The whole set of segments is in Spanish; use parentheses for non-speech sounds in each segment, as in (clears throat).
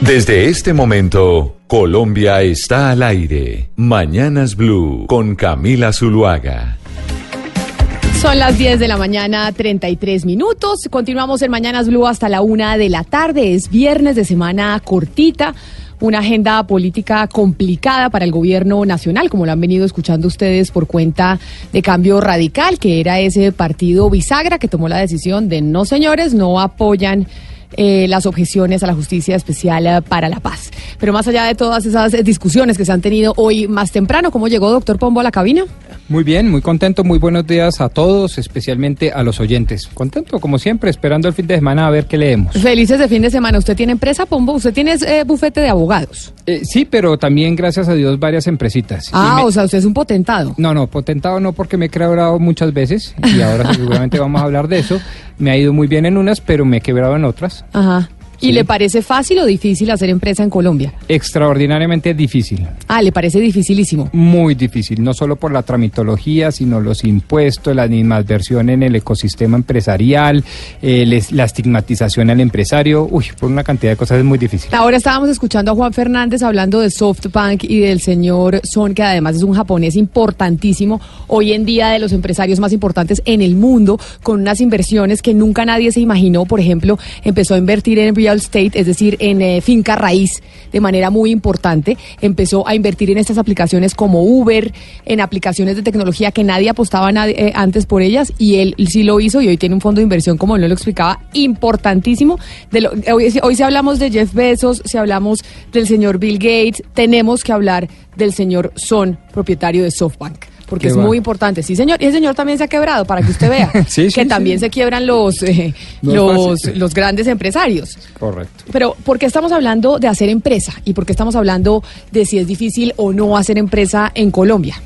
Desde este momento, Colombia está al aire. Mañanas Blue con Camila Zuluaga. Son las 10 de la mañana, 33 minutos. Continuamos en Mañanas Blue hasta la una de la tarde. Es viernes de semana cortita. Una agenda política complicada para el gobierno nacional, como lo han venido escuchando ustedes por cuenta de Cambio Radical, que era ese partido bisagra que tomó la decisión de no, señores, no apoyan eh, las objeciones a la justicia especial eh, para la paz. Pero más allá de todas esas eh, discusiones que se han tenido hoy más temprano, ¿cómo llegó doctor Pombo a la cabina? Muy bien, muy contento, muy buenos días a todos, especialmente a los oyentes. Contento, como siempre, esperando el fin de semana a ver qué leemos. Felices de fin de semana. ¿Usted tiene empresa, Pombo? ¿Usted tiene eh, bufete de abogados? Eh, sí, pero también, gracias a Dios, varias empresitas. Ah, me- o sea, usted es un potentado. No, no, potentado no porque me he quebrado muchas veces y ahora (laughs) seguramente vamos a hablar de eso. Me ha ido muy bien en unas, pero me he quebrado en otras. Ajá. ¿Y Sí. le parece fácil o difícil hacer empresa en Colombia? Extraordinariamente difícil. Ah, le parece dificilísimo. Muy difícil, no solo por la tramitología, sino los impuestos, la animadversión en el ecosistema empresarial, eh, les- la estigmatización al empresario, uy, por una cantidad de cosas es muy difícil. Ahora estábamos escuchando a Juan Fernández hablando de SoftBank y del señor Son, que además es un japonés importantísimo, hoy en día de los empresarios más importantes en el mundo, con unas inversiones que nunca nadie se imaginó. Por ejemplo, empezó a invertir en real estate, es decir, en eh, finca raíz, de manera muy importante. Empezó a invertir en estas aplicaciones como Uber, en aplicaciones de tecnología que nadie apostaba eh, antes por ellas, y él sí lo hizo y hoy tiene un fondo de inversión, como él lo explicaba, importantísimo. Hoy si hablamos de Jeff Bezos, si hablamos del señor Bill Gates, tenemos que hablar del señor Son, propietario de SoftBank. Porque es va. muy importante. Sí, señor. Y el señor también se ha quebrado, para que usted vea. (laughs) Sí, que sí, también sí. se quiebran los, eh, No los, los grandes empresarios. Correcto. Pero, ¿por qué estamos hablando de hacer empresa? ¿Y por qué estamos hablando de si es difícil o no hacer empresa en Colombia?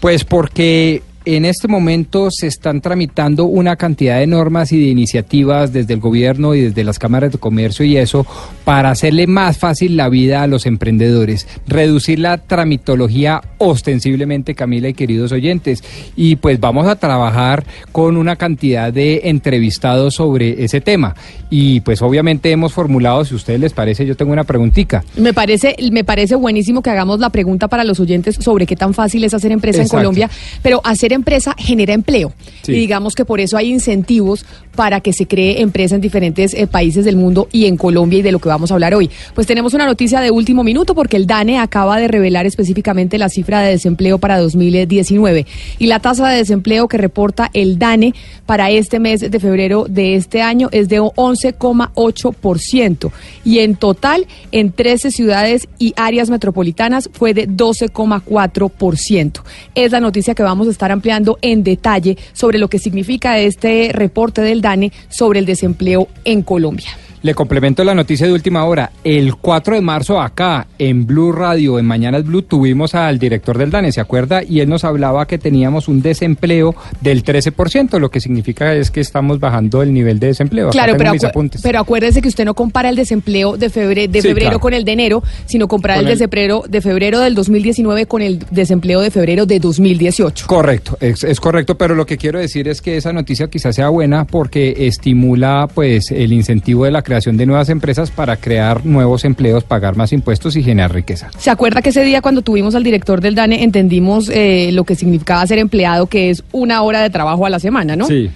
Pues porque en este momento se están tramitando una cantidad de normas y de iniciativas desde el gobierno y desde las cámaras de comercio y eso para hacerle más fácil la vida a los emprendedores, reducir la tramitología ostensiblemente, Camila y queridos oyentes. Y pues vamos a trabajar con una cantidad de entrevistados sobre ese tema. Y pues obviamente hemos formulado, si a ustedes les parece, yo tengo una preguntita. Me parece, me parece buenísimo que hagamos la pregunta para los oyentes sobre qué tan fácil es hacer empresa Exacto. en Colombia, pero hacer empresa genera empleo. Sí. Y digamos que por eso hay incentivos para que se cree empresa en diferentes eh, países del mundo y en Colombia y de lo que vamos a hablar hoy. Pues tenemos una noticia de último minuto porque el DANE acaba de revelar específicamente la cifra de desempleo para 2019 y la tasa de desempleo que reporta el DANE para este mes de febrero de este año es de 11,8% y en total en 13 ciudades y áreas metropolitanas fue de 12,4%. Es la noticia que vamos a estar ampliando en detalle sobre lo que significa este reporte del DANE sobre el desempleo en Colombia. Le complemento la noticia de última hora. El 4 de marzo acá en Blue Radio, en Mañanas Blue, tuvimos al director del DANE, ¿se acuerda? Y él nos hablaba que teníamos un desempleo del 13%, lo que significa es que estamos bajando el nivel de desempleo. Claro, pero, acu- pero acuérdese que usted no compara el desempleo de febrero, de Sí, febrero claro. con el de enero, sino compara Con el el- desempleo de febrero del 2019 con el desempleo de febrero de 2018. Correcto, es, es correcto, pero lo que quiero decir es que esa noticia quizás sea buena porque estimula pues el incentivo de la creación de nuevas empresas para crear nuevos empleos, pagar más impuestos y generar riqueza. ¿Se acuerda que ese día cuando tuvimos al director del DANE entendimos eh, lo que significaba ser empleado, que es una hora de trabajo a la semana, ¿no? Sí.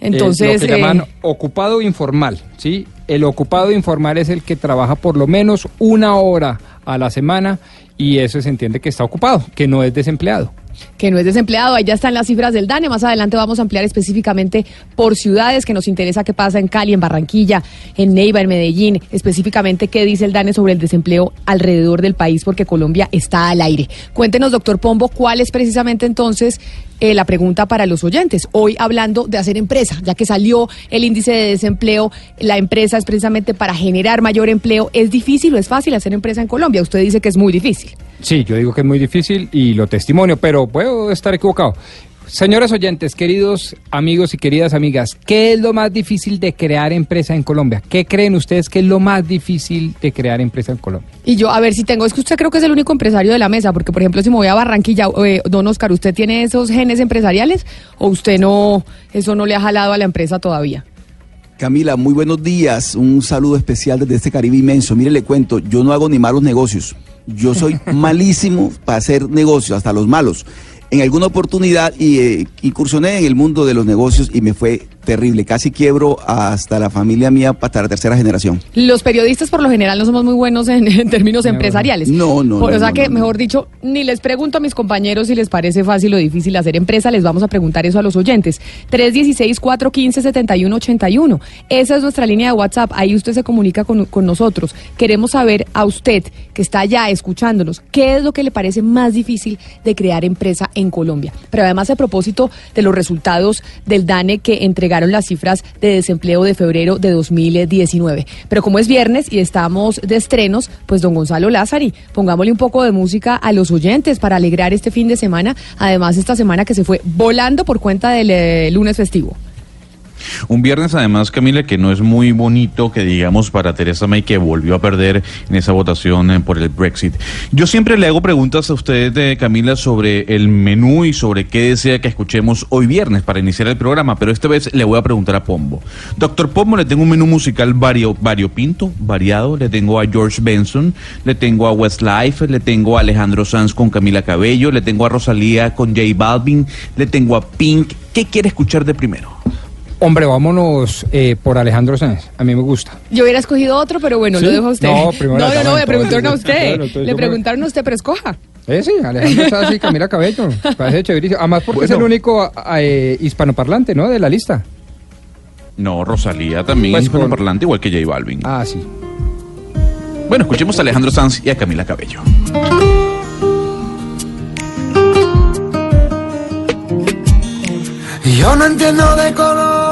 Entonces, Eh, lo que eh, llaman ocupado informal, ¿sí? El ocupado informal es el que trabaja por lo menos una hora a la semana y eso se entiende que está ocupado, que no es desempleado. Que no es desempleado. Ahí ya están las cifras del DANE. Más adelante vamos a ampliar específicamente por ciudades que nos interesa qué pasa en Cali, en Barranquilla, en Neiva, en Medellín. Específicamente qué dice el DANE sobre el desempleo alrededor del país porque Colombia está al aire. Cuéntenos, doctor Pombo, cuál es precisamente entonces eh, la pregunta para los oyentes. Hoy hablando de hacer empresa, ya que salió el índice de desempleo, la empresa es precisamente para generar mayor empleo. ¿Es difícil o es fácil hacer empresa en Colombia? Usted dice que es muy difícil. Sí, yo digo que es muy difícil y lo testimonio, pero puedo estar equivocado. Señores oyentes, queridos amigos y queridas amigas, ¿qué es lo más difícil de crear empresa en Colombia? ¿Qué creen ustedes que es lo más difícil de crear empresa en Colombia? Y yo, a ver si tengo, es que usted creo que es el único empresario de la mesa, porque por ejemplo, si me voy a Barranquilla, eh, don Oscar, ¿usted tiene esos genes empresariales o usted no, eso no le ha jalado a la empresa todavía? Camila, muy buenos días. Un saludo especial desde este Caribe inmenso. Mire, le cuento, yo no hago ni malos negocios. Yo soy (laughs) malísimo para hacer negocios, hasta los malos. En alguna oportunidad y eh, incursioné en el mundo de los negocios y me fue terrible. Casi quiebro hasta la familia mía hasta la tercera generación. Los periodistas por lo general no somos muy buenos en, términos empresariales. No, no. o sea que, mejor dicho, ni les pregunto a mis compañeros si les parece fácil o difícil hacer empresa, les vamos a preguntar eso a los oyentes. 316-415-7181. Esa es nuestra línea de WhatsApp. Ahí usted se comunica con, con nosotros. Queremos saber a usted que está allá escuchándonos, ¿qué es lo que le parece más difícil de crear empresa en Colombia? Pero además a propósito de los resultados del DANE que entrega las cifras de desempleo de febrero de 2019. Pero como es viernes y estamos de estrenos, pues don Gonzalo Lázari, pongámosle un poco de música a los oyentes para alegrar este fin de semana, además esta semana que se fue volando por cuenta del eh, lunes festivo. Un viernes además, Camila, que no es muy bonito que digamos para Teresa May que volvió a perder en esa votación eh, por el Brexit. Yo siempre le hago preguntas a usted, eh, Camila, sobre el menú y sobre qué desea que escuchemos hoy viernes para iniciar el programa, pero esta vez le voy a preguntar a Pombo. Doctor Pombo, le tengo un menú musical vario, variopinto, variado. Le tengo a George Benson, le tengo a Westlife, le tengo a Alejandro Sanz con Camila Cabello, le tengo a Rosalía con J Balvin, le tengo a Pink. ¿Qué quiere escuchar de primero? Hombre, vámonos eh, por Alejandro Sánchez. A mí me gusta. Yo hubiera escogido otro, pero bueno, lo dejo a usted. No, primero no, no, no, le preguntaron a usted. le preguntaron a usted, pero escoja. Eh, sí, Alejandro Sánchez y Camila Cabello. (laughs) Parece chéverísimo. Además, porque es el único eh, hispanoparlante, ¿no? De la lista. No, Rosalía también es pues hispanoparlante, igual que J Balvin. Ah, sí. Bueno, escuchemos a Alejandro Sanz y a Camila Cabello. Yo no entiendo de colores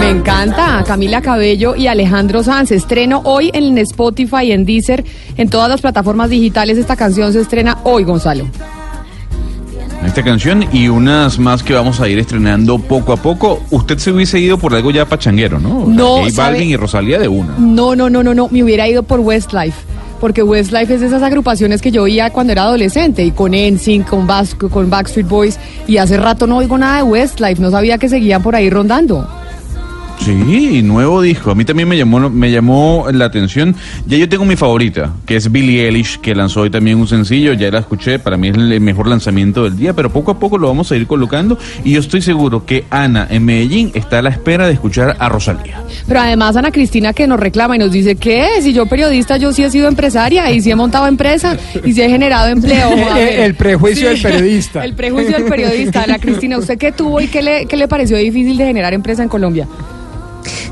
Me encanta Camila Cabello y Alejandro Sanz. Estreno hoy en Spotify, en Deezer, en todas las plataformas digitales. Esta canción se estrena hoy, Gonzalo esta canción y unas más que vamos a ir estrenando poco a poco. Usted se hubiese ido por algo ya pachanguero, ¿no? no, Balvin y Rosalía de una. No, no, no, no, no, me hubiera ido por Westlife porque Westlife es de esas agrupaciones que yo oía cuando era adolescente y con NSYNC, con, con Backstreet Boys y hace rato no oigo nada de Westlife, no sabía que seguían por ahí rondando. Sí, nuevo disco. A mí también me llamó, me llamó la atención. Ya yo tengo mi favorita, que es Billie Eilish, que lanzó hoy también un sencillo. Ya la escuché, para mí es el mejor lanzamiento del día, pero poco a poco lo vamos a ir colocando. Y yo estoy seguro que Ana en Medellín está a la espera de escuchar a Rosalía. Pero además Ana Cristina que nos reclama y nos dice que si yo periodista, yo sí he sido empresaria y sí he montado empresa y sí he generado empleo. (laughs) el prejuicio del periodista. El prejuicio del periodista. Ana Cristina, ¿usted qué tuvo y qué le, qué le pareció difícil de generar empresa en Colombia?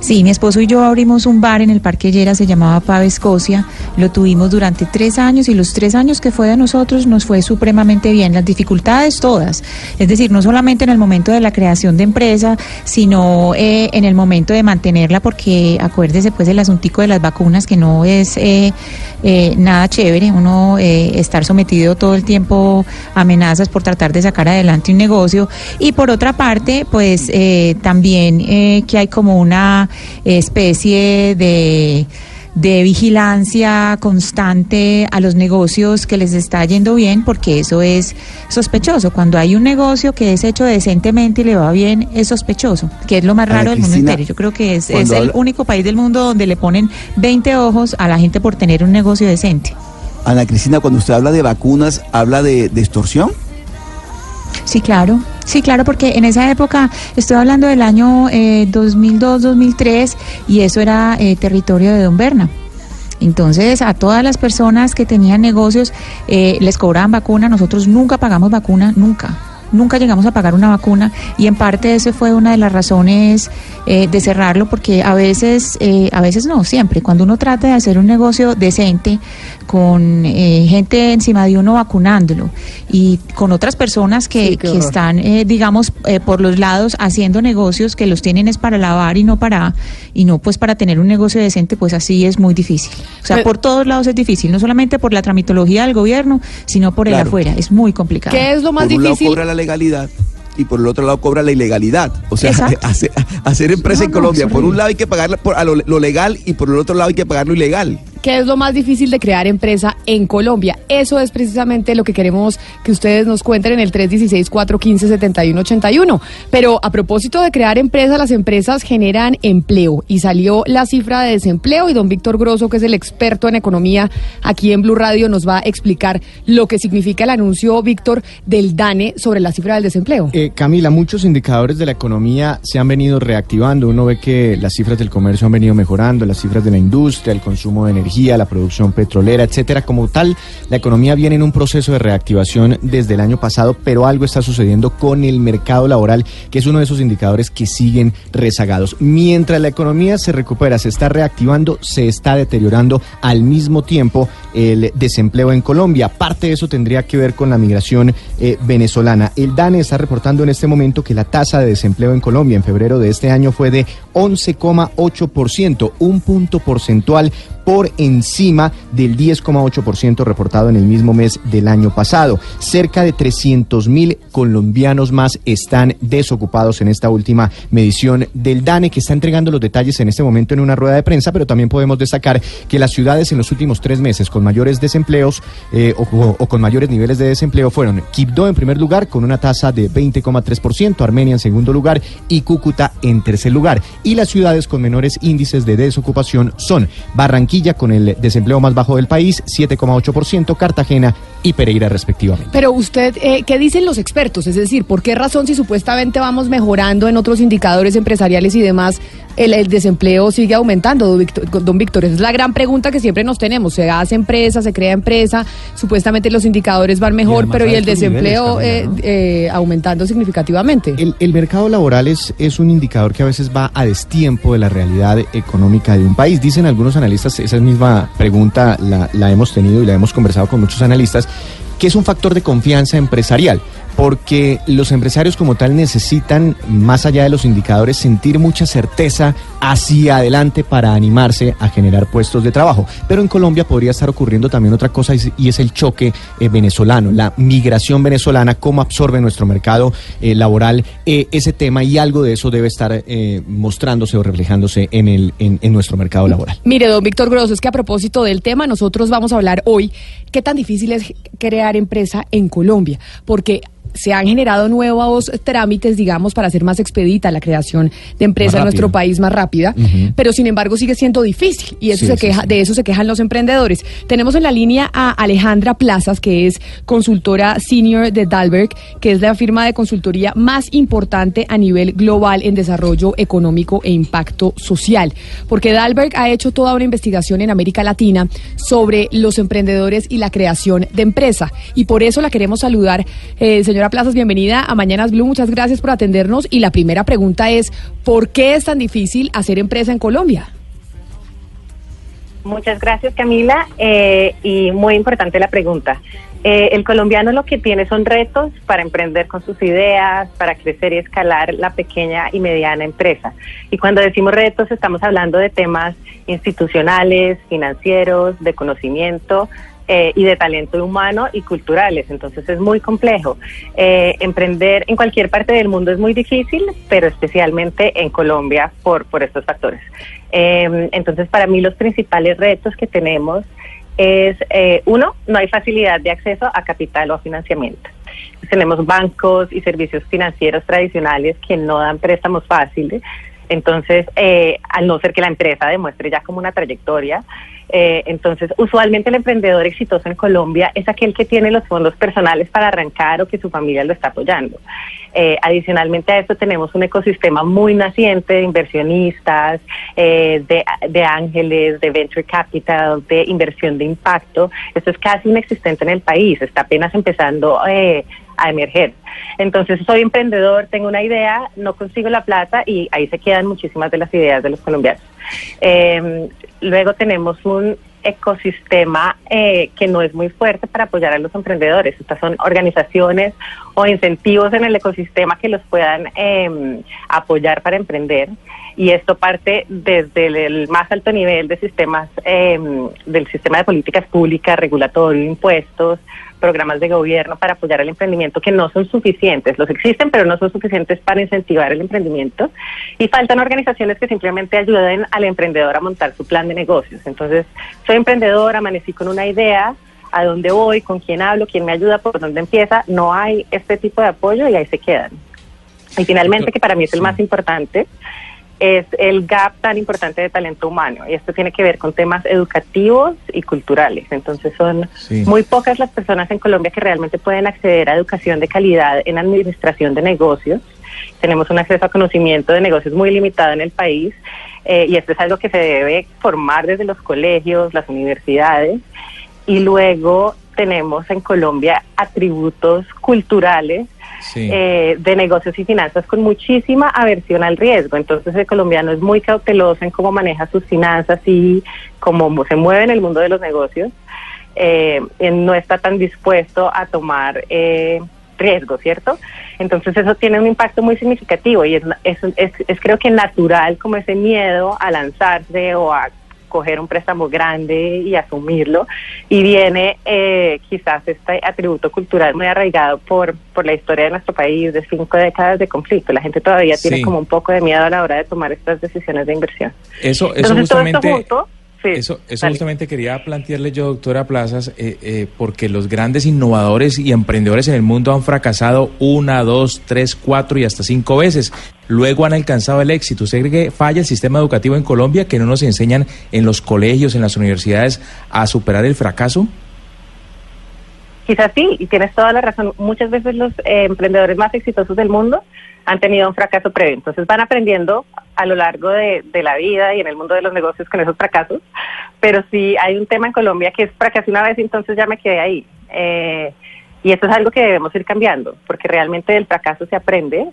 Sí, mi esposo y yo abrimos un bar en el Parque Llera, se llamaba Pab Escocia. Lo tuvimos durante tres años y los tres años que fue de nosotros nos fue supremamente bien. Las dificultades todas, es decir, no solamente en el momento de la creación de empresa, sino eh, en el momento de mantenerla, porque acuérdese pues el asuntico de las vacunas que no es eh, eh, nada chévere, uno estar sometido todo el tiempo a amenazas por tratar de sacar adelante un negocio. Y por otra parte, pues también que hay como una especie de de vigilancia constante a los negocios que les está yendo bien, porque eso es sospechoso. Cuando hay un negocio que es hecho decentemente y le va bien, es sospechoso, que es lo más raro del mundo entero. Yo creo que es, el único país del mundo donde le ponen 20 ojos a la gente por tener un negocio decente. Ana Cristina, cuando usted habla de vacunas, ¿habla de, de extorsión? Sí, claro. Sí, claro, porque en esa época, estoy hablando del año eh, 2002-2003, y eso era eh, territorio de Don Berna. Entonces, a todas las personas que tenían negocios eh, les cobraban vacuna. Nosotros nunca pagamos vacuna, nunca. Nunca llegamos a pagar una vacuna y en parte eso fue una de las razones eh, de cerrarlo porque a veces, eh, a veces no, siempre, cuando uno trata de hacer un negocio decente con eh, gente encima de uno vacunándolo y con otras personas que, Sí, que están, eh, digamos, eh, por los lados haciendo negocios que los tienen es para lavar y no para, y no pues para tener un negocio decente, pues así es muy difícil. O sea, Pero- por todos lados es difícil, no solamente por la tramitología del gobierno, sino por el Claro. afuera, es muy complicado. ¿Qué es lo más por un lado difícil? Legalidad y por el otro lado cobra la ilegalidad. O sea, (laughs) hacer, hacer empresa No, en Colombia, por un lado hay que pagar por, a lo, lo legal y por el otro lado hay que pagar lo ilegal. ¿Qué es lo más difícil de crear empresa en Colombia? Eso es precisamente lo que queremos que ustedes nos cuenten en el 316-415-7181. Pero a propósito de crear empresa, las empresas generan empleo y salió la cifra de desempleo y don Víctor Grosso, que es el experto en economía aquí en Blue Radio, nos va a explicar lo que significa el anuncio, Víctor, del DANE sobre la cifra del desempleo. Eh, Camila, muchos indicadores de la economía se han venido reactivando. Uno ve que las cifras del comercio han venido mejorando, las cifras de la industria, el consumo de energía, la producción petrolera, etcétera. Como tal, la economía viene en un proceso de reactivación desde el año pasado, pero algo está sucediendo con el mercado laboral, que es uno de esos indicadores que siguen rezagados. Mientras la economía se recupera, se está reactivando, se está deteriorando al mismo tiempo el desempleo en Colombia. Parte de eso tendría que ver con la migración eh, venezolana. El DANE está reportando en este momento que la tasa de desempleo en Colombia en febrero de este año fue de 11,8%, un punto porcentual por encima del 10,8% reportado en el mismo mes del año pasado. Cerca de 300 mil colombianos más están desocupados en esta última medición del DANE, que está entregando los detalles en este momento en una rueda de prensa, pero también podemos destacar que las ciudades en los últimos tres meses con mayores desempleos eh, o, o- con mayores niveles de desempleo fueron Quibdó en primer lugar con una tasa de 20,3%, Armenia en segundo lugar y Cúcuta en tercer lugar. Y las ciudades con menores índices de desocupación son Barranquilla con el desempleo más bajo del país, 7,8%, Cartagena y Pereira respectivamente. Pero usted, eh, ¿qué dicen los expertos? Es decir, ¿por qué razón si supuestamente vamos mejorando en otros indicadores empresariales y demás, el, el desempleo sigue aumentando, don Víctor, don Víctor? Esa es la gran pregunta que siempre nos tenemos. Se hace empresa, se crea empresa, supuestamente los indicadores van mejor, pero y el desempleo niveles, eh, eh, aumentando significativamente. El, el mercado laboral es, es un indicador que a veces va a destiempo de la realidad económica de un país. Dicen algunos analistas, esa misma pregunta la, la hemos tenido y la hemos conversado con muchos analistas, que es un factor de confianza empresarial. Porque los empresarios como tal necesitan, más allá de los indicadores, sentir mucha certeza hacia adelante para animarse a generar puestos de trabajo. Pero en Colombia podría estar ocurriendo también otra cosa y es- el choque eh, venezolano, la migración venezolana, cómo absorbe nuestro mercado eh, laboral eh, ese tema y algo de eso debe estar mostrándose o reflejándose en, el, en nuestro mercado laboral. Mire, don Víctor Grosso, es que a propósito del tema, nosotros vamos a hablar hoy qué tan difícil es crear empresa en Colombia, porque se han generado nuevos trámites, digamos, para hacer más expedita la creación de empresa Más en nuestro país más rápida, pero sin embargo sigue siendo difícil y eso Sí, se queja, sí. de eso se quejan los emprendedores. Tenemos en la línea a Alejandra Plazas, que es consultora senior de Dalberg, que es la firma de consultoría más importante a nivel global en desarrollo económico e impacto social. Porque Dalberg ha hecho toda una investigación en América Latina sobre los emprendedores y la creación de empresa. Y por eso la queremos saludar. Eh, señora Plazas, bienvenida a Mañanas Blue. Muchas gracias por atendernos. Y la primera pregunta es, ¿por qué es tan difícil hacer empresa en Colombia? Muchas gracias, Camila. Eh, y muy importante la pregunta. Eh, el colombiano lo que tiene son retos para emprender con sus ideas, para crecer y escalar la pequeña y mediana empresa. Y cuando decimos retos, estamos hablando de temas institucionales, financieros, de conocimiento. Eh, y de talento humano y culturales, entonces es muy complejo. Eh, emprender en cualquier parte del mundo es muy difícil, pero especialmente en Colombia por, por estos factores. Eh, entonces, para mí los principales retos que tenemos es, eh, uno, no hay facilidad de acceso a capital o a financiamiento. Tenemos bancos y servicios financieros tradicionales que no dan préstamos fáciles. Entonces, eh, al no ser que la empresa demuestre ya como una trayectoria, eh, entonces usualmente el emprendedor exitoso en Colombia es aquel que tiene los fondos personales para arrancar o que su familia lo está apoyando. Eh, adicionalmente a esto tenemos un ecosistema muy naciente de inversionistas, eh, de, de ángeles, de venture capital, de inversión de impacto. Esto es casi inexistente en el país, está apenas empezando eh, a emerger. Entonces soy emprendedor, tengo una idea, no consigo la plata y ahí se quedan muchísimas de las ideas de los colombianos. Eh, luego tenemos un ecosistema eh, que no es muy fuerte para apoyar a los emprendedores. Estas son organizaciones o incentivos en el ecosistema que los puedan eh, apoyar para emprender. Y esto parte desde el más alto nivel de sistemas, eh, del sistema de políticas públicas, regulatorio, impuestos, programas de gobierno para apoyar el emprendimiento que no son suficientes. Los existen, pero no son suficientes para incentivar el emprendimiento. Y faltan organizaciones que simplemente ayuden al emprendedor a montar su plan de negocios. Entonces, soy emprendedor, amanecí con una idea, a dónde voy, con quién hablo, quién me ayuda, por dónde empieza. No hay este tipo de apoyo y ahí se quedan. Y finalmente, que para mí es el más importante, es el gap tan importante de talento humano. Y esto tiene que ver con temas educativos y culturales. Entonces son Sí. muy pocas las personas en Colombia que realmente pueden acceder a educación de calidad en administración de negocios. Tenemos un acceso a conocimiento de negocios muy limitado en el país. eh, y esto es algo que se debe formar desde los colegios, las universidades. Y luego tenemos en Colombia atributos culturales Eh, de negocios y finanzas con muchísima aversión al riesgo. Entonces el colombiano es muy cauteloso en cómo maneja sus finanzas y cómo se mueve en el mundo de los negocios. Eh, no está tan dispuesto a tomar eh, riesgo, ¿cierto? Entonces eso tiene un impacto muy significativo y es, es, es, es creo que natural como ese miedo a lanzarse o a coger un préstamo grande y asumirlo y viene eh, quizás este atributo cultural muy arraigado por, por la historia de nuestro país de cinco décadas de conflicto. La gente todavía tiene como un poco de miedo a la hora de tomar estas decisiones de inversión. Eso, eso Entonces, todo esto justamente, junto, sí, eso, eso justamente quería plantearle yo, doctora Plazas, eh, eh, porque los grandes innovadores y emprendedores en el mundo han fracasado una, dos, tres, cuatro y hasta cinco veces. Luego han alcanzado el éxito. ¿Usted cree que falla el sistema educativo en Colombia, que no nos enseñan en los colegios, en las universidades, a superar el fracaso? Quizás sí, y tienes toda la razón. Muchas veces los eh, emprendedores más exitosos del mundo han tenido un fracaso previo. Entonces van aprendiendo a lo largo de, de la vida y en el mundo de los negocios con esos fracasos. Pero sí hay un tema en Colombia que es fracasé una vez entonces ya me quedé ahí. Eh, y esto es algo que debemos ir cambiando, porque realmente del fracaso se aprende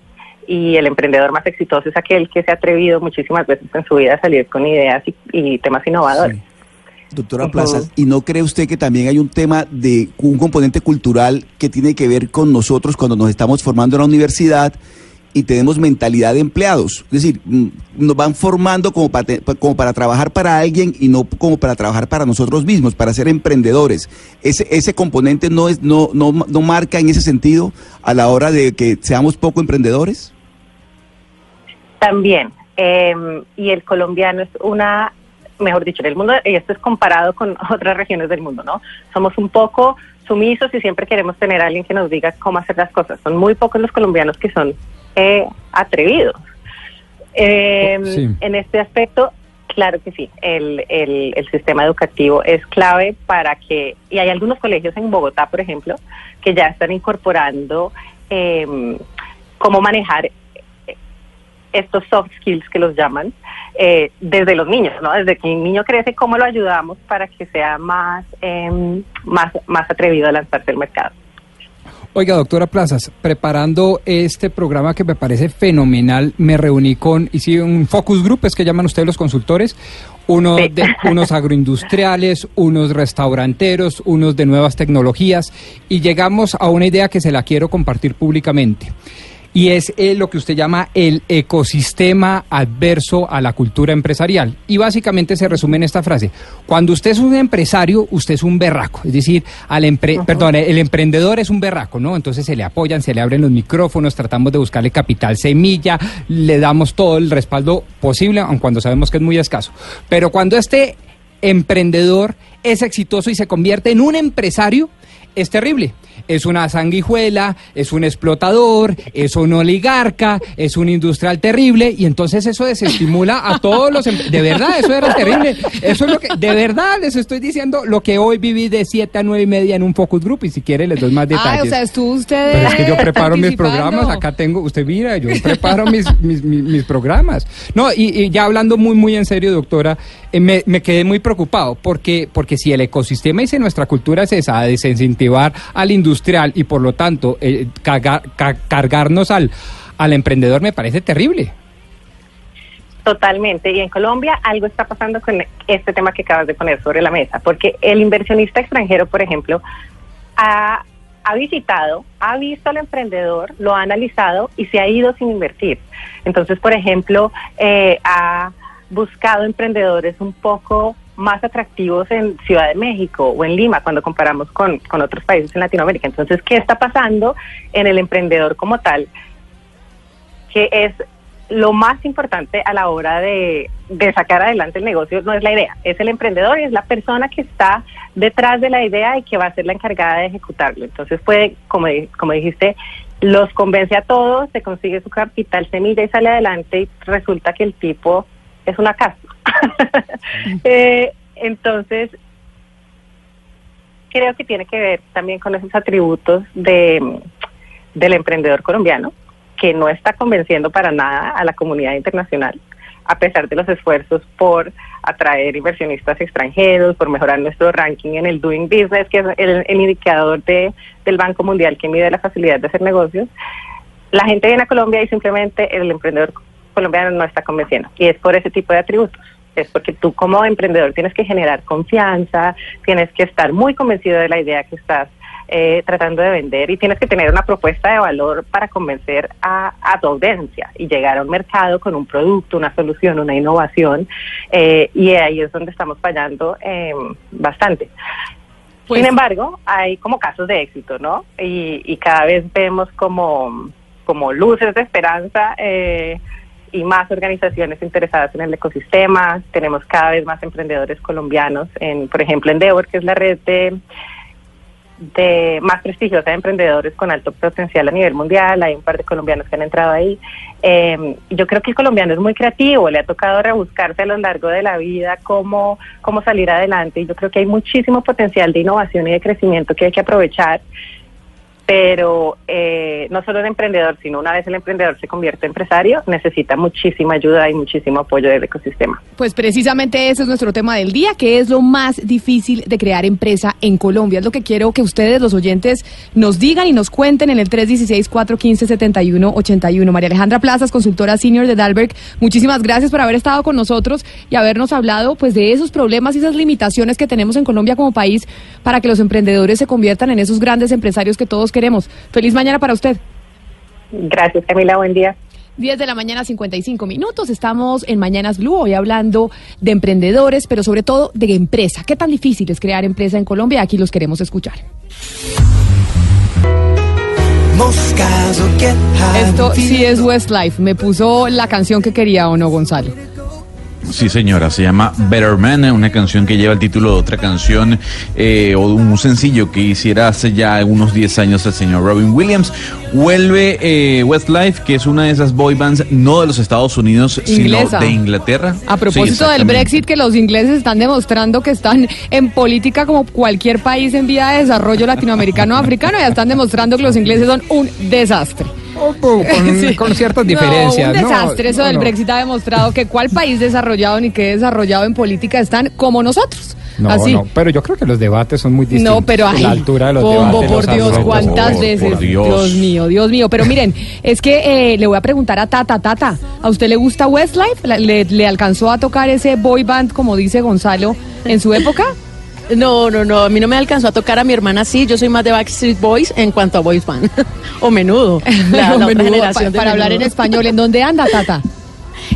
y el emprendedor más exitoso es aquel que se ha atrevido muchísimas veces en su vida a salir con ideas y, y temas innovadores. Doctora. Plaza, ¿y no cree usted que también hay un tema de un componente cultural que tiene que ver con nosotros cuando nos estamos formando en la universidad y tenemos mentalidad de empleados? Es decir, mm, nos van formando como para, trabajar para alguien y no como para trabajar para nosotros mismos, para ser emprendedores. Ese, ese componente no, es, no, no, no marca en ese sentido a la hora de que seamos poco emprendedores. También. eh, y el colombiano es una, mejor dicho, en el mundo, y esto es comparado con (laughs) otras regiones del mundo, ¿no? Somos un poco sumisos y siempre queremos tener a alguien que nos diga cómo hacer las cosas. Son muy pocos los colombianos que son eh, atrevidos. Eh, Sí. En este aspecto, claro que sí, el, el, el sistema educativo es clave para que, y hay algunos colegios en Bogotá, por ejemplo, que ya están incorporando eh, cómo manejar estos soft skills que los llaman eh, desde los niños, ¿no? Desde que un niño crece, cómo lo ayudamos para que sea más, em, más, más atrevido a lanzarse al mercado. Oiga, doctora Plazas, preparando este programa que me parece fenomenal, me reuní con, hice un focus group, es que llaman ustedes los consultores, uno de, unos (laughs) agroindustriales, unos restauranteros, unos de nuevas tecnologías, y llegamos a una idea que se la quiero compartir públicamente. Y es eh, lo que usted llama el ecosistema adverso a la cultura empresarial. Y básicamente se resume en esta frase. Cuando usted es un empresario, usted es un berraco. Es decir, al empre- perdón, el emprendedor es un berraco, ¿no? Entonces se le apoyan, se le abren los micrófonos, tratamos de buscarle capital semilla, le damos todo el respaldo posible, aun cuando sabemos que es muy escaso. Pero cuando este emprendedor es exitoso y se convierte en un empresario, es terrible. Es una sanguijuela, es un explotador, es un oligarca, es un industrial terrible y entonces eso desestimula a todos los... em- De verdad, eso era terrible. Eso es lo que... De verdad, les estoy diciendo lo que hoy viví de 7 a 9 y media en un focus group y si quiere les doy más detalles. Ah, o sea, estuvo usted Pero es que yo preparo mis programas, acá tengo, usted mira, yo preparo mis, mis, mis- mis programas. No, y, y ya hablando muy, muy en serio, doctora, me, me quedé muy preocupado, porque, porque si el ecosistema y si nuestra cultura es esa, de desincentivar al industrial y por lo tanto eh, cargar- ca- cargarnos al, al emprendedor, me parece terrible. Totalmente. Y en Colombia algo está pasando con este tema que acabas de poner sobre la mesa, porque el inversionista extranjero, por ejemplo, ha, ha visitado, ha visto al emprendedor, lo ha analizado y se ha ido sin invertir. Entonces, por ejemplo, eh, ha buscado emprendedores un poco más atractivos en Ciudad de México o en Lima cuando comparamos con, con otros países en Latinoamérica. Entonces, ¿qué está pasando en el emprendedor como tal? que es lo más importante a la hora de, sacar adelante el negocio, no es la idea, es el emprendedor y es la persona que está detrás de la idea y que va a ser la encargada de ejecutarlo. Entonces puede, como, como dijiste, los convence a todos, se consigue su capital semilla y sale adelante y resulta que el tipo es una casa. (laughs) Eh, entonces, creo que tiene que ver también con esos atributos de, del emprendedor colombiano, que no está convenciendo para nada a la comunidad internacional, a pesar de los esfuerzos por atraer inversionistas extranjeros, por mejorar nuestro ranking en el Doing Business, que es el, el indicador de, del Banco Mundial que mide la facilidad de hacer negocios. La gente viene a Colombia y simplemente el emprendedor colombiano no está convenciendo. Y es por ese tipo de atributos. Es porque tú como emprendedor tienes que generar confianza, tienes que estar muy convencido de la idea que estás eh, tratando de vender y tienes que tener una propuesta de valor para convencer a, a tu audiencia y llegar a un mercado con un producto, una solución, una innovación. eh, y ahí es donde estamos fallando eh, bastante. Sin embargo, hay como casos de éxito, ¿no? Y, y cada vez vemos como, como luces de esperanza eh, y más organizaciones interesadas en el ecosistema. Tenemos cada vez más emprendedores colombianos, en, por ejemplo, Endeavor, que es la red de, de más prestigiosa de emprendedores con alto potencial a nivel mundial. Hay un par de colombianos que han entrado ahí. Eh, yo creo que el colombiano es muy creativo, le ha tocado rebuscarse a lo largo de la vida cómo, cómo salir adelante y yo creo que hay muchísimo potencial de innovación y de crecimiento que hay que aprovechar. Pero eh, no solo el emprendedor, sino una vez el emprendedor se convierte en empresario, necesita muchísima ayuda y muchísimo apoyo del ecosistema. Pues precisamente ese es nuestro tema del día, que es lo más difícil de crear empresa en Colombia. Es lo que quiero que ustedes, los oyentes, nos digan y nos cuenten en el 316-415-7181. María Alejandra Plazas, consultora senior de Dalberg, muchísimas gracias por haber estado con nosotros y habernos hablado pues de esos problemas y esas limitaciones que tenemos en Colombia como país para que los emprendedores se conviertan en esos grandes empresarios que todos queremos. Feliz mañana para usted. Gracias, Camila. Buen día. 10 de la mañana, 55 minutos. Estamos en Mañanas Blue, hoy hablando de emprendedores, pero sobre todo de empresa. ¿Qué tan difícil es crear empresa en Colombia? Aquí los queremos escuchar. Esto sí es Westlife. Me puso la canción que quería o no, Gonzalo. Sí, señora, se llama Better Man, una canción que lleva el título de otra canción eh, o de un sencillo que hiciera hace ya unos 10 años el señor Robin Williams. Vuelve eh, Westlife, que es una de esas boy bands, no de los Estados Unidos, Inglesa. sino de Inglaterra. A propósito Sí, del. Brexit, que los ingleses están demostrando que están en política como cualquier país en vía de desarrollo latinoamericano o africano, ya están demostrando que los ingleses son un desastre. (laughs) Con, Sí. con ciertas No, diferencias. un ¿no? desastre. Eso No, del no. Brexit ha demostrado que cuál país desarrollado ni qué desarrollado en política están como nosotros. No, Así. no, pero yo creo que los debates son muy distintos. No, pero ay, la altura de los Pombo, debates. por los Dios, argumentos. cuántas Por veces. Dios. mío, Dios mío. Pero miren, es que eh, le voy a preguntar a Tata, Tata, ¿a usted le gusta Westlife? ¿La- ¿Le, le alcanzó a tocar ese boy band, como dice Gonzalo, en su época? No, no, no, a mí no me alcanzó a tocar a mi hermana, sí, yo soy más de Backstreet Boys en cuanto a boys band, (laughs) o menudo, (laughs) la, otra generación pa- de para hablar en español, ¿en dónde anda, Tata? (laughs)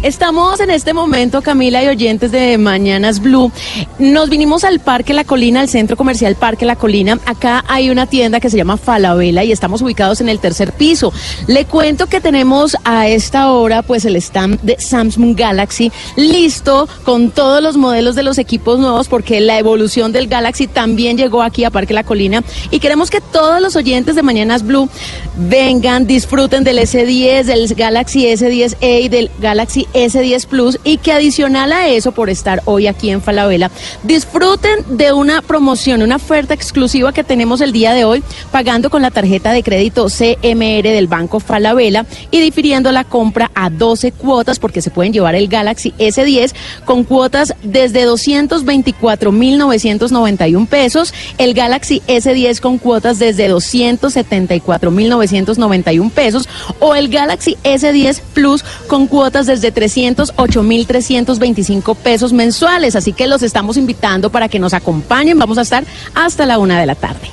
Estamos en este momento, Camila y oyentes de Mañanas Blue. Nos vinimos al Parque La Colina, al centro comercial Parque La Colina. Acá hay una tienda que se llama Falabella y estamos ubicados en el tercer piso. Le cuento que tenemos a esta hora pues el stand de Samsung Galaxy listo con todos los modelos de los equipos nuevos porque la evolución del Galaxy también llegó aquí a Parque La Colina y queremos que todos los oyentes de Mañanas Blue vengan, disfruten del S10, del Galaxy S10e y del Galaxy S10 Plus y que adicional a eso, por estar hoy aquí en Falabella, disfruten de una promoción, una oferta exclusiva que tenemos el día de hoy pagando con la tarjeta de crédito CMR del Banco Falabella y difiriendo la compra a 12 cuotas porque se pueden llevar el Galaxy S10 con cuotas desde 224.991 pesos, el Galaxy S10 con cuotas desde 274.991 pesos o el Galaxy S10 Plus con cuotas desde 308.325 pesos mensuales. Así que los estamos invitando para que nos acompañen. Vamos a estar hasta la una de la tarde.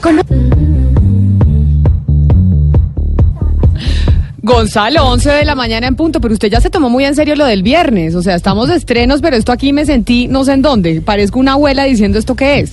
Con- Gonzalo, 11 de la mañana en punto, pero usted ya se tomó muy en serio lo del viernes. O sea, estamos de estrenos, pero esto aquí me sentí no sé en dónde. Parezco una abuela diciendo esto qué es.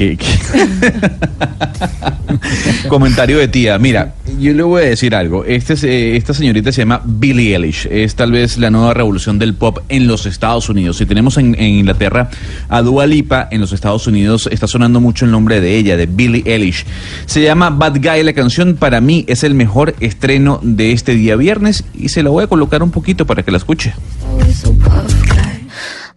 (laughs) Comentario de tía. Mira, yo le voy a decir algo. Este, es, esta señorita se llama Billie Eilish. Es tal vez la nueva revolución del pop en los Estados Unidos. Si tenemos en, en Inglaterra a Dua Lipa, en los Estados Unidos está sonando mucho el nombre de ella, de Billie Eilish. Se llama Bad Guy. La canción para mí es el mejor estreno de este día viernes y se la voy a colocar un poquito para que la escuche.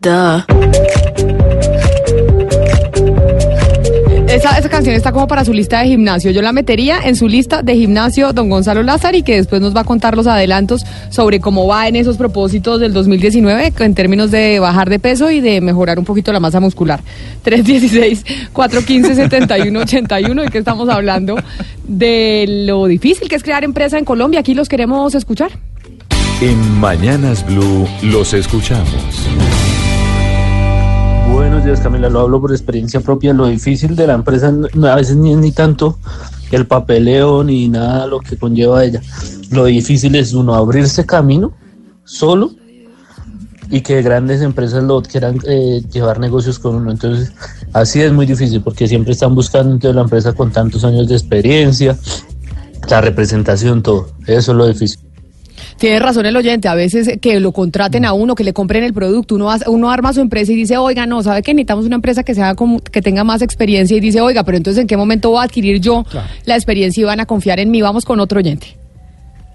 Duh. Esa, esa canción está como para su lista de gimnasio. Yo la metería en su lista de gimnasio don Gonzalo Lázaro y que después nos va a contar los adelantos sobre cómo va en esos propósitos del 2019 en términos de bajar de peso y de mejorar un poquito la masa muscular. 316-415-7181 y que estamos hablando de lo difícil que es crear empresa en Colombia. Aquí los queremos escuchar. En Mañanas Blue los escuchamos. Buenos días, Camila. Lo hablo por experiencia propia. Lo difícil de la empresa a veces ni es ni tanto el papeleo ni nada lo que conlleva ella. Lo difícil es uno abrirse camino solo y que grandes empresas lo quieran eh, llevar negocios con uno. Entonces, así es muy difícil porque siempre están buscando entonces, la empresa con tantos años de experiencia, la representación, todo. Eso es lo difícil. Tiene razón el oyente, a veces que lo contraten a uno, que le compren el producto, uno, uno arma su empresa y dice, oiga, no, ¿sabe que necesitamos una empresa que sea como, que tenga más experiencia? Y dice, oiga, pero entonces ¿en qué momento voy a adquirir yo la experiencia y van a confiar en mí? Vamos con otro oyente.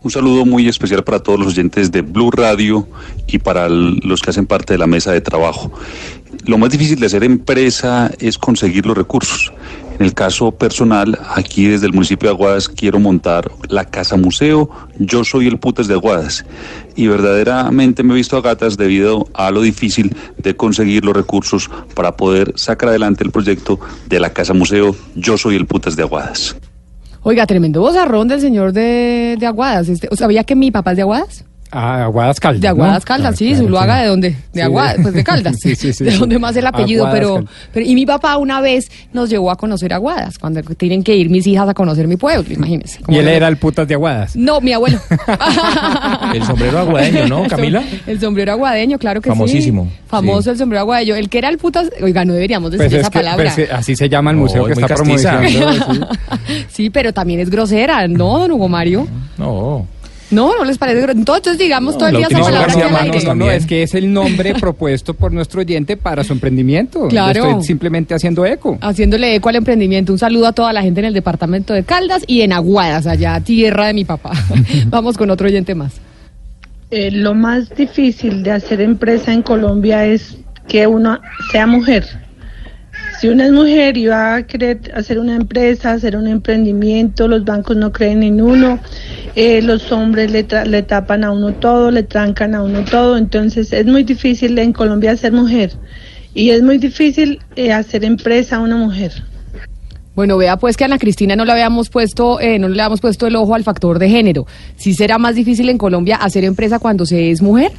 Un saludo muy especial para todos los oyentes de Blue Radio y para los que hacen parte de la mesa de trabajo. Lo más difícil de hacer empresa es conseguir los recursos. En el caso personal, aquí desde el municipio de Aguadas quiero montar la casa museo. Yo soy el putas de Aguadas y verdaderamente me he visto a gatas debido a lo difícil de conseguir los recursos para poder sacar adelante el proyecto de la casa museo. Yo soy el putas de Aguadas. Oiga, tremendo bozarrón del señor de, de Aguadas. Este, ¿o ¿Sabía que mi papá es de Aguadas? Ah, Aguadas Caldas. De Aguadas ¿no? Caldas, Ah, sí, claro, Zuluaga, sí. ¿de dónde? De Sí. Aguadas, pues de Caldas. (laughs) Sí, sí, sí, de sí. dónde más el apellido, pero. Y mi papá una vez nos llevó a conocer Aguadas, cuando tienen que ir mis hijas a conocer mi pueblo, imagínense. Y él era el putas de Aguadas. No, mi abuelo. (laughs) El sombrero aguadeño, ¿no, Camila? El sombrero aguadeño, claro que Famosísimo. sí. Famoso Sí. el sombrero aguadeño. El que era el putas, oiga, no deberíamos decir Pues es esa que, palabra. pues, eh, así se llama el No, museo que está promocionando. sí. (laughs) Sí, pero también es grosera, ¿no, don Hugo Mario? No. No, no les parece. Entonces, digamos todo el día esa palabra al aire. No, no, es que es el nombre (laughs) propuesto por nuestro oyente para su emprendimiento. Claro. Le Estoy simplemente haciendo eco. Haciéndole eco al emprendimiento. Un saludo a toda la gente en el departamento de Caldas y en Aguadas, allá, tierra de mi papá. (laughs) Vamos con otro oyente más. Eh, lo más difícil de hacer empresa en Colombia es que uno sea mujer. Si una mujer va a querer hacer una empresa, hacer un emprendimiento, los bancos no creen en uno, eh, los hombres le, tra- le tapan a uno todo, le trancan a uno todo, entonces es muy difícil en Colombia ser mujer y es muy difícil eh, hacer empresa a una mujer. Bueno, vea pues que a Ana Cristina no le habíamos puesto, eh, no le habíamos puesto el ojo al factor de género. ¿Sí será más difícil en Colombia hacer empresa cuando se es mujer?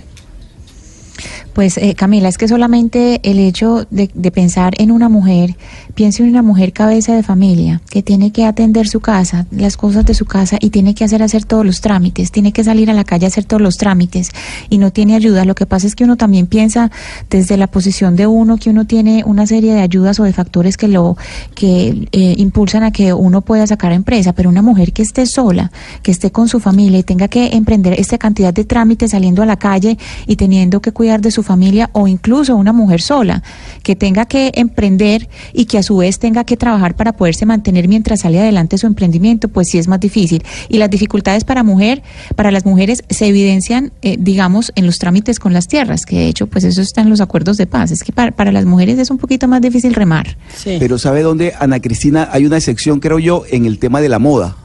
Pues eh, Camila, es que solamente el hecho de, pensar en una mujer, piense en una mujer cabeza de familia que tiene que atender su casa, las cosas de su casa y tiene que hacer hacer todos los trámites, tiene que salir a la calle a hacer todos los trámites y no tiene ayuda. Lo que pasa es que uno también piensa desde la posición de uno que uno tiene una serie de ayudas o de factores que lo que eh, impulsan a que uno pueda sacar empresa, pero una mujer que esté sola, que esté con su familia y tenga que emprender esta cantidad de trámites saliendo a la calle y teniendo que cuidar de su familia o incluso una mujer sola que tenga que emprender y que a su vez tenga que trabajar para poderse mantener mientras sale adelante su emprendimiento, pues sí es más difícil. Y las dificultades para mujer, para las mujeres se evidencian, eh, digamos, en los trámites con las tierras, que de hecho, pues eso está en los acuerdos de paz. Es que para, para las mujeres es un poquito más difícil remar. Pero ¿sabe dónde, Ana Cristina, hay una excepción, creo yo, en el tema de la moda?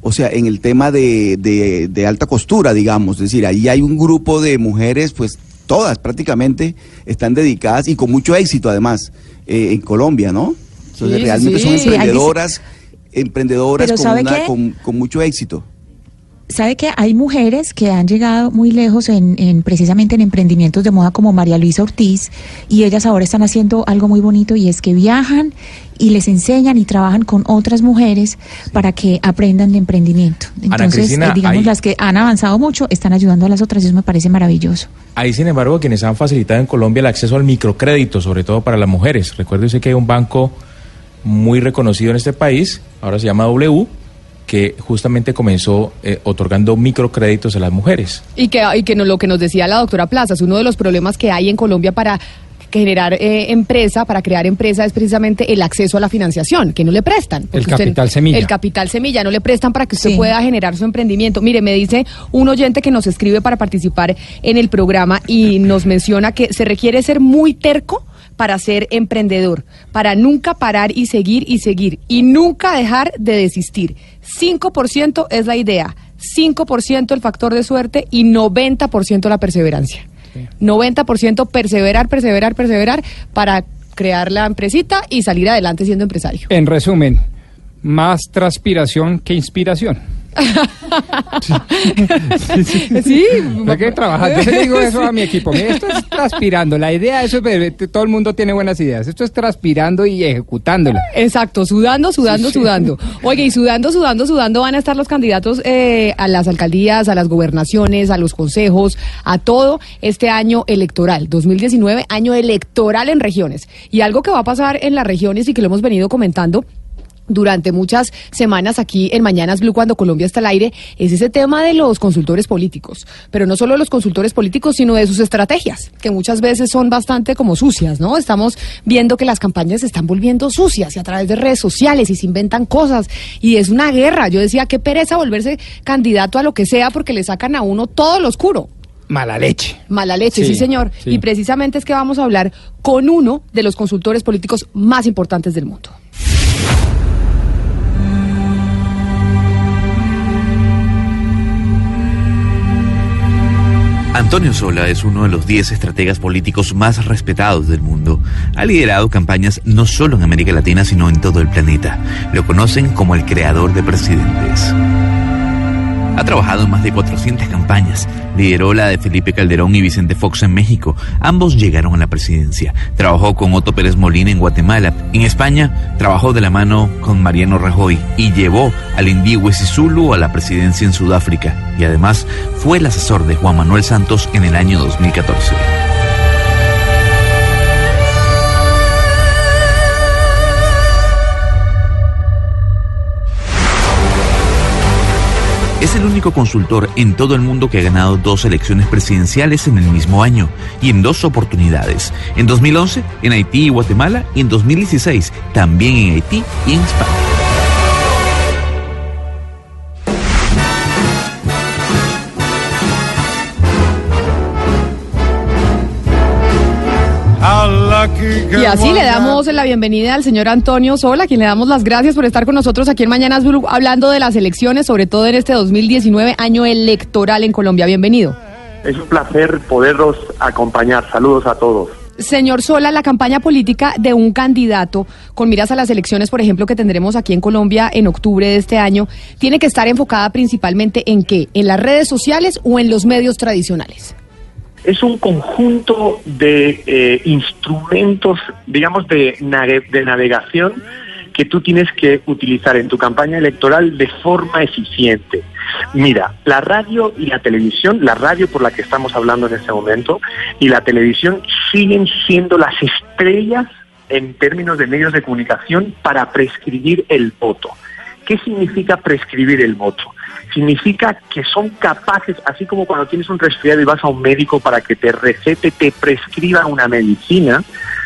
O sea, en el tema de, de, de alta costura, digamos. Es decir, ahí hay un grupo de mujeres, pues todas prácticamente están dedicadas y con mucho éxito además eh, en Colombia, ¿no? Entonces Sí, realmente sí. son Sí, emprendedoras, emprendedoras con, ¿sabe una- con, con mucho éxito. ¿Sabe que hay mujeres que han llegado muy lejos en, en precisamente en emprendimientos de moda como María Luisa Ortiz y ellas ahora están haciendo algo muy bonito y es que viajan y les enseñan y trabajan con otras mujeres para que aprendan de emprendimiento. Entonces, Cristina, eh, digamos, hay- las que han avanzado mucho están ayudando a las otras y eso me parece maravilloso. Hay, sin embargo, quienes han facilitado en Colombia el acceso al microcrédito, sobre todo para las mujeres. Recuerde usted que hay un banco muy reconocido en este país, ahora se llama W, que justamente comenzó eh, otorgando microcréditos a las mujeres. Y que, y que no, lo que nos decía la doctora Plazas, uno de los problemas que hay en Colombia para generar eh, empresa, para crear empresa, es precisamente el acceso a la financiación, que no le prestan. El capital semilla. El capital semilla, no le prestan para que usted Sí. pueda generar su emprendimiento. Mire, me dice un oyente que nos escribe para participar en el programa y nos menciona que se requiere ser muy terco para ser emprendedor, para nunca parar y seguir y seguir y nunca dejar de desistir. 5% es la idea, 5% el factor de suerte y 90% la perseverancia. 90% perseverar, perseverar, perseverar para crear la empresita y salir adelante siendo empresario. En resumen, más transpiración que inspiración. Sí. Hay que trabajar. Yo le digo eso a mi equipo. Mira, esto es transpirando. La idea eso es todo el mundo tiene buenas ideas. Esto es transpirando y ejecutándola. Exacto, sudando, sudando, sudando. Oye, y sudando, sudando, sudando van a estar los candidatos eh, a las alcaldías, a las gobernaciones, a los consejos, a todo este año electoral, 2019, año electoral en regiones. Y algo que va a pasar en las regiones y que lo hemos venido comentando durante muchas semanas aquí en Mañanas Blue cuando Colombia está al aire es ese tema de los consultores políticos, pero no solo de los consultores políticos, sino de sus estrategias, que muchas veces son bastante como sucias, ¿no? Estamos viendo que las campañas se están volviendo sucias y a través de redes sociales y se inventan cosas y es una guerra. Yo decía, qué pereza volverse candidato a lo que sea porque le sacan a uno todo lo oscuro. Mala leche. Mala leche, sí, Sí, señor. sí. Y precisamente es que vamos a hablar con uno de los consultores políticos más importantes del mundo. Antonio Sola es uno de los 10 estrategas políticos más respetados del mundo. Ha liderado campañas no solo en América Latina, sino en todo el planeta. Lo conocen como el creador de presidentes. Ha trabajado en más de 400 campañas. Lideró la de Felipe Calderón y Vicente Fox en México. Ambos llegaron a la presidencia. Trabajó con Otto Pérez Molina en Guatemala. En España, trabajó de la mano con Mariano Rajoy y llevó al Indiwe Sisulu a la presidencia en Sudáfrica. Y además fue el asesor de Juan Manuel Santos en el año 2014. Es el único consultor en todo el mundo que ha ganado dos elecciones presidenciales en el mismo año y en dos oportunidades. En 2011 en Haití y Guatemala y en 2016 también en Haití y en España. Y así le damos la bienvenida al señor Antonio Sola, a quien le damos las gracias por estar con nosotros aquí en Mañanas Blue, hablando de las elecciones, sobre todo en este 2019, año electoral en Colombia. Bienvenido. Es un placer poderlos acompañar. Saludos a todos. Señor Sola, la campaña política de un candidato con miras a las elecciones, por ejemplo, que tendremos aquí en Colombia en octubre de este año, tiene que estar enfocada principalmente en qué? ¿En las redes sociales o en los medios tradicionales? Es un conjunto de eh, instrumentos, digamos, de, nave- de navegación que tú tienes que utilizar en tu campaña electoral de forma eficiente. Mira, la radio y la televisión, la radio por la que estamos hablando en este momento y la televisión siguen siendo las estrellas en términos de medios de comunicación para prescribir el voto. ¿Qué significa prescribir el voto? Significa que son capaces, así como cuando tienes un resfriado y vas a un médico para que te recete, te prescriba una medicina,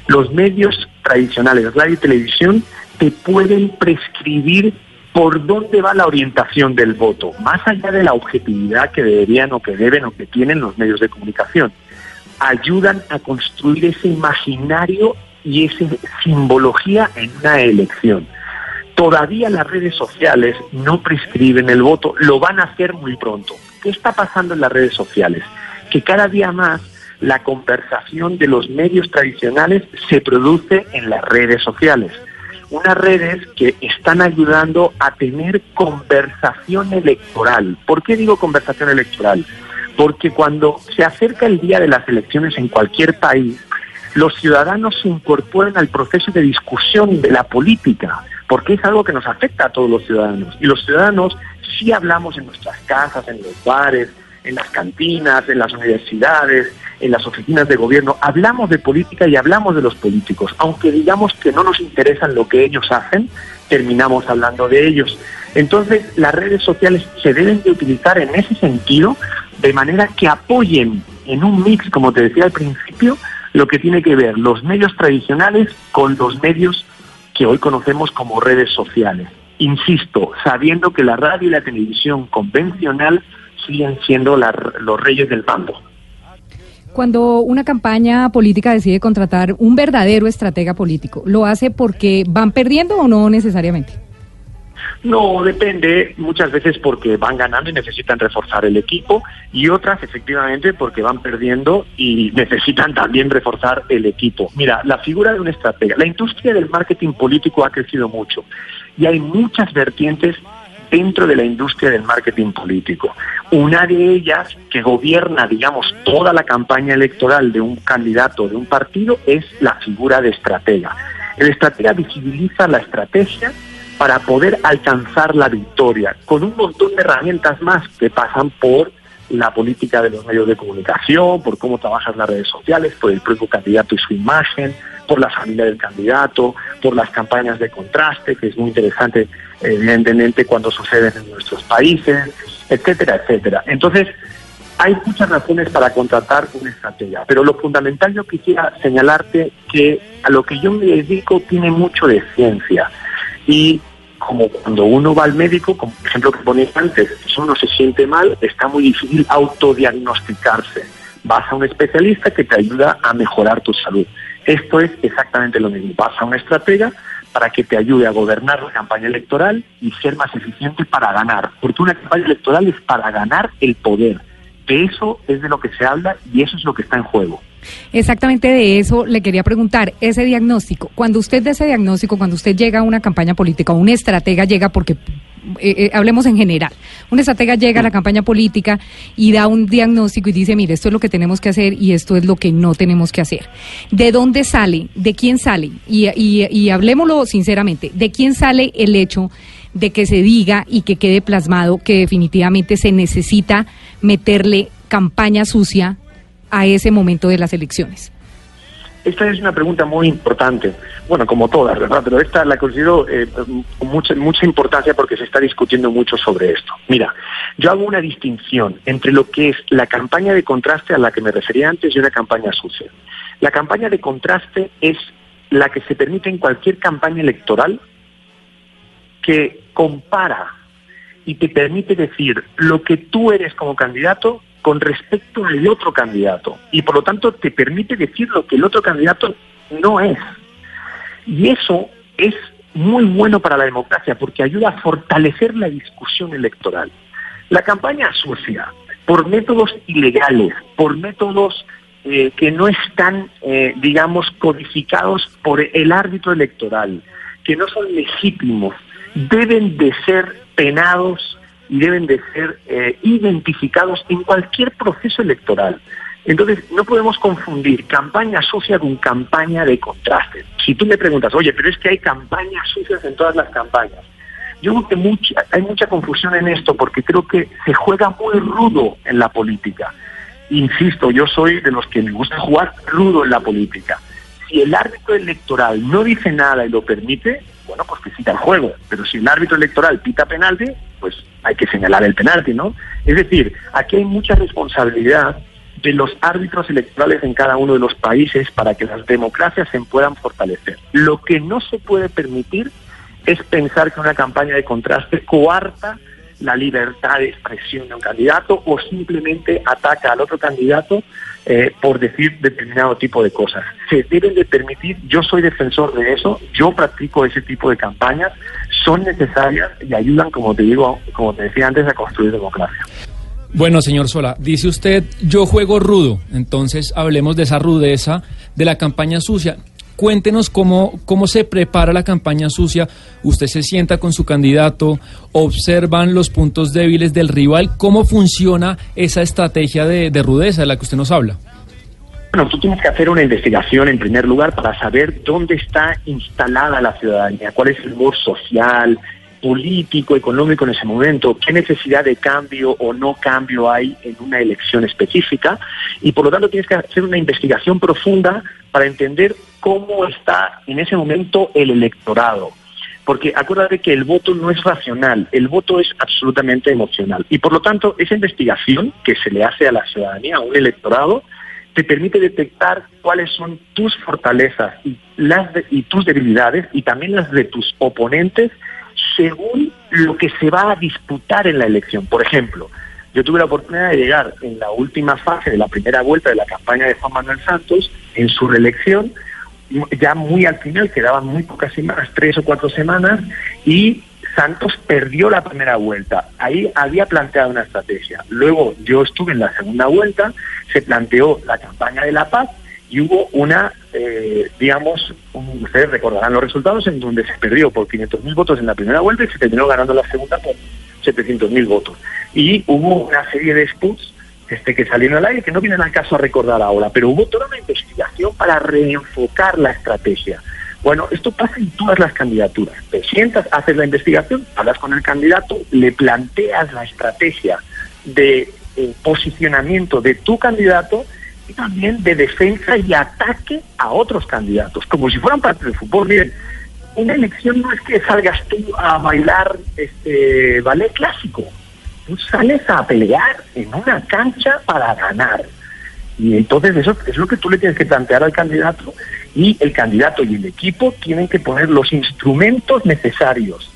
los medios tradicionales, radio y televisión, te pueden prescribir por dónde va la orientación del voto, más allá de la objetividad que deberían o que deben o que tienen los medios de comunicación. Ayudan a construir ese imaginario y esa simbología en una elección. Todavía las redes sociales no prescriben el voto, lo van a hacer muy pronto. ¿Qué está pasando en las redes sociales? Que cada día más la conversación de los medios tradicionales se produce en las redes sociales. Unas redes que están ayudando a tener conversación electoral. ¿Por qué digo conversación electoral? Porque cuando se acerca el día de las elecciones en cualquier país, los ciudadanos se incorporan al proceso de discusión de la política, porque es algo que nos afecta a todos los ciudadanos. Y los ciudadanos sí hablamos en nuestras casas, en los bares, en las cantinas, en las universidades, en las oficinas de gobierno, hablamos de política y hablamos de los políticos. Aunque digamos que no nos interesan lo que ellos hacen, terminamos hablando de ellos. Entonces, las redes sociales se deben de utilizar en ese sentido, de manera que apoyen en un mix, como te decía al principio, lo que tiene que ver los medios tradicionales con los medios que hoy conocemos como redes sociales. Insisto, sabiendo que la radio y la televisión convencional siguen siendo la- los reyes del bando. Cuando una campaña política decide contratar un verdadero estratega político, ¿lo hace porque van perdiendo o no necesariamente? No, depende muchas veces porque van ganando y necesitan reforzar el equipo y otras efectivamente porque van perdiendo y necesitan también reforzar el equipo. Mira, la figura de un estratega, la industria del marketing político ha crecido mucho y hay muchas vertientes dentro de la industria del marketing político. Una de ellas que gobierna, digamos, toda la campaña electoral de un candidato de un partido es la figura de estratega. El estratega visibiliza la estrategia para poder alcanzar la victoria, con un montón de herramientas más que pasan por la política de los medios de comunicación, por cómo trabajas las redes sociales, por el propio candidato y su imagen, por la familia del candidato, por las campañas de contraste, que es muy interesante, evidentemente, cuando suceden en nuestros países, etcétera, etcétera. Entonces, hay muchas razones para contratar una estrategia, pero lo fundamental yo quisiera señalarte que a lo que yo me dedico tiene mucho de ciencia y como cuando uno va al médico, como por ejemplo que ponía antes, si uno se siente mal, está muy difícil autodiagnosticarse. Vas a un especialista que te ayuda a mejorar tu salud. Esto es exactamente lo mismo. Vas a una estratega para que te ayude a gobernar la campaña electoral y ser más eficiente para ganar. Porque una campaña electoral es para ganar el poder. De eso es de lo que se habla y eso es lo que está en juego. Exactamente de eso le quería preguntar, ese diagnóstico, cuando usted da ese diagnóstico, cuando usted llega a una campaña política, un estratega llega porque, eh, eh, hablemos en general, un estratega llega a la campaña política y da un diagnóstico y dice, mire, esto es lo que tenemos que hacer y esto es lo que no tenemos que hacer. ¿De dónde sale? ¿De quién sale? Y, y, y hablemoslo sinceramente, ¿de quién sale el hecho de que se diga y que quede plasmado que definitivamente se necesita meterle campaña sucia a ese momento de las elecciones? Esta es una pregunta muy importante. Bueno, como todas, ¿verdad? Pero esta la considero eh, con mucha, mucha importancia porque se está discutiendo mucho sobre esto. Mira, yo hago una distinción entre lo que es la campaña de contraste a la que me refería antes y una campaña sucia. La campaña de contraste es la que se permite en cualquier campaña electoral que compara y te permite decir lo que tú eres como candidato con respecto al otro candidato y por lo tanto te permite decir lo que el otro candidato no es. Y eso es muy bueno para la democracia porque ayuda a fortalecer la discusión electoral. La campaña sucia, por métodos ilegales, por métodos eh, que no están, eh, digamos, codificados por el árbitro electoral, que no son legítimos, deben de ser penados y deben de ser eh, identificados en cualquier proceso electoral. Entonces, no podemos confundir campaña sucia con campaña de contraste. Si tú me preguntas, oye, pero es que hay campañas sucias en todas las campañas. Yo creo que mucha, hay mucha confusión en esto porque creo que se juega muy rudo en la política. Insisto, yo soy de los que me gusta jugar rudo en la política. Si el árbitro electoral no dice nada y lo permite, bueno, pues que cita el juego. Pero si el árbitro electoral pita penalti, pues hay que señalar el penalti, ¿no? Es decir, aquí hay mucha responsabilidad de los árbitros electorales en cada uno de los países para que las democracias se puedan fortalecer. Lo que no se puede permitir es pensar que una campaña de contraste coarta la libertad de expresión de un candidato o simplemente ataca al otro candidato eh, por decir determinado tipo de cosas. Se deben de permitir, yo soy defensor de eso, yo practico ese tipo de campañas, son necesarias y ayudan, como te digo, como te decía antes, a construir democracia. Bueno, señor Sola, dice usted, yo juego rudo, entonces hablemos de esa rudeza de la campaña sucia. Cuéntenos cómo, cómo se prepara la campaña sucia. Usted se sienta con su candidato, observan los puntos débiles del rival. ¿Cómo funciona esa estrategia de, de rudeza de la que usted nos habla? Bueno, tú tienes que hacer una investigación en primer lugar para saber dónde está instalada la ciudadanía, cuál es el humor social, político, económico en ese momento, qué necesidad de cambio o no cambio hay en una elección específica y por lo tanto tienes que hacer una investigación profunda para entender cómo está en ese momento el electorado. Porque acuérdate que el voto no es racional, el voto es absolutamente emocional. Y por lo tanto, esa investigación que se le hace a la ciudadanía, a un electorado, te permite detectar cuáles son tus fortalezas y, las y tus debilidades y también las de tus oponentes según lo que se va a disputar en la elección. Por ejemplo, yo tuve la oportunidad de llegar en la última fase de la primera vuelta de la campaña de Juan Manuel Santos en su reelección, ya muy al final, quedaban muy pocas semanas, tres o cuatro semanas, y Santos perdió la primera vuelta. Ahí había planteado una estrategia. Luego yo estuve en la segunda vuelta, se planteó la campaña de la paz y hubo una, eh, digamos, ustedes recordarán los resultados en donde se perdió por 500.000 votos en la primera vuelta y se terminó ganando la segunda por 700.000 votos. Y hubo una serie de spots este, que salieron al aire que no vienen al caso a recordar ahora, pero hubo toda una investigación para reenfocar la estrategia. Bueno, esto pasa en todas las candidaturas. Te sientas, haces la investigación, hablas con el candidato, le planteas la estrategia de eh, posicionamiento de tu candidato y también de defensa y ataque a otros candidatos, como si fueran parte del fútbol. Miren, una elección no es que salgas tú a bailar este ballet clásico, tú sales a pelear en una cancha para ganar. Y entonces eso es lo que tú le tienes que plantear al candidato y el candidato y el equipo tienen que poner los instrumentos necesarios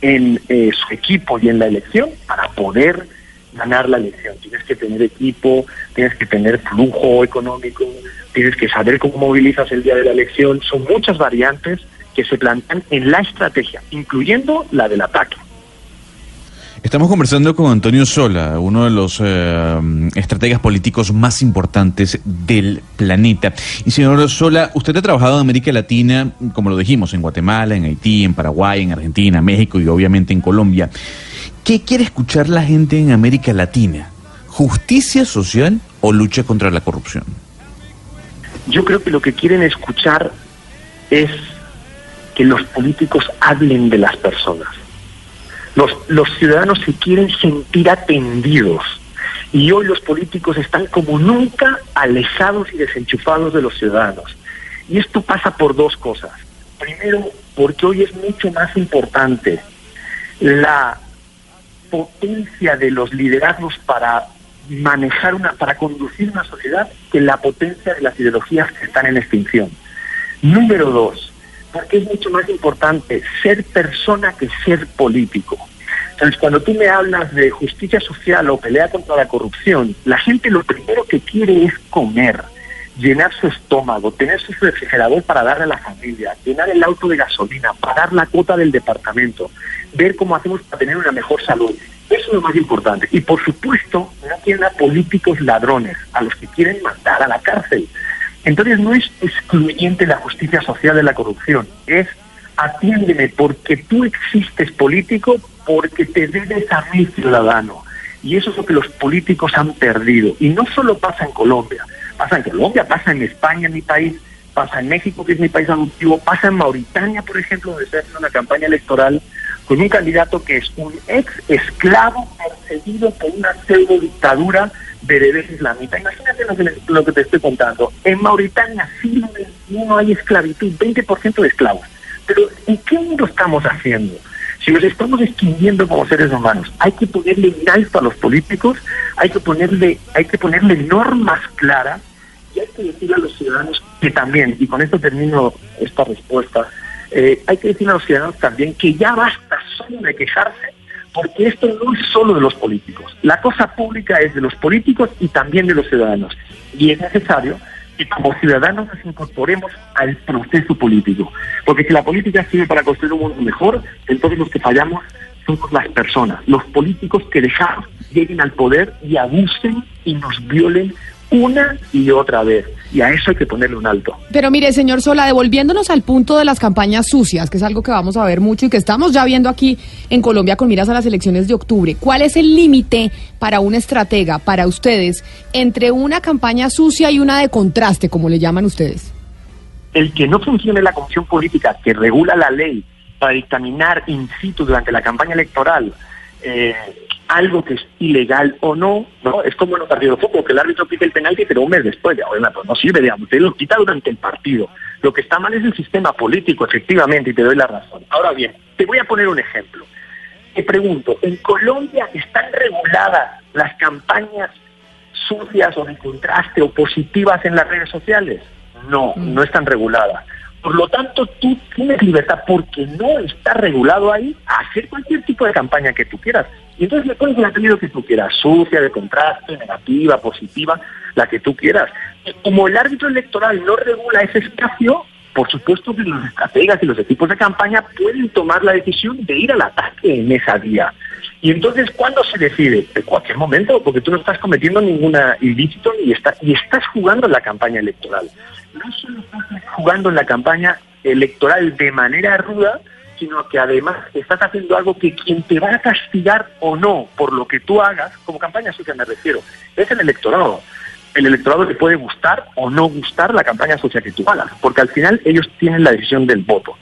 en eh, su equipo y en la elección para poder ganar la elección. Tienes que tener equipo, tienes que tener flujo económico, tienes que saber cómo movilizas el día de la elección. Son muchas variantes que se plantean en la estrategia, incluyendo la del ataque. Estamos conversando con Antonio Sola, uno de los eh, estrategas políticos más importantes del planeta. Y señor Sola, usted ha trabajado en América Latina, como lo dijimos, en Guatemala, en Haití, en Paraguay, en Argentina, México y obviamente en Colombia. ¿Qué quiere escuchar la gente en América Latina? ¿Justicia social o lucha contra la corrupción? Yo creo que lo que quieren escuchar es que los políticos hablen de las personas. Los, ciudadanos se quieren sentir atendidos y hoy los políticos están como nunca alejados y desenchufados de los ciudadanos. Y esto pasa por dos cosas. Primero, porque hoy es mucho más importante la potencia de los liderazgos para manejar una, para conducir una sociedad que la potencia de las ideologías que están en extinción. Número dos, porque es mucho más importante ser persona que ser político. Entonces, cuando tú me hablas de justicia social o pelea contra la corrupción, la gente lo primero que quiere es comer, llenar su estómago, tener su refrigerador para darle a la familia, llenar el auto de gasolina, pagar la cuota del departamento, ver cómo hacemos para tener una mejor salud. Eso es lo más importante. Y por supuesto, no tienen a políticos ladrones, a los que quieren mandar a la cárcel. Entonces no es excluyente la justicia social de la corrupción, es atiéndeme porque tú existes político, porque te debes a mí ciudadano. Y eso es lo que los políticos han perdido. Y no solo pasa en Colombia, pasa en Colombia, pasa en España, mi país, pasa en México, que es mi país adoptivo, pasa en Mauritania, por ejemplo, donde se hace una campaña electoral con un candidato que es un ex esclavo perseguido por una pseudo dictadura bereber islamita. Imagínate lo que, lo que te estoy contando. En Mauritania, siglo XXI, hay esclavitud, 20% de esclavos. Pero ¿en qué mundo estamos haciendo? Si nos estamos extinguiendo como seres humanos, hay que ponerle alto a los políticos, hay que ponerle, hay que ponerle normas claras y hay que decirle a los ciudadanos que también, y con esto termino esta respuesta, eh, hay que decirle a los ciudadanos también que ya basta solo de quejarse, porque esto no es solo de los políticos. La cosa pública es de los políticos y también de los ciudadanos. Y es necesario que como ciudadanos nos incorporemos al proceso político. Porque si la política sirve para construir un mundo mejor, entonces los que fallamos somos las personas, los políticos que dejamos lleguen al poder y abusen y nos violen una y otra vez. Y a eso hay que ponerle un alto. Pero mire, señor Sola, devolviéndonos al punto de las campañas sucias, que es algo que vamos a ver mucho y que estamos ya viendo aquí en Colombia con miras a las elecciones de octubre, ¿cuál es el límite para un estratega, para ustedes, entre una campaña sucia y una de contraste, como le llaman ustedes? El que no funcione la comisión política que regula la ley para dictaminar in situ durante la campaña electoral eh, algo que es ilegal o no, ¿no? Es como en un partido de fútbol, que el árbitro pide el penalti, pero un mes después, ya, bueno, pues no sirve, digamos, usted lo quita durante el partido. Lo que está mal es el sistema político, efectivamente, y te doy la razón. Ahora bien, te voy a poner un ejemplo. Te pregunto, ¿en Colombia están reguladas las campañas sucias o de contraste o positivas en las redes sociales? No, no están reguladas. Por lo tanto, tú tienes libertad, porque no está regulado ahí, hacer cualquier tipo de campaña que tú quieras. Y entonces le pones el apellido que tú quieras, sucia, de contraste, negativa, positiva, la que tú quieras. Como el árbitro electoral no regula ese espacio, por supuesto que los estrategas y los equipos de campaña pueden tomar la decisión de ir al ataque en esa vía. Y entonces, ¿cuándo se decide? En cualquier momento, porque tú no estás cometiendo ningún ilícito y estás jugando en la campaña electoral. No solo estás jugando en la campaña electoral de manera ruda, sino que además estás haciendo algo que quien te va a castigar o no por lo que tú hagas, como campaña sucia me refiero, es el electorado. El electorado le puede gustar o no gustar la campaña sucia que tú hagas, porque al final ellos tienen la decisión del voto.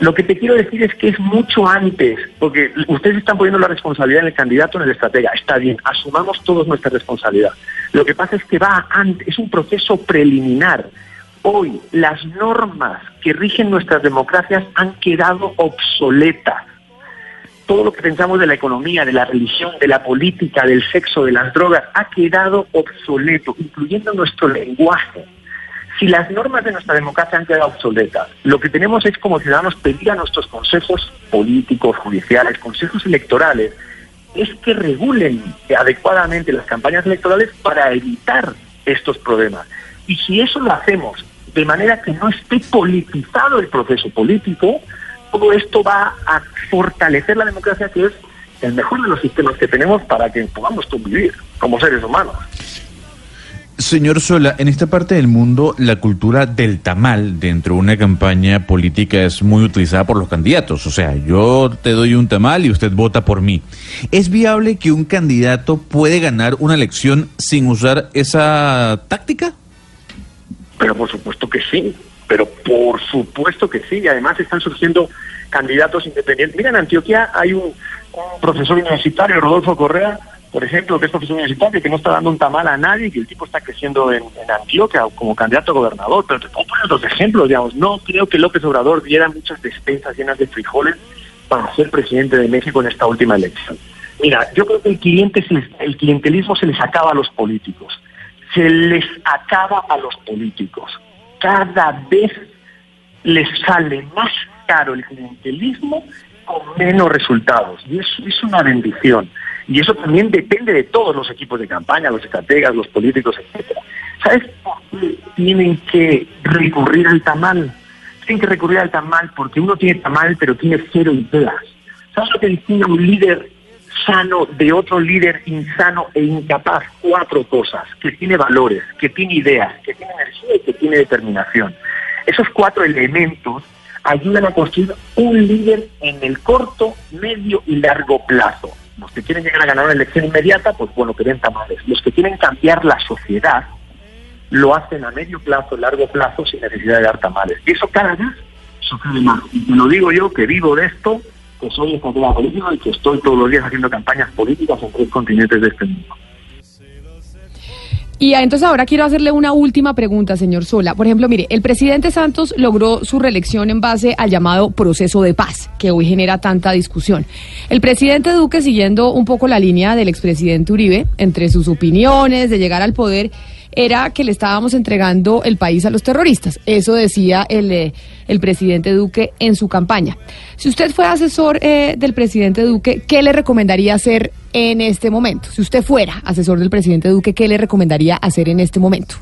Lo que te quiero decir es que es mucho antes, porque ustedes están poniendo la responsabilidad en el candidato, en el estratega. Está bien, asumamos todos nuestra responsabilidad. Lo que pasa es que va antes, es un proceso preliminar. Hoy las normas que rigen nuestras democracias han quedado obsoletas. Todo lo que pensamos de la economía, de la religión, de la política, del sexo, de las drogas, ha quedado obsoleto, incluyendo nuestro lenguaje. Si las normas de nuestra democracia han quedado obsoletas, lo que tenemos es como ciudadanos pedir a nuestros consejos políticos, judiciales, consejos electorales, es que regulen adecuadamente las campañas electorales para evitar estos problemas. Y si eso lo hacemos de manera que no esté politizado el proceso político, todo esto va a fortalecer la democracia, que es el mejor de los sistemas que tenemos para que podamos convivir como seres humanos. Señor Sola, en esta parte del mundo la cultura del tamal dentro de una campaña política es muy utilizada por los candidatos. O sea, yo te doy un tamal y usted vota por mí. ¿Es viable que un candidato puede ganar una elección sin usar esa táctica? Pero por supuesto que sí, pero por supuesto que sí. Y además están surgiendo candidatos independientes. Mira, en Antioquia hay un, un profesor universitario, Rodolfo Correa, por ejemplo, que es profesor universitario, que no está dando un tamal a nadie, que el tipo está creciendo en, en Antioquia como candidato a gobernador. Pero te puedo poner otros ejemplos, digamos. No creo que López Obrador diera muchas despensas llenas de frijoles para ser presidente de México en esta última elección. Mira, yo creo que el, cliente el clientelismo se les acaba a los políticos. Se les acaba a los políticos. Cada vez les sale más caro el clientelismo con menos resultados. Y eso es una bendición. Y eso también depende de todos los equipos de campaña, los estrategas, los políticos, etcétera. ¿Sabes por qué tienen que recurrir al tamal? Tienen que recurrir al tamal porque uno tiene tamal pero tiene cero ideas. ¿Sabes lo que distingue un líder sano de otro líder insano e incapaz? Cuatro cosas, que tiene valores, que tiene ideas, que tiene energía y que tiene determinación. Esos cuatro elementos ayudan a construir un líder en el corto, medio y largo plazo. Los que quieren llegar a ganar una elección inmediata, pues bueno, que den tamales. Los que quieren cambiar la sociedad, lo hacen a medio plazo, largo plazo, sin necesidad de dar tamales. Y eso cada vez sucede más. Y lo digo yo, que vivo de esto, que soy estratega político y que estoy todos los días haciendo campañas políticas en tres continentes de este mundo. Y ah, entonces ahora quiero hacerle una última pregunta, señor Sola. Por ejemplo, mire, el presidente Santos logró su reelección en base al llamado proceso de paz, que hoy genera tanta discusión. El presidente Duque, siguiendo un poco la línea del expresidente Uribe, entre sus opiniones de llegar al poder, era que le estábamos entregando el país a los terroristas. Eso decía el, eh, el presidente Duque en su campaña. Si usted fue asesor eh, del presidente Duque, ¿qué le recomendaría hacer en este momento? Si usted fuera asesor del presidente Duque, ¿qué le recomendaría hacer en este momento?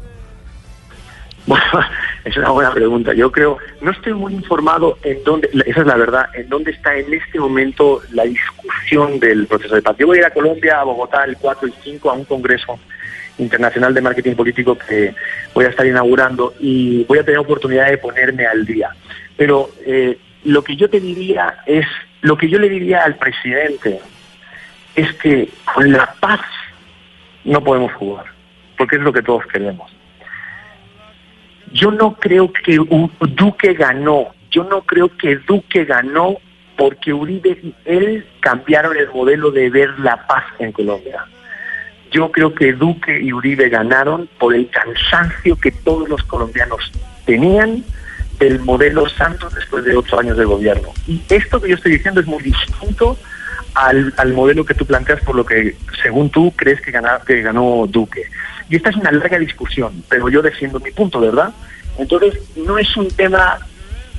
Bueno, (laughs) es una buena pregunta. Yo creo, no estoy muy informado en dónde, esa es la verdad, en dónde está en este momento la discusión del proceso de paz. Yo voy a ir a Colombia, a Bogotá, el 4 y 5, a un congreso internacional de marketing político que voy a estar inaugurando y voy a tener oportunidad de ponerme al día. Pero eh, lo que yo te diría es, lo que yo le diría al presidente es que con la paz no podemos jugar, porque es lo que todos queremos. Yo no creo que Duque ganó, yo no creo que Duque ganó porque Uribe y él cambiaron el modelo de ver la paz en Colombia. Yo creo que Duque y Uribe ganaron por el cansancio que todos los colombianos tenían del modelo Santos después de ocho años de gobierno. Y esto que yo estoy diciendo es muy distinto al, modelo que tú planteas por lo que, según tú, crees que, que ganó Duque. Y esta es una larga discusión, pero yo defiendo mi punto, ¿verdad? Entonces, no es un tema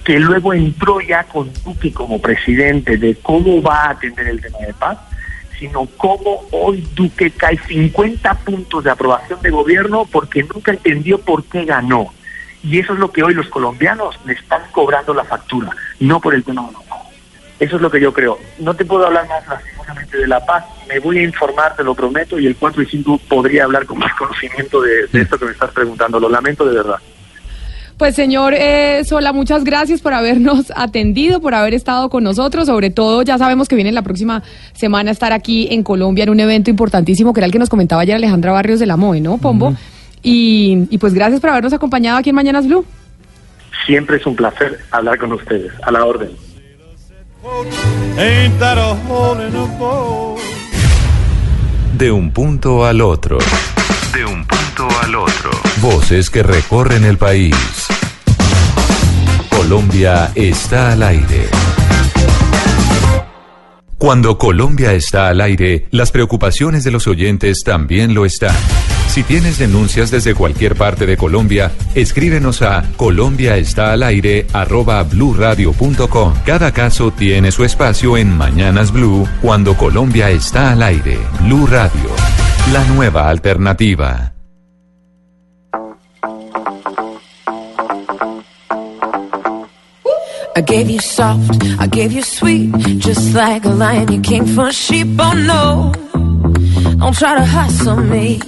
que luego entró ya con Duque como presidente de cómo va a atender el tema de paz, sino cómo hoy Duque cae 50 puntos de aprobación de gobierno porque nunca entendió por qué ganó. Y eso es lo que hoy los colombianos le están cobrando la factura, no por el de Eso es lo que yo creo. No te puedo hablar más lastimosamente de la paz, me voy a informar, te lo prometo, y el 4 y 5 podría hablar con más conocimiento de, de esto que me estás preguntando. Lo lamento de verdad. Pues señor eh, Sola, muchas gracias por habernos (laughs) atendido, por haber estado con nosotros. Sobre todo, ya sabemos que viene la próxima semana a estar aquí en Colombia en un evento importantísimo, que era el que nos comentaba ayer Alejandra Barrios de la MOE, ¿no, Pombo? y, y pues gracias por habernos acompañado aquí en Mañanas Blue. Siempre es un placer hablar con ustedes. A la orden. De un punto al otro. De un punto al otro. Voces que recorren el país. Colombia está al aire. Cuando Colombia está al aire, las preocupaciones de los oyentes también lo están. Si tienes denuncias desde cualquier parte de Colombia, escríbenos a colombiaestalaire@bluradio.com. Cada caso tiene su espacio en Mañanas Blue cuando Colombia está al aire. Blue Radio, la nueva alternativa. I gave you soft, I gave you sweet, just like a lion, you came for sheep. Oh no, don't try to hustle me.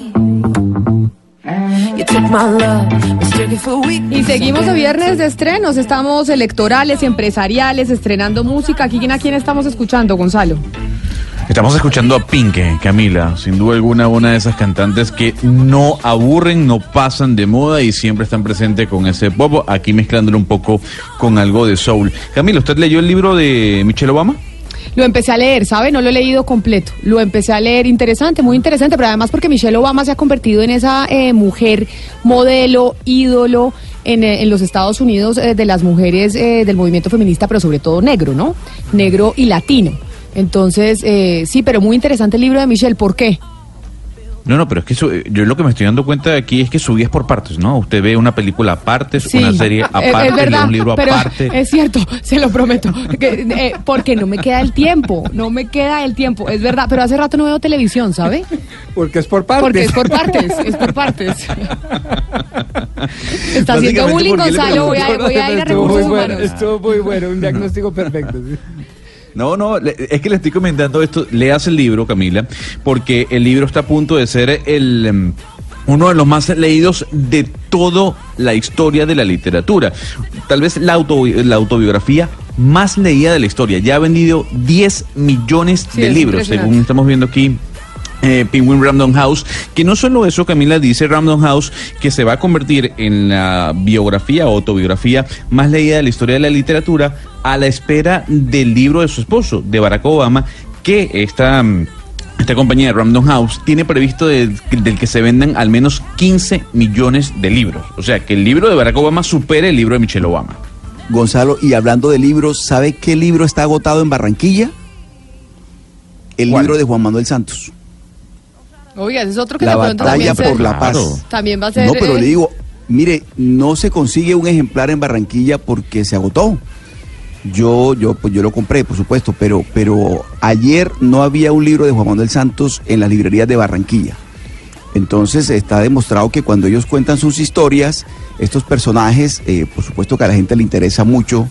Y seguimos de viernes de estrenos, estamos electorales y empresariales, estrenando música. ¿Aquí a quién estamos escuchando, Gonzalo? Estamos escuchando a Pink, Camila, sin duda alguna una de esas cantantes que no aburren, no pasan de moda y siempre están presentes con ese pop, aquí mezclándolo un poco con algo de soul. Camila, ¿usted leyó el libro de Michelle Obama? Lo empecé a leer, ¿sabe? No lo he leído completo. Lo empecé a leer, interesante, muy interesante, pero además porque Michelle Obama se ha convertido en esa eh, mujer modelo, ídolo en, eh, los Estados Unidos eh, de las mujeres del movimiento feminista, pero sobre todo negro, ¿no? Negro y latino. Entonces, eh, sí, pero muy interesante el libro de Michelle. ¿Por qué? No, no, pero es que yo lo que me estoy dando cuenta de aquí es que su vida es por partes, ¿no? Usted ve una película aparte, una serie (laughs) eh, aparte, lee un libro aparte. (laughs) Es cierto, se lo prometo, eh, porque no me queda el tiempo, no me queda el tiempo, es verdad, pero hace rato no veo televisión, ¿sabe? Porque es por partes. Porque es por partes, es por partes. (laughs) Está haciendo bullying, Gonzalo, voy a, voy a ir a recursos humanos. estuvo muy bueno, un diagnóstico perfecto. ¿sí? No, no, es que le estoy comentando esto. Leas el libro, Camila, porque el libro está a punto de ser el em, uno de los más leídos de toda la historia de la literatura. Tal vez la, la autobiografía más leída de la historia. Ya ha vendido 10 millones Sí, de libros, según estamos viendo aquí. Eh, Penguin Random House, que no solo eso, Camila dice Random House, que se va a convertir en la biografía o autobiografía más leída de la historia de la literatura a la espera del libro de su esposo, de Barack Obama, que esta, mm, esta compañía de Random House tiene previsto de- del que se vendan al menos 15 millones de libros. O sea, que el libro de Barack Obama supere el libro de Michelle Obama. Gonzalo, y hablando de libros, ¿sabe qué libro está agotado en Barranquilla? El libro de Juan Manuel Santos. Oiga, ese es otro que La batalla también, por la paz. también va a ser... No, pero eh, le digo, mire, no se consigue un ejemplar en Barranquilla porque se agotó. Yo, yo, pues yo lo compré, por supuesto, pero, pero ayer no había un libro de Juan Manuel Santos en las librerías de Barranquilla. Entonces está demostrado que cuando ellos cuentan sus historias, estos personajes, eh, por supuesto que a la gente le interesa mucho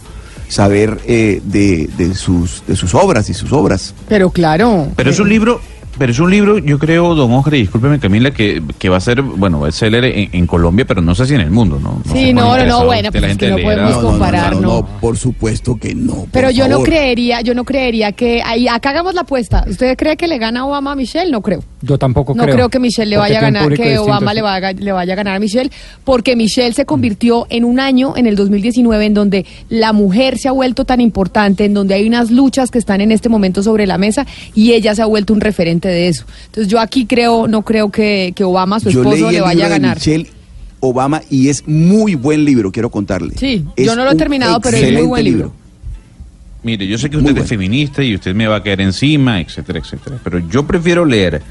saber eh, de, de sus, de sus obras y sus obras. Pero claro. Pero es un libro, pero es un libro, yo creo, don Oscar, y discúlpeme Camila, que, que va a ser, bueno, bestseller en, en Colombia, pero no sé si en el mundo, ¿no? No Sí, cuán no, no, no, bueno, pues es que no podemos a- comparar, no. por supuesto que no. Pero yo no creería, yo no creería que... Ahí, acá hagamos la apuesta. ¿Usted cree que le gana Obama a Michelle? No creo. Yo tampoco No creo. creo que Michelle le vaya a ganar, que distinto, Obama sí. le vaya, le vaya a ganar a Michelle, porque Michelle se convirtió en un año, en el 2019, en donde la mujer se ha vuelto tan importante, en donde hay unas luchas que están en este momento sobre la mesa y ella se ha vuelto un referente de eso. Entonces yo aquí creo, no creo que, que Obama, su Yo leí esposo, el le vaya a ganar. Michelle Obama y es muy buen libro, quiero contarle. Sí, Es yo no lo he terminado, pero es muy buen libro. Mire, yo sé que usted es feminista y usted me va a caer encima, etcétera, etcétera. Pero yo prefiero leer,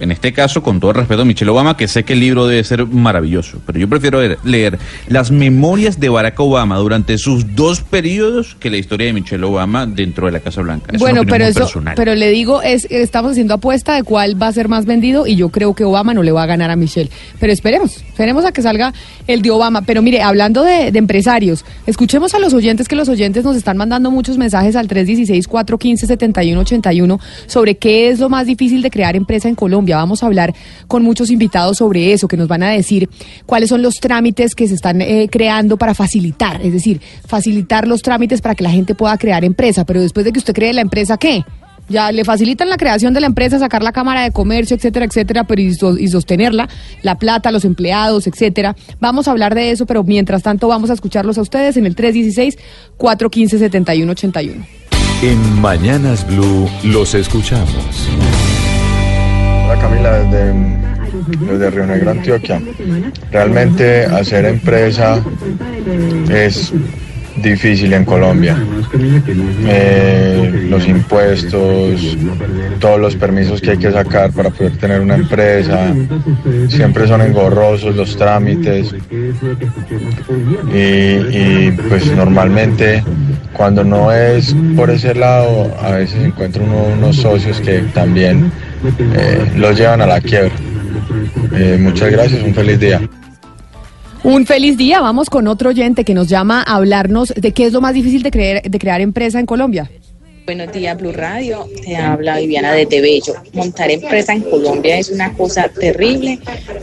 en este caso, con todo el respeto a Michelle Obama, que sé que el libro debe ser maravilloso, pero yo prefiero leer, leer las memorias de Barack Obama durante sus dos periodos que la historia de Michelle Obama dentro de la Casa Blanca. Es Bueno, pero eso, personal. pero le digo, es estamos haciendo apuesta de cuál va a ser más vendido y yo creo que Obama no le va a ganar a Michelle. Pero esperemos, esperemos a que salga el de Obama. Pero mire, hablando de, de empresarios, escuchemos a los oyentes que los oyentes nos están mandando muchos mensajes al 316-415-7181 sobre qué es lo más difícil de crear empresa en Colombia. Vamos a hablar con muchos invitados sobre eso, que nos van a decir cuáles son los trámites que se están eh, creando para facilitar, es decir, facilitar los trámites para que la gente pueda crear empresa. Pero después de que usted cree la empresa, ¿qué? Ya le facilitan la creación de la empresa, sacar la cámara de comercio, etcétera, etcétera, pero y sostenerla, la plata, los empleados, etcétera. Vamos a hablar de eso, pero mientras tanto vamos a escucharlos a ustedes en el 316-415-7181. En Mañanas Blue los escuchamos. Camila, desde, desde Río Negro, Antioquia. Realmente hacer empresa es difícil en Colombia. Eh, los impuestos, todos los permisos que hay que sacar para poder tener una empresa, siempre son engorrosos los trámites. Y, pues normalmente cuando no es por ese lado, a veces encuentra uno unos socios que también eh, los llevan a la quiebra. Eh, muchas gracias, un feliz día. Un feliz día, vamos con otro oyente que nos llama a hablarnos de qué es lo más difícil de, creer, de crear empresa en Colombia. Buenos días, Blue Radio. Te habla Viviana de Bello. Montar empresa en Colombia es una cosa terrible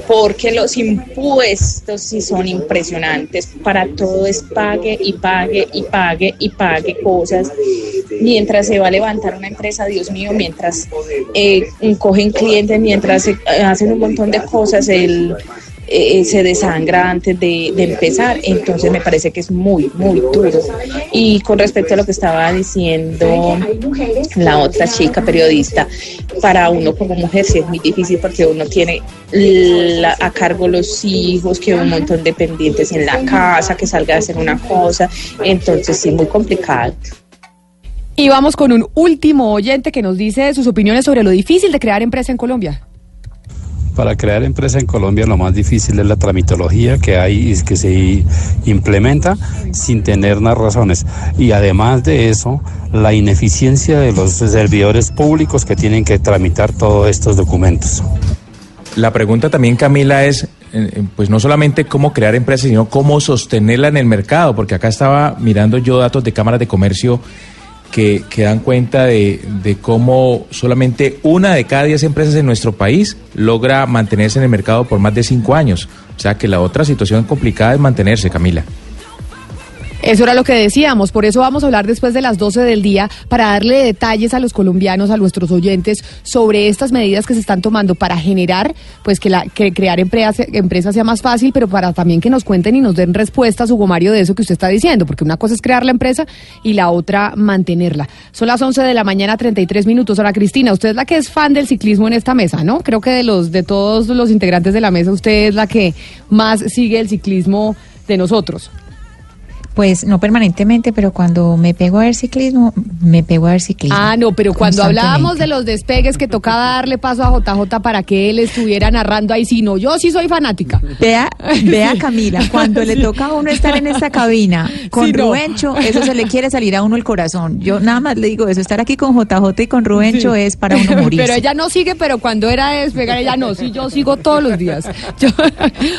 porque los impuestos sí son impresionantes. Para todo es pague y pague y pague y pague cosas. Mientras se va a levantar una empresa, Dios mío, mientras eh, cogen clientes, mientras eh, hacen un montón de cosas, el eh, se desangra antes de, empezar, entonces me parece que es muy, muy duro. Y con respecto a lo que estaba diciendo la otra chica periodista, para uno como mujer sí es muy difícil porque uno tiene a cargo los hijos, que un montón de pendientes en la casa, que salga a hacer una cosa, entonces sí, muy complicado. Y vamos con un último oyente que nos dice sus opiniones sobre lo difícil de crear empresa en Colombia. Para crear empresa en Colombia lo más difícil es la tramitología que hay y que se implementa sin tener unas razones. Y además de eso, la ineficiencia de los servidores públicos que tienen que tramitar todos estos documentos. La pregunta también, Camila, es, eh, eh, pues no solamente cómo crear empresas, sino cómo sostenerla en el mercado, porque acá estaba mirando yo datos de cámaras de comercio que, que dan cuenta de, de cómo solamente una de cada diez empresas en nuestro país logra mantenerse en el mercado por más de cinco años. O sea que la otra situación complicada es mantenerse, Camila. Eso era lo que decíamos, por eso vamos a hablar después de las 12 del día para darle detalles a los colombianos, a nuestros oyentes sobre estas medidas que se están tomando para generar, pues que, crear empresas, empresas sea más fácil, pero para también que nos cuenten y nos den respuestas, Hugo Mario, de eso que usted está diciendo, porque una cosa es crear la empresa y la otra mantenerla. Son las 11 de la mañana, 33 minutos. Ahora, Cristina, usted es la que es fan del ciclismo en esta mesa, ¿no? Creo que de los de todos los integrantes de la mesa, usted es la que más sigue el ciclismo de nosotros. Pues no permanentemente, pero cuando me pego a ver ciclismo, me pego a ver ciclismo. Ah, no, pero cuando hablábamos de los despegues que tocaba darle paso a JJ para que él estuviera narrando ahí, sí, no, yo sí soy fanática. Vea, vea (laughs) Camila, cuando le toca a uno estar en esta cabina (laughs) con Sí, no. Rubencho, eso se le quiere salir a uno el corazón. Yo nada más le digo eso, estar aquí con JJ y con Rubencho Sí. es para uno (laughs) morirse. Pero ella no sigue, pero cuando era de despegar, ella no. Sí, yo sigo todos los días. Yo,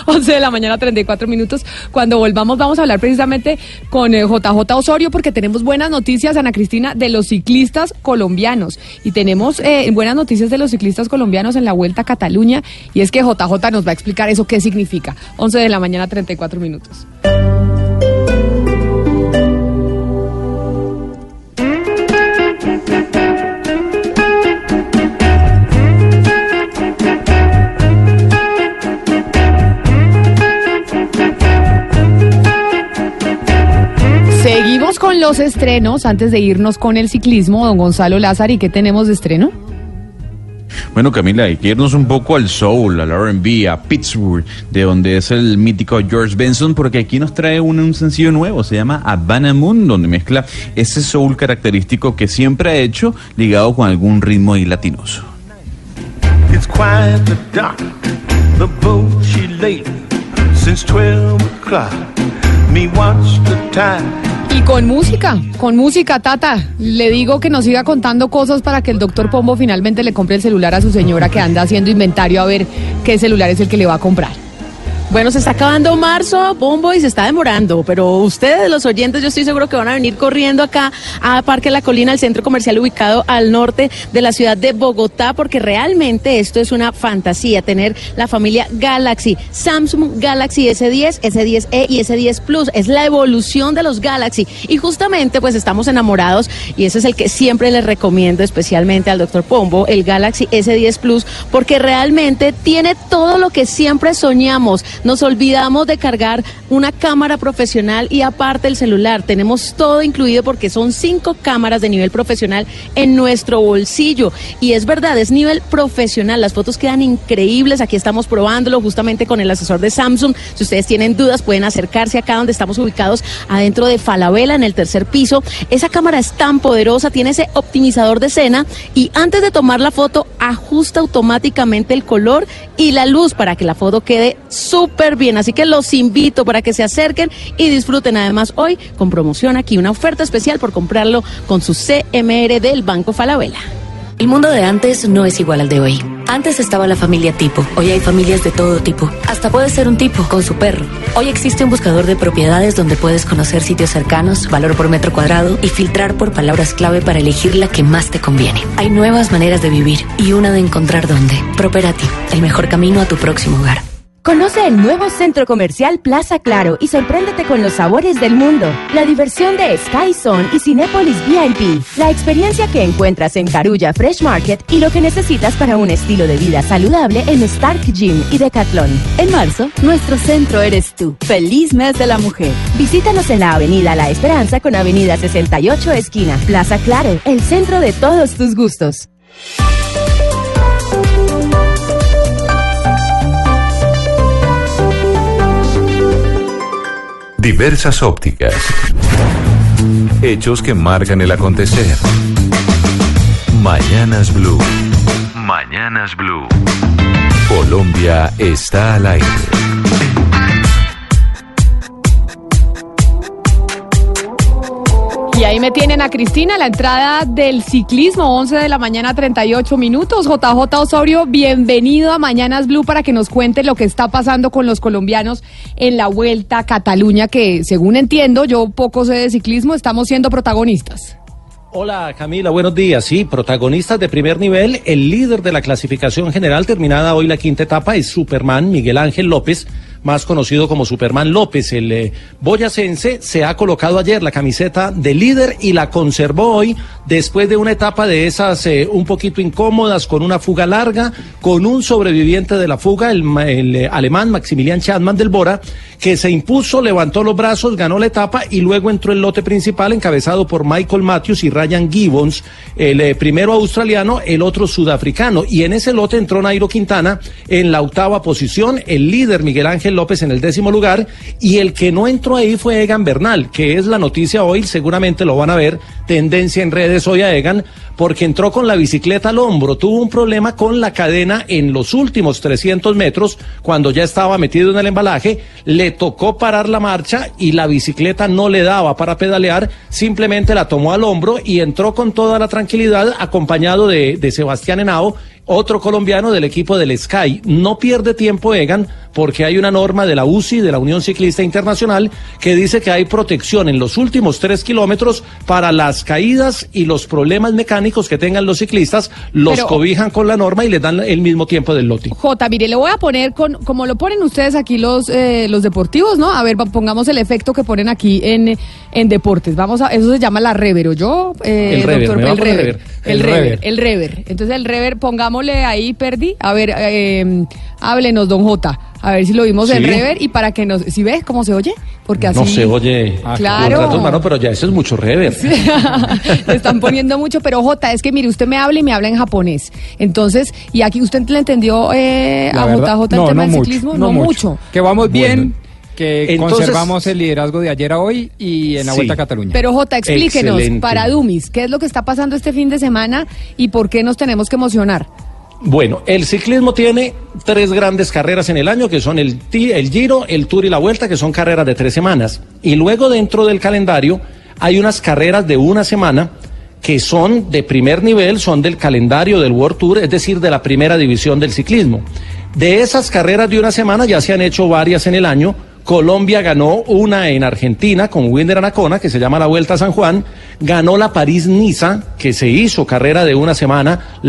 11 de la mañana, 34 minutos. Cuando volvamos, vamos a hablar precisamente con eh, JJ Osorio, porque tenemos buenas noticias, Ana Cristina, de los ciclistas colombianos. Y tenemos eh, buenas noticias de los ciclistas colombianos en la Vuelta a Cataluña. Y es que JJ nos va a explicar eso qué significa. 11 de la mañana, 34 minutos. Con los estrenos antes de irnos con el ciclismo, don Gonzalo Lázaro. ¿Y qué tenemos de estreno? Bueno, Camila, hay que irnos un poco al soul, al R&B, a Pittsburgh, de donde es el mítico George Benson, porque aquí nos trae un, un sencillo nuevo, se llama Havana Moon, donde mezcla ese soul característico que siempre ha hecho ligado con algún ritmo y latinoso. It's quite the dark. The boat she laid since 12 o'clock. Me watch the time. Y con música, con música, Tata. Le digo que nos siga contando cosas para que el doctor Pombo finalmente le compre el celular a su señora que anda haciendo inventario a ver qué celular es el que le va a comprar. Bueno, se está acabando marzo, Bombo, y se está demorando, pero ustedes, los oyentes, yo estoy seguro que van a venir corriendo acá a Parque La Colina, el centro comercial ubicado al norte de la ciudad de Bogotá, porque realmente esto es una fantasía, tener la familia Galaxy, Samsung Galaxy S10, S10e y S10 Plus, es la evolución de los Galaxy, y justamente pues estamos enamorados, y ese es el que siempre les recomiendo, especialmente al doctor Pombo, el Galaxy S10 Plus, porque realmente tiene todo lo que siempre soñamos. Nos olvidamos de cargar una cámara profesional y aparte el celular. Tenemos todo incluido porque son cinco cámaras de nivel profesional en nuestro bolsillo. Y es verdad, es nivel profesional. Las fotos quedan increíbles. Aquí estamos probándolo justamente con el asesor de Samsung. Si ustedes tienen dudas, pueden acercarse acá donde estamos ubicados adentro de Falabella en el tercer piso. Esa cámara es tan poderosa, tiene ese optimizador de escena y antes de tomar la foto ajusta automáticamente el color y la luz para que la foto quede súper bien. Así que los invito para que se acerquen y disfruten además hoy con promoción aquí una oferta especial por comprarlo con su CMR del Banco Falabella. El mundo de antes no es igual al de hoy. Antes estaba la familia tipo, hoy hay familias de todo tipo. Hasta puede ser un tipo con su perro. Hoy existe un buscador de propiedades donde puedes conocer sitios cercanos, valor por metro cuadrado y filtrar por palabras clave para elegir la que más te conviene. Hay nuevas maneras de vivir y una de encontrar dónde. Properati, el mejor camino a tu próximo hogar. Conoce el nuevo centro comercial Plaza Claro y sorpréndete con los sabores del mundo. La diversión de Sky Zone y Cinépolis VIP. La experiencia que encuentras en Carulla Fresh Market y lo que necesitas para un estilo de vida saludable en Stark Gym y Decathlon. En marzo, nuestro centro eres tú. Feliz mes de la mujer. Visítanos en la Avenida La Esperanza con Avenida 68 esquina. Plaza Claro, el centro de todos tus gustos. Diversas ópticas. Hechos que marcan el acontecer. Mañanas Blue. Mañanas Blue. Colombia está al aire. Y ahí me tienen a Cristina, la entrada del ciclismo, 11 de la mañana, 38 minutos. JJ Osorio, bienvenido a Mañanas Blue para que nos cuente lo que está pasando con los colombianos en la Vuelta a Cataluña, que según entiendo, yo poco sé de ciclismo, estamos siendo protagonistas. Hola Camila, buenos días. Sí, protagonistas de primer nivel, el líder de la clasificación general terminada hoy la quinta etapa es Superman Miguel Ángel López, más conocido como Superman López. El eh, boyacense se ha colocado ayer la camiseta de líder y la conservó hoy después de una etapa de esas eh, un poquito incómodas, con una fuga larga, con un sobreviviente de la fuga, el, el, eh, alemán Maximilian Chadman del Bora, que se impuso, levantó los brazos, ganó la etapa y luego entró el lote principal encabezado por Michael Matthews y Ryan Gibbons, el primero australiano, el otro sudafricano. Y en ese lote entró Nairo Quintana en la octava posición, el líder Miguel Ángel López en el décimo lugar y el que no entró ahí fue Egan Bernal, que es la noticia hoy, seguramente lo van a ver, tendencia en redes hoy a Egan, porque entró con la bicicleta al hombro, tuvo un problema con la cadena en los últimos 300 metros, cuando ya estaba metido en el embalaje, le tocó parar la marcha y la bicicleta no le daba para pedalear, simplemente la tomó al hombro y entró con toda la tranquilidad acompañado de, de Sebastián Henao, otro colombiano del equipo del Sky. No pierde tiempo Egan porque hay una norma de la UCI, de la Unión Ciclista Internacional, que dice que hay protección en los últimos tres kilómetros para las caídas y los problemas mecánicos que tengan los ciclistas, los Pero- cobijan con la norma y les dan el mismo tiempo del lote. Jota, mire, le voy a poner con, como lo ponen ustedes aquí los, eh, los deportivos, ¿no? A ver, pongamos el efecto que ponen aquí en, en deportes. Vamos a, eso se llama la rever, yo, eh, El rever, el rever, rever. el El rever, el rever. Entonces el rever, pongámosle ahí, perdí. A ver, eh, háblenos, don Jota. A ver si lo vimos en Sí. rever y para que nos, si ves cómo se oye, porque así No se oye Claro. contratos, mano, pero ya eso es mucho rever. Le (laughs) están poniendo mucho, pero Jota, es que mire, usted me habla y me habla en japonés. Entonces, y aquí usted le entendió eh, a verdad, JJ el no, tema no del mucho, ciclismo, no no, mucho. mucho. Que vamos bien, Bueno. Que Entonces- conservamos el liderazgo de ayer a hoy y en la Sí. Vuelta a Cataluña. Pero Jota, explíquenos Excelente. para Dumis, ¿qué es lo que está pasando este fin de semana y por qué nos tenemos que emocionar? Bueno, el ciclismo tiene tres grandes carreras en el año, que son el, Ti- el Giro, el Tour y la Vuelta, que son carreras de tres semanas. Y luego dentro del calendario hay unas carreras de una semana que son de primer nivel, son del calendario del World Tour, es decir, de la primera división del ciclismo. De esas carreras de una semana ya se han hecho varias en el año. Colombia ganó una en Argentina con Winder Anacona, que se llama la Vuelta a San Juan. Ganó la París-Niza, que se hizo carrera de una semana.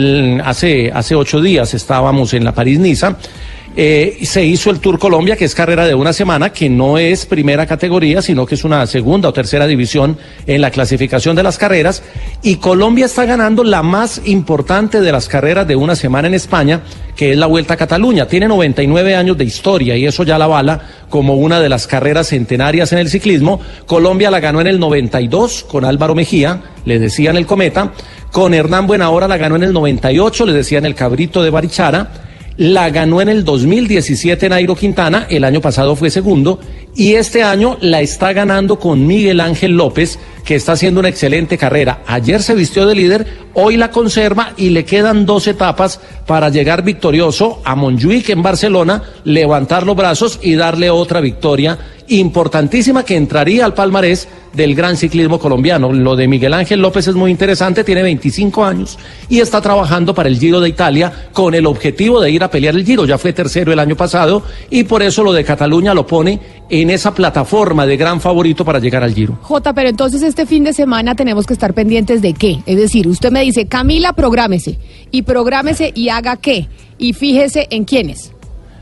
Hace, hace ocho días estábamos en la París-Niza. Eh, se hizo el Tour Colombia, que es carrera de una semana, que no es primera categoría, sino que es una segunda o tercera división en la clasificación de las carreras. Y Colombia está ganando la más importante de las carreras de una semana en España, que es la Vuelta a Cataluña. Tiene 99 años de historia y eso ya la avala como una de las carreras centenarias en el ciclismo. Colombia la ganó en el 92 con Álvaro Mejía, le decían el Cometa. Con Hernán Buenahora la ganó en el 98, le decían el Cabrito de Barichara. La ganó en el 2017 Nairo Quintana, el año pasado fue segundo, y este año la está ganando con Miguel Ángel López, que está haciendo una excelente carrera. Ayer se vistió de líder, hoy la conserva y le quedan dos etapas para llegar victorioso a Montjuic en Barcelona, levantar los brazos y darle otra victoria importantísima que entraría al palmarés del gran ciclismo colombiano. Lo de Miguel Ángel López es muy interesante, tiene 25 años y está trabajando para el Giro de Italia con el objetivo de ir a pelear el Giro. Ya fue tercero el año pasado y por eso lo de Cataluña lo pone en esa plataforma de gran favorito para llegar al Giro. Jota, pero entonces este fin de semana tenemos que estar pendientes de qué. Es decir, usted me dice, Camila, prográmese. Y prográmese y haga qué. Y fíjese en quiénes.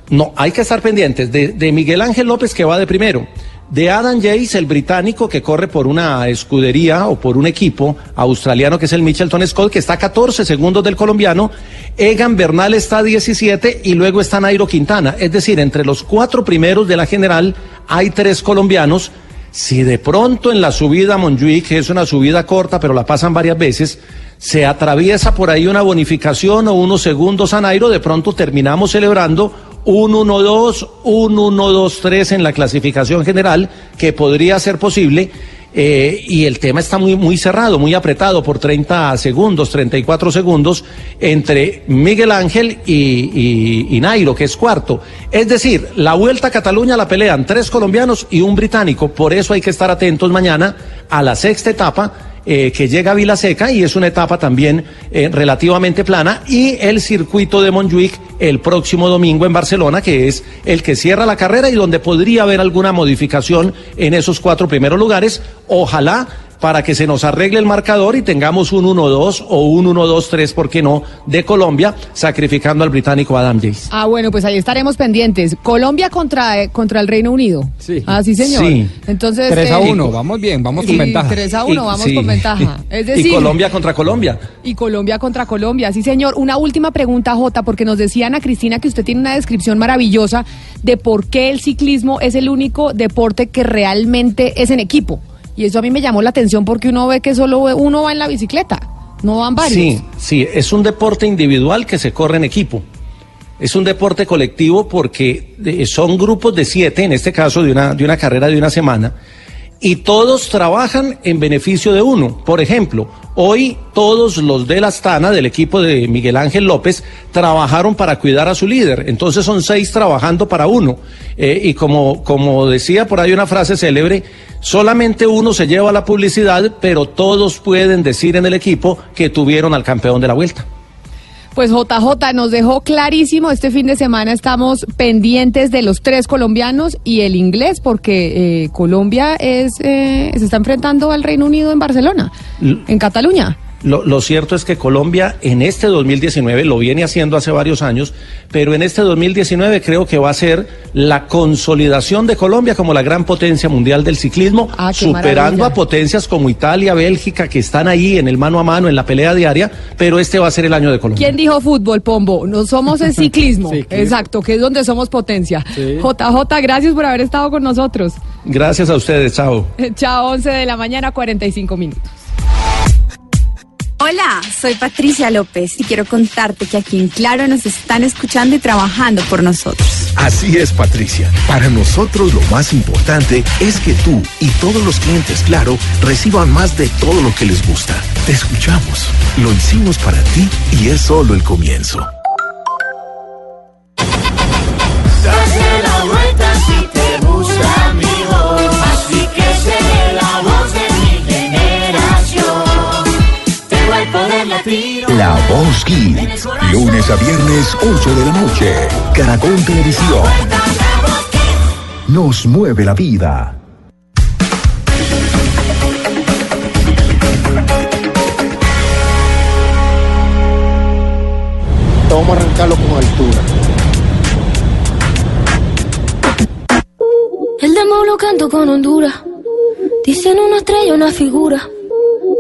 No, hay que estar pendientes de, de Miguel Ángel López que va de primero, de Adam Yates, el británico que corre por una escudería o por un equipo australiano que es el Michelton Scott, que está a 14 segundos del colombiano, Egan Bernal está a 17 y luego está Nairo Quintana. Es decir, entre los cuatro primeros de la general hay tres colombianos. Si de pronto en la subida a Montjuic, que es una subida corta, pero la pasan varias veces, se atraviesa por ahí una bonificación o unos segundos a Nairo, de pronto terminamos celebrando un 1-2, un 1-2-3 en la clasificación general, que podría ser posible. Eh, y el tema está muy, muy cerrado, muy apretado por 30 segundos, 34 segundos entre Miguel Ángel y, y- Nairo, que es cuarto. Es decir, la vuelta a Cataluña la pelean tres colombianos y un británico. Por eso hay que estar atentos mañana a la sexta etapa eh, que llega a Vilaseca y es una etapa también eh, relativamente plana y el circuito de Montjuic el próximo domingo en Barcelona que es el que cierra la carrera y donde podría haber alguna modificación en esos cuatro primeros lugares. Ojalá para que se nos arregle el marcador y tengamos un 1-2 o un 1-2-3, ¿por qué no?, de Colombia, sacrificando al británico Adam Jace. Ah, bueno, pues ahí estaremos pendientes. Colombia contra, eh, contra el Reino Unido. Sí. Ah, sí, señor. Sí. Entonces. 3 a eh, 1, vamos bien, vamos con ventaja. 3 a 1, Y- vamos sí. con ventaja. (laughs) Es decir, y Colombia contra Colombia. Y Colombia contra Colombia, sí señor. Una última pregunta, Jota, porque nos decía Ana Cristina que usted tiene una descripción maravillosa de por qué el ciclismo es el único deporte que realmente es en equipo. Y eso a mí me llamó la atención porque uno ve que solo uno va en la bicicleta, no van varios. Sí, sí, es un deporte individual que se corre en equipo. Es un deporte colectivo porque eh, son grupos de siete, en este caso de una, de una carrera de una semana, y todos trabajan en beneficio de uno. Por ejemplo, hoy todos los de la Astana, del equipo de Miguel Ángel López, trabajaron para cuidar a su líder. Entonces son seis trabajando para uno. Eh, y como, como decía por ahí una frase célebre, solamente uno se lleva la publicidad, pero todos pueden decir en el equipo que tuvieron al campeón de la vuelta. Pues JJ nos dejó clarísimo, este fin de semana estamos pendientes de los tres colombianos y el inglés, porque eh, Colombia es eh, se está enfrentando al Reino Unido en Barcelona, en Cataluña. Lo, lo cierto es que Colombia en este 2019 lo viene haciendo hace varios años, pero en este 2019 creo que va a ser la consolidación de Colombia como la gran potencia mundial del ciclismo, Ah, superando maravilla. a potencias como Italia, Bélgica, que están ahí en el mano a mano, en la pelea diaria, pero este va a ser el año de Colombia. ¿Quién dijo fútbol, Pombo? No somos el (laughs) ciclismo. Exacto, que es donde somos potencia. JJ, gracias por haber estado con nosotros. Gracias a ustedes, chao. (laughs) Chao, 11 de la mañana, 45 minutos. Hola, soy Patricia López y quiero contarte que aquí en Claro nos están escuchando y trabajando por nosotros. Así es, Patricia. Para nosotros lo más importante es que tú y todos los clientes Claro reciban más de todo lo que les gusta. Te escuchamos. Lo hicimos para ti y es solo el comienzo. La Voz Kids. Lunes a viernes, 8 de la noche. Caracol Televisión. Nos mueve la vida. Vamos a arrancarlo con altura. El demo lo canto con Honduras. Dicen una estrella, una figura.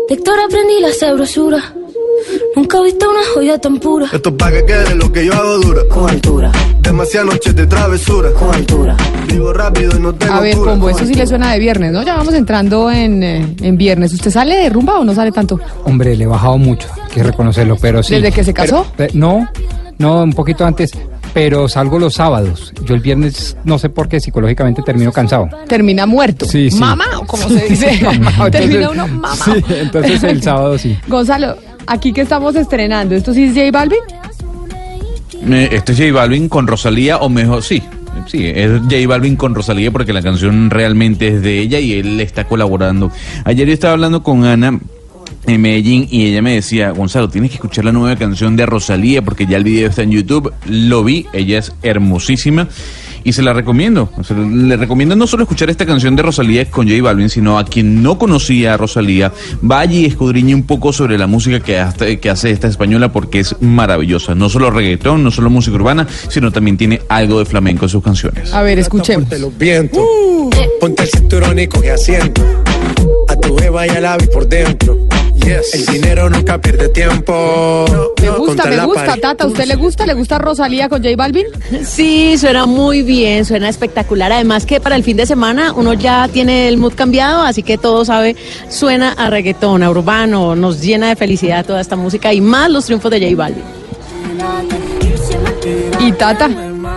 De Héctor aprendí la sabrosura. Nunca he visto una joya tan pura. Esto es pa' que quede lo que yo hago dura. Con altura. Demasiadas noches de travesura. Con altura. Vivo rápido y no tengo A ver, cura. Pombo, eso sí le suena de viernes, ¿no? Ya vamos entrando en, eh, en viernes. ¿Usted sale de rumba o no sale tanto? Hombre, le he bajado mucho, hay que reconocerlo, pero sí. ¿Desde que se casó? Pero- no, no, un poquito antes, pero salgo los sábados. Yo el viernes, no sé por qué, psicológicamente termino cansado. Termina muerto. Sí, sí. Mamá, o como se dice. (laughs) Termina entonces- uno mamá. Sí, entonces el sábado sí. Gonzalo, aquí que estamos estrenando, ¿esto sí es J Balvin? Este es J Balvin con Rosalía, o mejor, sí. Sí, es J Balvin con Rosalía porque la canción realmente es de ella y él está colaborando. Ayer yo estaba hablando con Ana en Medellín y ella me decía, Gonzalo, tienes que escuchar la nueva canción de Rosalía porque ya el video está en YouTube. Lo vi, ella es hermosísima y se la recomiendo. O sea, le recomiendo no solo escuchar esta canción de Rosalía con J Balvin, sino a quien no conocía a Rosalía, vaya y escudriñe un poco sobre la música que, hace- que hace esta española porque es maravillosa. No solo reggaetón, no solo música urbana, sino también tiene algo de flamenco en sus canciones. A ver, escuchemos. los vientos. Ponte el cinturón y coge asiento. A tu jeva y al ave por dentro. El dinero nunca pierde tiempo. Me gusta, me gusta, Tata. ¿A usted le gusta? ¿Le gusta Rosalía con J Balvin? Sí, suena muy bien, suena espectacular. Además que para el fin de semana uno ya tiene el mood cambiado, así que todo sabe, suena a reggaetón, a urbano, nos llena de felicidad toda esta música y más los triunfos de J Balvin. Y Tata,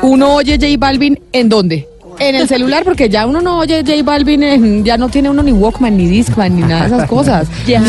¿uno oye J Balvin en dónde? En el celular, porque ya uno no oye J Balvin, en- ya no tiene uno ni Walkman, ni Discman, ni nada de esas cosas. (laughs) Ya.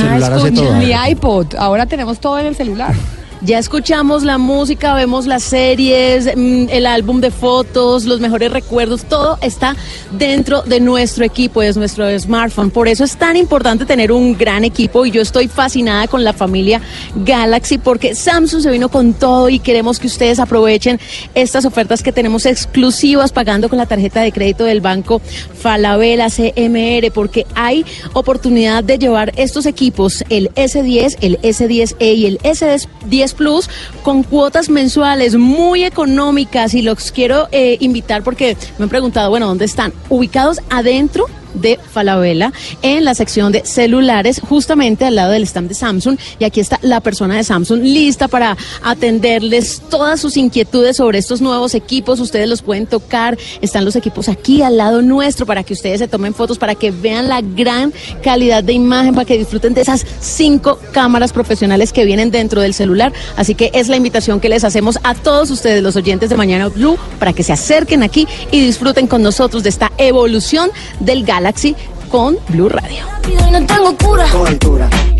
Ni iPod. Ahora tenemos todo en el celular. Ya escuchamos la música, vemos las series, mm, el álbum de fotos, los mejores recuerdos, todo está dentro de nuestro equipo, es nuestro smartphone. Por eso es tan importante tener un gran equipo y yo estoy fascinada con la familia Galaxy porque Samsung se vino con todo y queremos que ustedes aprovechen estas ofertas que tenemos exclusivas pagando con la tarjeta de crédito del banco Falabella CMR porque hay oportunidad de llevar estos equipos, el S10, el S10e y el S10 Plus, con cuotas mensuales muy económicas y los quiero eh, invitar porque me han preguntado, bueno, ¿dónde están? Ubicados adentro de Falabella en la sección de celulares, justamente al lado del stand de Samsung. Y aquí está la persona de Samsung lista para atenderles todas sus inquietudes sobre estos nuevos equipos. Ustedes los pueden tocar. Están los equipos aquí al lado nuestro para que ustedes se tomen fotos, para que vean la gran calidad de imagen, para que disfruten de esas cinco cámaras profesionales que vienen dentro del celular. Así que es la invitación que les hacemos a todos ustedes, los oyentes de Mañana Blue, para que se acerquen aquí y disfruten con nosotros de esta evolución del Galaxy con Blue Radio. Y no tengo cura.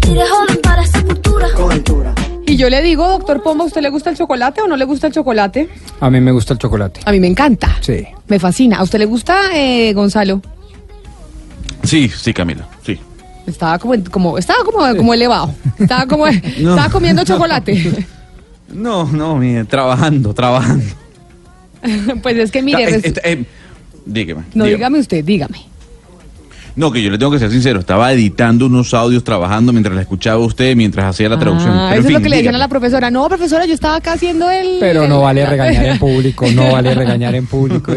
Y de joven para sepultura. Y yo le digo, doctor Pombo, ¿a usted le gusta el chocolate o no le gusta el chocolate? A mí me gusta el chocolate. A mí me encanta. Sí. Me fascina. ¿A usted le gusta, eh, Gonzalo? Sí, sí, Camila, sí. Estaba como, como estaba como, como elevado. Estaba como, (laughs) estaba comiendo chocolate. (laughs) No, no, mire, trabajando, trabajando. (laughs) pues es que mire, eh, eh, dígame. no dígame. dígame usted, dígame. No, que yo le tengo que ser sincero, estaba editando unos audios, trabajando mientras la escuchaba a usted, mientras hacía la traducción. Ah, Pero, eso en es lo que le decían a la profesora. No, profesora, yo estaba acá haciendo el. Pero no (laughs) vale regañar en público, no vale regañar en público.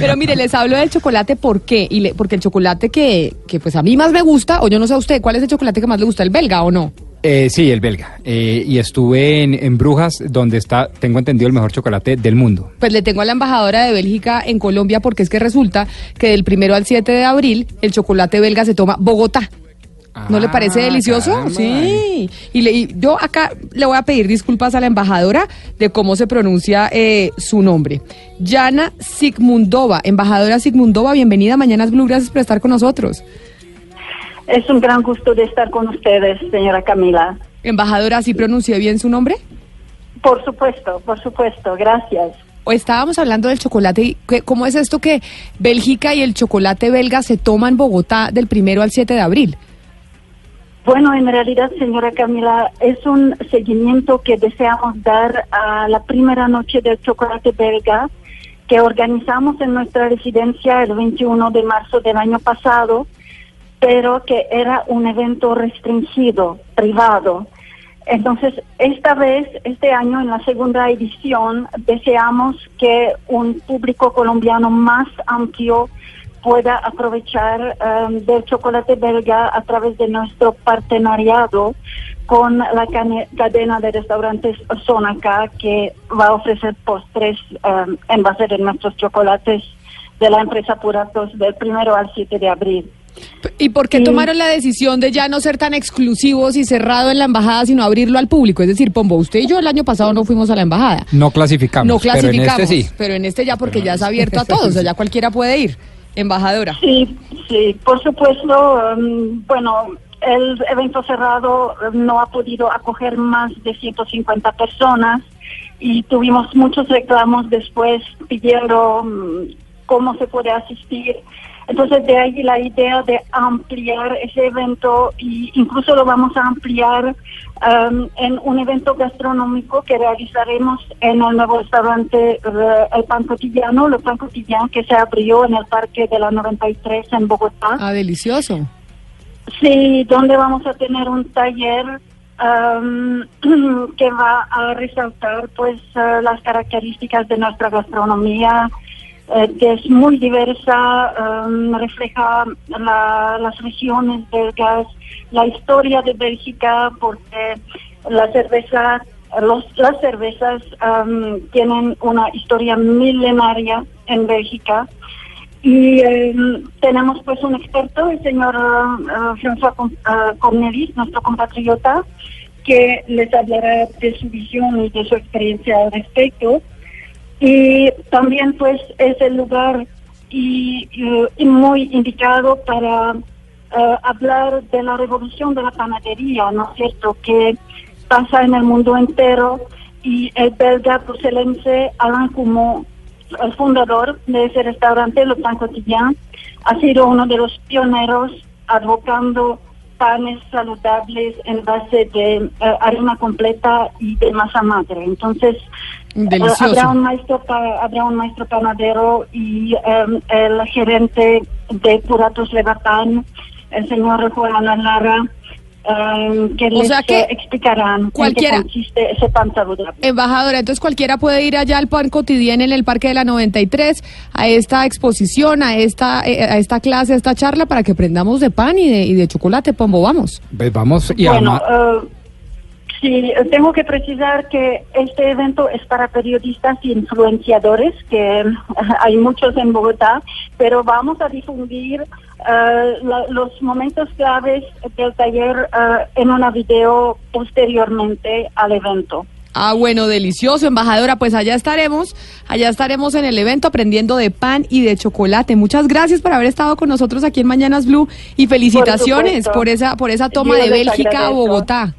Pero mire, les hablo del chocolate, ¿por qué? Y le- porque el chocolate que, que pues a mí más me gusta, o yo no sé a usted, ¿cuál es el chocolate que más le gusta? ¿El belga o no? Eh, sí, el belga. Eh, y estuve en, en Brujas, donde está, tengo entendido, el mejor chocolate del mundo. Pues le tengo a la embajadora de Bélgica en Colombia porque es que resulta que del primero al 7 de abril el chocolate belga se toma Bogotá. ¿No le parece Ah, delicioso? caramba. Sí. Y, le- y yo acá le voy a pedir disculpas a la embajadora de cómo se pronuncia eh, su nombre. Yana Sigmundova, embajadora Sigmundova, bienvenida a Mañanas Blue, gracias por estar con nosotros. Es un gran gusto de estar con ustedes, señora Camila. Embajadora, ¿sí pronuncié bien su nombre? Por supuesto, por supuesto, gracias. O estábamos hablando del chocolate. y ¿qué- ¿Cómo es esto que Bélgica y el chocolate belga se toman en Bogotá del primero al 7 de abril? Bueno, en realidad, señora Camila, es un seguimiento que deseamos dar a la primera noche del chocolate belga que organizamos en nuestra residencia el 21 de marzo del año pasado, pero que era un evento restringido, privado. Entonces, esta vez, este año, en la segunda edición, deseamos que un público colombiano más amplio pueda aprovechar um, del chocolate belga a través de nuestro partenariado con la cadena de restaurantes Sonaca, que va a ofrecer postres um, en base de nuestros chocolates de la empresa Puratos del primero al 7 de abril. ¿Y por qué tomaron la decisión de ya no ser tan exclusivos y cerrado en la embajada, sino abrirlo al público? Es decir, Pombo, usted y yo el año pasado no fuimos a la embajada. No clasificamos. no clasificamos, Pero en este sí. pero en este ya porque ya es (laughs) abierto a todos, o sea, ya cualquiera puede ir. Embajadora. Sí, sí, por supuesto. um, bueno, el evento cerrado no ha podido acoger más de 150 personas y tuvimos muchos reclamos después pidiendo um, cómo se puede asistir. Entonces de ahí la idea de ampliar ese evento y incluso lo vamos a ampliar um, en un evento gastronómico que realizaremos en el nuevo restaurante eh, El Pan Cotidiano, Le Pan Cotidiano, que se abrió en el Parque de la 93 en Bogotá. Ah, delicioso. Sí, donde vamos a tener un taller um, (clears throat) que va a resaltar pues eh, las características de nuestra gastronomía, eh, que es muy diversa, um, refleja la- las regiones belgas, la historia de Bélgica, porque la cerveza, los, las cervezas um, tienen una historia milenaria en Bélgica. Y eh, tenemos pues un experto, el señor eh, François eh, Cornelis, nuestro compatriota, que les hablará de su visión y de su experiencia al respecto. Y también pues es el lugar y, y- muy indicado para eh, hablar de la revolución de la panadería, ¿no es cierto? Que pasa en el mundo entero y el belga bruselense Alain Cumo, el fundador de ese restaurante, Le Pan Quotidien, ha sido uno de los pioneros advocando panes saludables en base de eh, harina completa y de masa madre. Entonces, Delicioso. habrá un maestro pa- habrá un maestro panadero y em, el gerente de Puratos Levatán, el señor Juan Lara, que O les sea que explicarán cualquiera- en qué consiste ese pan saludable. Embajadora, entonces cualquiera puede ir allá al Pan Cotidiano en el Parque de la 93 a esta exposición, a esta eh, a esta clase, a esta charla para que aprendamos de pan y de, y de chocolate, Pombo, vamos. Pues vamos y bueno, además- eh, sí, tengo que precisar que este evento es para periodistas y influenciadores, que eh, hay muchos en Bogotá, pero vamos a difundir eh, la- los momentos claves del taller eh, en una video posteriormente al evento. Ah, bueno, delicioso, embajadora. Pues allá estaremos, allá estaremos en el evento aprendiendo de pan y de chocolate. Muchas gracias por haber estado con nosotros aquí en Mañanas Blue y felicitaciones por, esa por esa toma Yo de Bélgica a. Bogotá.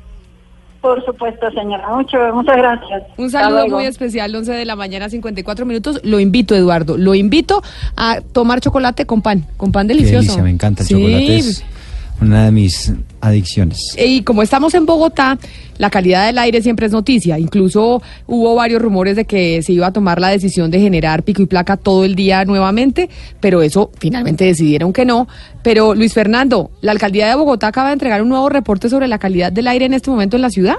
Por supuesto, señora. Mucho, muchas gracias. Un saludo muy especial, 11 de la mañana, 54 minutos. Lo invito, Eduardo, lo invito a tomar chocolate con pan, con pan Qué delicioso. delicia, me encanta el Sí. chocolate. Es una de mis adicciones. Y como estamos en Bogotá, la calidad del aire siempre es noticia. Incluso hubo varios rumores de que se iba a tomar la decisión de generar pico y placa todo el día nuevamente, pero eso finalmente decidieron que no. Pero Luis Fernando, la alcaldía de Bogotá acaba de entregar un nuevo reporte sobre la calidad del aire en este momento en la ciudad.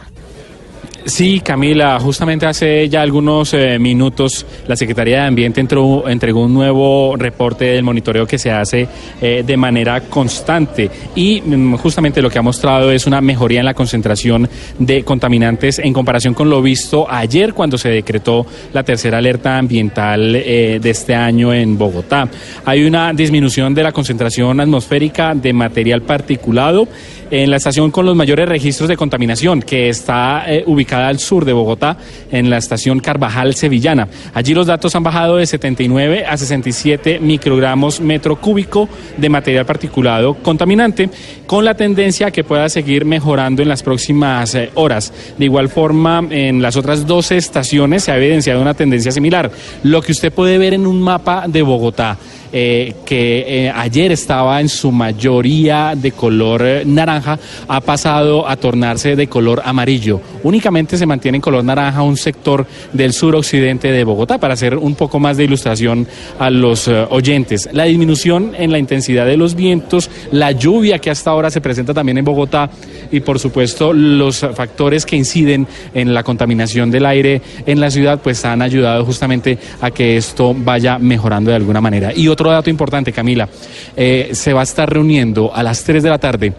Sí, Camila, justamente hace ya algunos eh, minutos la Secretaría de Ambiente entró- entregó un nuevo reporte del monitoreo que se hace eh, de manera constante y mm, justamente lo que ha mostrado es una mejoría en la concentración de contaminantes en comparación con lo visto ayer cuando se decretó la tercera alerta ambiental eh, de este año en Bogotá. Hay una disminución de la concentración atmosférica de material particulado en la estación con los mayores registros de contaminación, que está eh, ubicada al sur de Bogotá, en la estación Carvajal Sevillana. Allí los datos han bajado de 79 a 67 microgramos metro cúbico de material particulado contaminante, con la tendencia a que pueda seguir mejorando en las próximas eh, horas. De igual forma, en las otras 12 estaciones se ha evidenciado una tendencia similar. Lo que usted puede ver en un mapa de Bogotá eh, que eh, ayer estaba en su mayoría de color eh, naranja, ha pasado a tornarse de color amarillo. Únicamente se mantiene en color naranja un sector del suroccidente de Bogotá, para hacer un poco más de ilustración a los oyentes. La disminución en la intensidad de los vientos, la lluvia que hasta ahora se presenta también en Bogotá y por supuesto los factores que inciden en la contaminación del aire en la ciudad, pues han ayudado justamente a que esto vaya mejorando de alguna manera. Y otro dato importante, Camila, eh, se va a estar reuniendo a las 3 de la tarde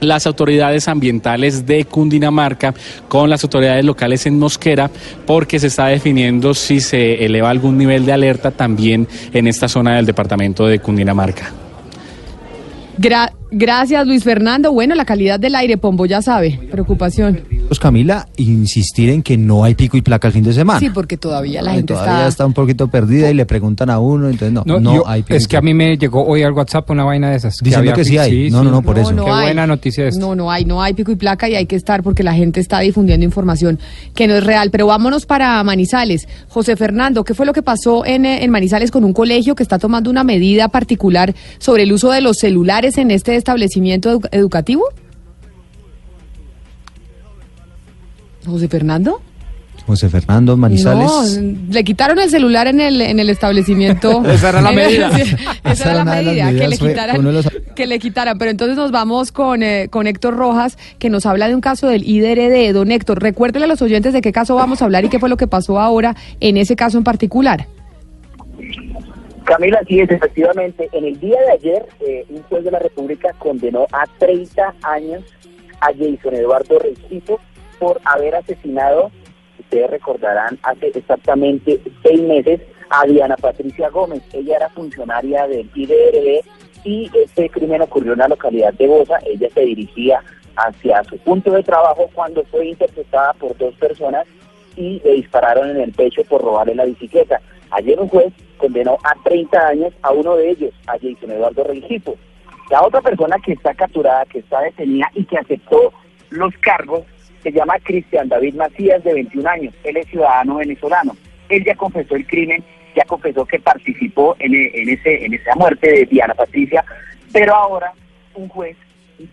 las autoridades ambientales de Cundinamarca con las autoridades locales en Mosquera porque se está definiendo si se eleva algún nivel de alerta también en esta zona del departamento de Cundinamarca. Gra- gracias, Luis Fernando. Bueno, la calidad del aire, Pombo, ya sabe, preocupación. Pues Camila, insistir en que no hay pico y placa el fin de semana. Sí, porque todavía la Ay, gente todavía está... está... un poquito perdida y le preguntan a uno, entonces no, no, No, yo- hay pico es que a mí me llegó hoy al WhatsApp una vaina de esas. Diciendo había que sí hay. No, no, no, por eso. No Qué hay. buena noticia esto. No, no hay, no hay pico y placa y hay que estar porque la gente está difundiendo información que no es real. Pero vámonos para Manizales. José Fernando, ¿qué fue lo que pasó en, eh, en Manizales con un colegio que está tomando una medida particular sobre el uso de los celulares en este establecimiento edu- educativo? José Fernando. José Fernando Manizales. No, le quitaron el celular en el, en el establecimiento. (laughs) Esa era la medida. Esa era la medida, que le quitaran, los- que le quitaran. Pero entonces nos vamos con, eh, con Héctor Rojas, que nos habla de un caso del IDRD. Don Héctor, recuérdele a los oyentes de qué caso vamos a hablar y qué fue lo que pasó ahora en ese caso en particular. Camila, sí es, efectivamente. En el día de ayer, eh, un juez de la República condenó a 30 años a Jason Eduardo Recibo por haber asesinado, ustedes recordarán, hace exactamente seis meses a Diana Patricia Gómez. Ella era funcionaria del IDRD y este crimen ocurrió en la localidad de Bosa. Ella se dirigía hacia su punto de trabajo cuando fue interceptada por dos personas y le dispararon en el pecho por robarle la bicicleta. Ayer un juez condenó a 30 años a uno de ellos, a Jason Eduardo Rengifo. La otra persona que está capturada, que está detenida y que aceptó los cargos Se llama Cristian David Macías, de 21 años. Él es ciudadano venezolano. Él ya confesó el crimen, ya confesó que participó en, e- en ese, en esa muerte de Diana Patricia, pero ahora un juez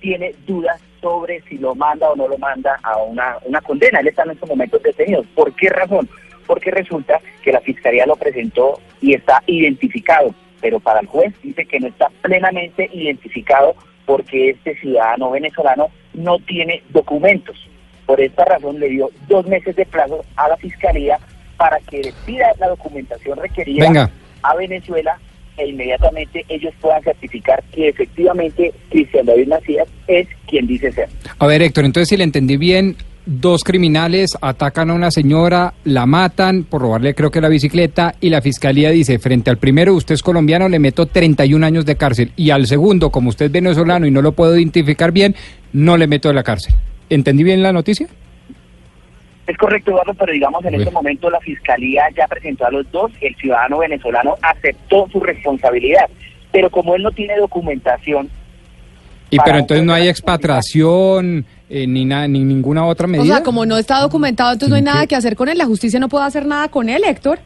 tiene dudas sobre si lo manda o no lo manda a una, una condena. Él está en estos momentos detenido. ¿Por qué razón? Porque resulta que la fiscalía lo presentó y está identificado, pero para el juez dice que no está plenamente identificado porque este ciudadano venezolano no tiene documentos. Por esta razón le dio dos meses de plazo a la fiscalía para que le pida la documentación requerida Venga. a Venezuela e inmediatamente ellos puedan certificar que efectivamente Cristian David Macías es quien dice ser. A ver, Héctor, entonces si le entendí bien, dos criminales atacan a una señora, la matan por robarle creo que la bicicleta y la fiscalía dice, frente al primero, usted es colombiano, le meto 31 años de cárcel y al segundo, como usted es venezolano y no lo puedo identificar bien, no le meto de la cárcel. ¿Entendí bien la noticia? Es correcto, Eduardo, pero digamos en este momento la fiscalía ya presentó a los dos, el ciudadano venezolano aceptó su responsabilidad, pero como él no tiene documentación, Y pero entonces no hay expatriación eh, ni, na- ni ninguna otra O medida. sea, como no está documentado, entonces no hay nada que hacer con él. La justicia no puede hacer nada con él, Héctor.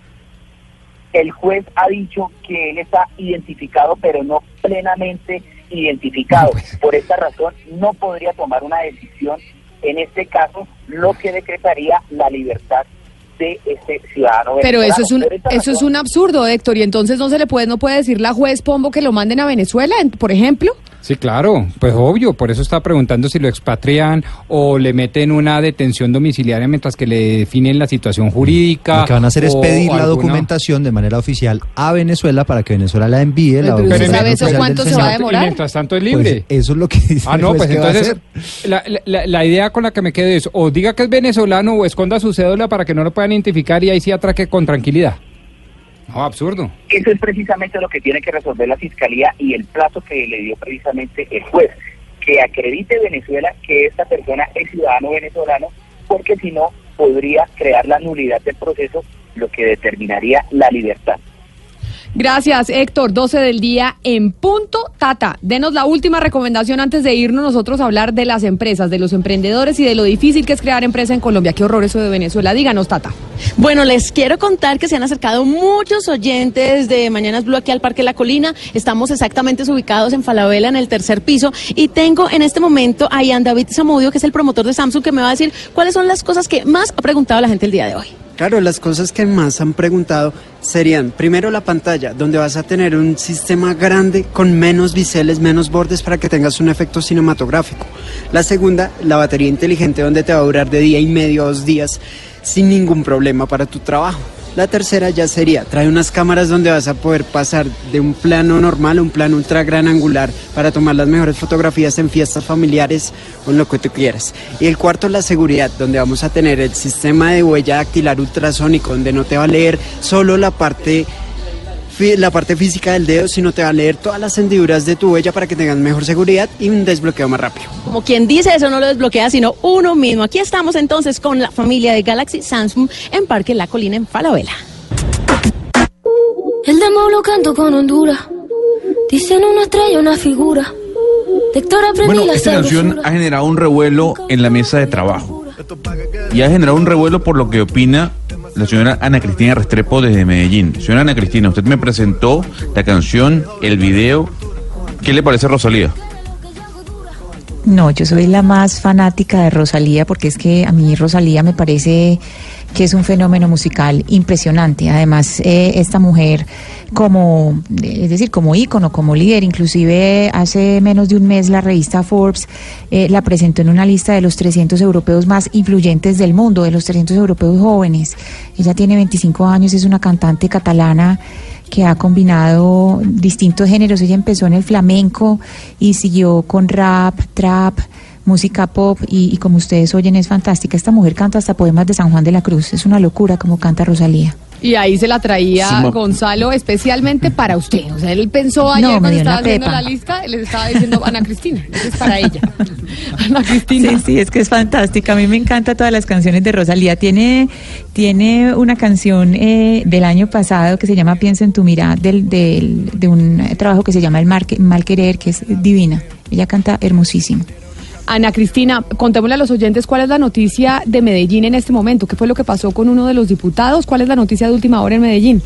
el juez ha dicho que él está identificado, pero no plenamente identificado. Por esta razón, no podría tomar una decisión en este caso, lo que decretaría la libertad de este ciudadano. Pero eso es un eso es un absurdo, Héctor, y entonces no se le puede no puede decir la juez Pombo que lo manden a Venezuela, en- por ejemplo. Sí, claro, pues obvio, por eso estaba preguntando si lo expatrian o le meten una detención domiciliaria mientras que le definen la situación jurídica. Lo que van a hacer es pedir la alguna- documentación de manera oficial a Venezuela para que Venezuela la envíe. La Pero usted documentación sabe eso cuánto se va a demorar. Y mientras tanto es Pues libre. eso es lo que (laughs) dice Ah, no, pues entonces la, la- la idea con la que me quedo es o diga que es venezolano o esconda su cédula para que no lo puedan identificar y ahí sí atraque con tranquilidad. No, absurdo. Eso es precisamente lo que tiene que resolver la fiscalía y el plazo que le dio precisamente el juez, que acredite Venezuela que esta persona es ciudadano venezolano, porque si no podría crear la nulidad del proceso, lo que determinaría la libertad. Gracias, Héctor. 12 del día en punto. Tata, denos la última recomendación antes de irnos nosotros a hablar de las empresas, de los emprendedores y de lo difícil que es crear empresa en Colombia. Qué horror eso de Venezuela. Díganos, Tata. Bueno, les quiero contar que se han acercado muchos oyentes de Mañanas Blue aquí al Parque La Colina. Estamos exactamente ubicados en Falabella, en el tercer piso. Y tengo en este momento a Ian David Zamudio, que es el promotor de Samsung, que me va a decir cuáles son las cosas que más ha preguntado la gente el día de hoy. Claro, las cosas que más han preguntado serían, primero la pantalla, donde vas a tener un sistema grande con menos biseles, menos bordes para que tengas un efecto cinematográfico. La segunda, la batería inteligente, donde te va a durar de día y medio a dos días sin ningún problema para tu trabajo. La tercera ya sería, trae unas cámaras donde vas a poder pasar de un plano normal a un plano ultra gran angular para tomar las mejores fotografías en fiestas familiares o en lo que tú quieras. Y el cuarto, la seguridad, donde vamos a tener el sistema de huella dactilar ultrasónico, donde no te va a leer solo la parte la parte física del dedo, sino te va a leer todas las hendiduras de tu huella para que tengas mejor seguridad y un desbloqueo más rápido. Como quien dice, eso no lo desbloquea, sino uno mismo. Aquí estamos entonces con la familia de Galaxy Samsung en Parque La Colina, en Falabella. El demo lo canto con Honduras. Dicen una estrella, una figura. Bueno, esta canción ha generado un revuelo en la mesa de trabajo. Y ha generado un revuelo por lo que opina la señora Ana Cristina Restrepo desde Medellín. Señora Ana Cristina, usted me presentó la canción, el video. ¿Qué le parece Rosalía? No, yo soy la más fanática de Rosalía porque es que a mí Rosalía me parece que es un fenómeno musical impresionante. Además, eh, esta mujer como, es decir, como ícono, como líder, inclusive hace menos de un mes la revista Forbes eh, la presentó en una lista de los 300 europeos más influyentes del mundo, de los 300 europeos jóvenes. Ella tiene 25 años, es una cantante catalana que ha combinado distintos géneros. Ella empezó en el flamenco y siguió con rap, trap, música pop y, y como ustedes oyen es fantástica. Esta mujer canta hasta poemas de San Juan de la Cruz. Es una locura como canta Rosalía. Y ahí se la traía Sí, Gonzalo especialmente para usted. O sea, él pensó ayer No, cuando estaba haciendo pepa. la lista, le estaba diciendo Ana Cristina, eso es para ella. (laughs) Ana Cristina. Sí, sí, es que es fantástica. A mí me encantan todas las canciones de Rosalía. Tiene, tiene una canción eh, del año pasado que se llama Piensa en tu mirada, del, del- de un trabajo que se llama El Mar- Mal Querer, que es divina. Ella canta hermosísimo. Ana Cristina, contémosle a los oyentes cuál es la noticia de Medellín en este momento. ¿Qué fue lo que pasó con uno de los diputados? ¿Cuál es la noticia de última hora en Medellín?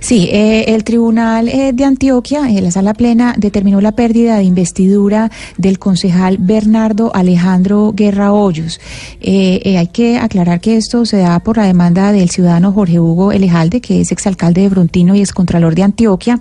Sí, eh, el Tribunal eh, de Antioquia, en la sala plena, determinó la pérdida de investidura del concejal Bernardo Alejandro Guerra Hoyos. Eh, eh, hay que aclarar que esto se da por la demanda del ciudadano Jorge Hugo Elejalde, que es exalcalde de Brontino y excontralor de Antioquia,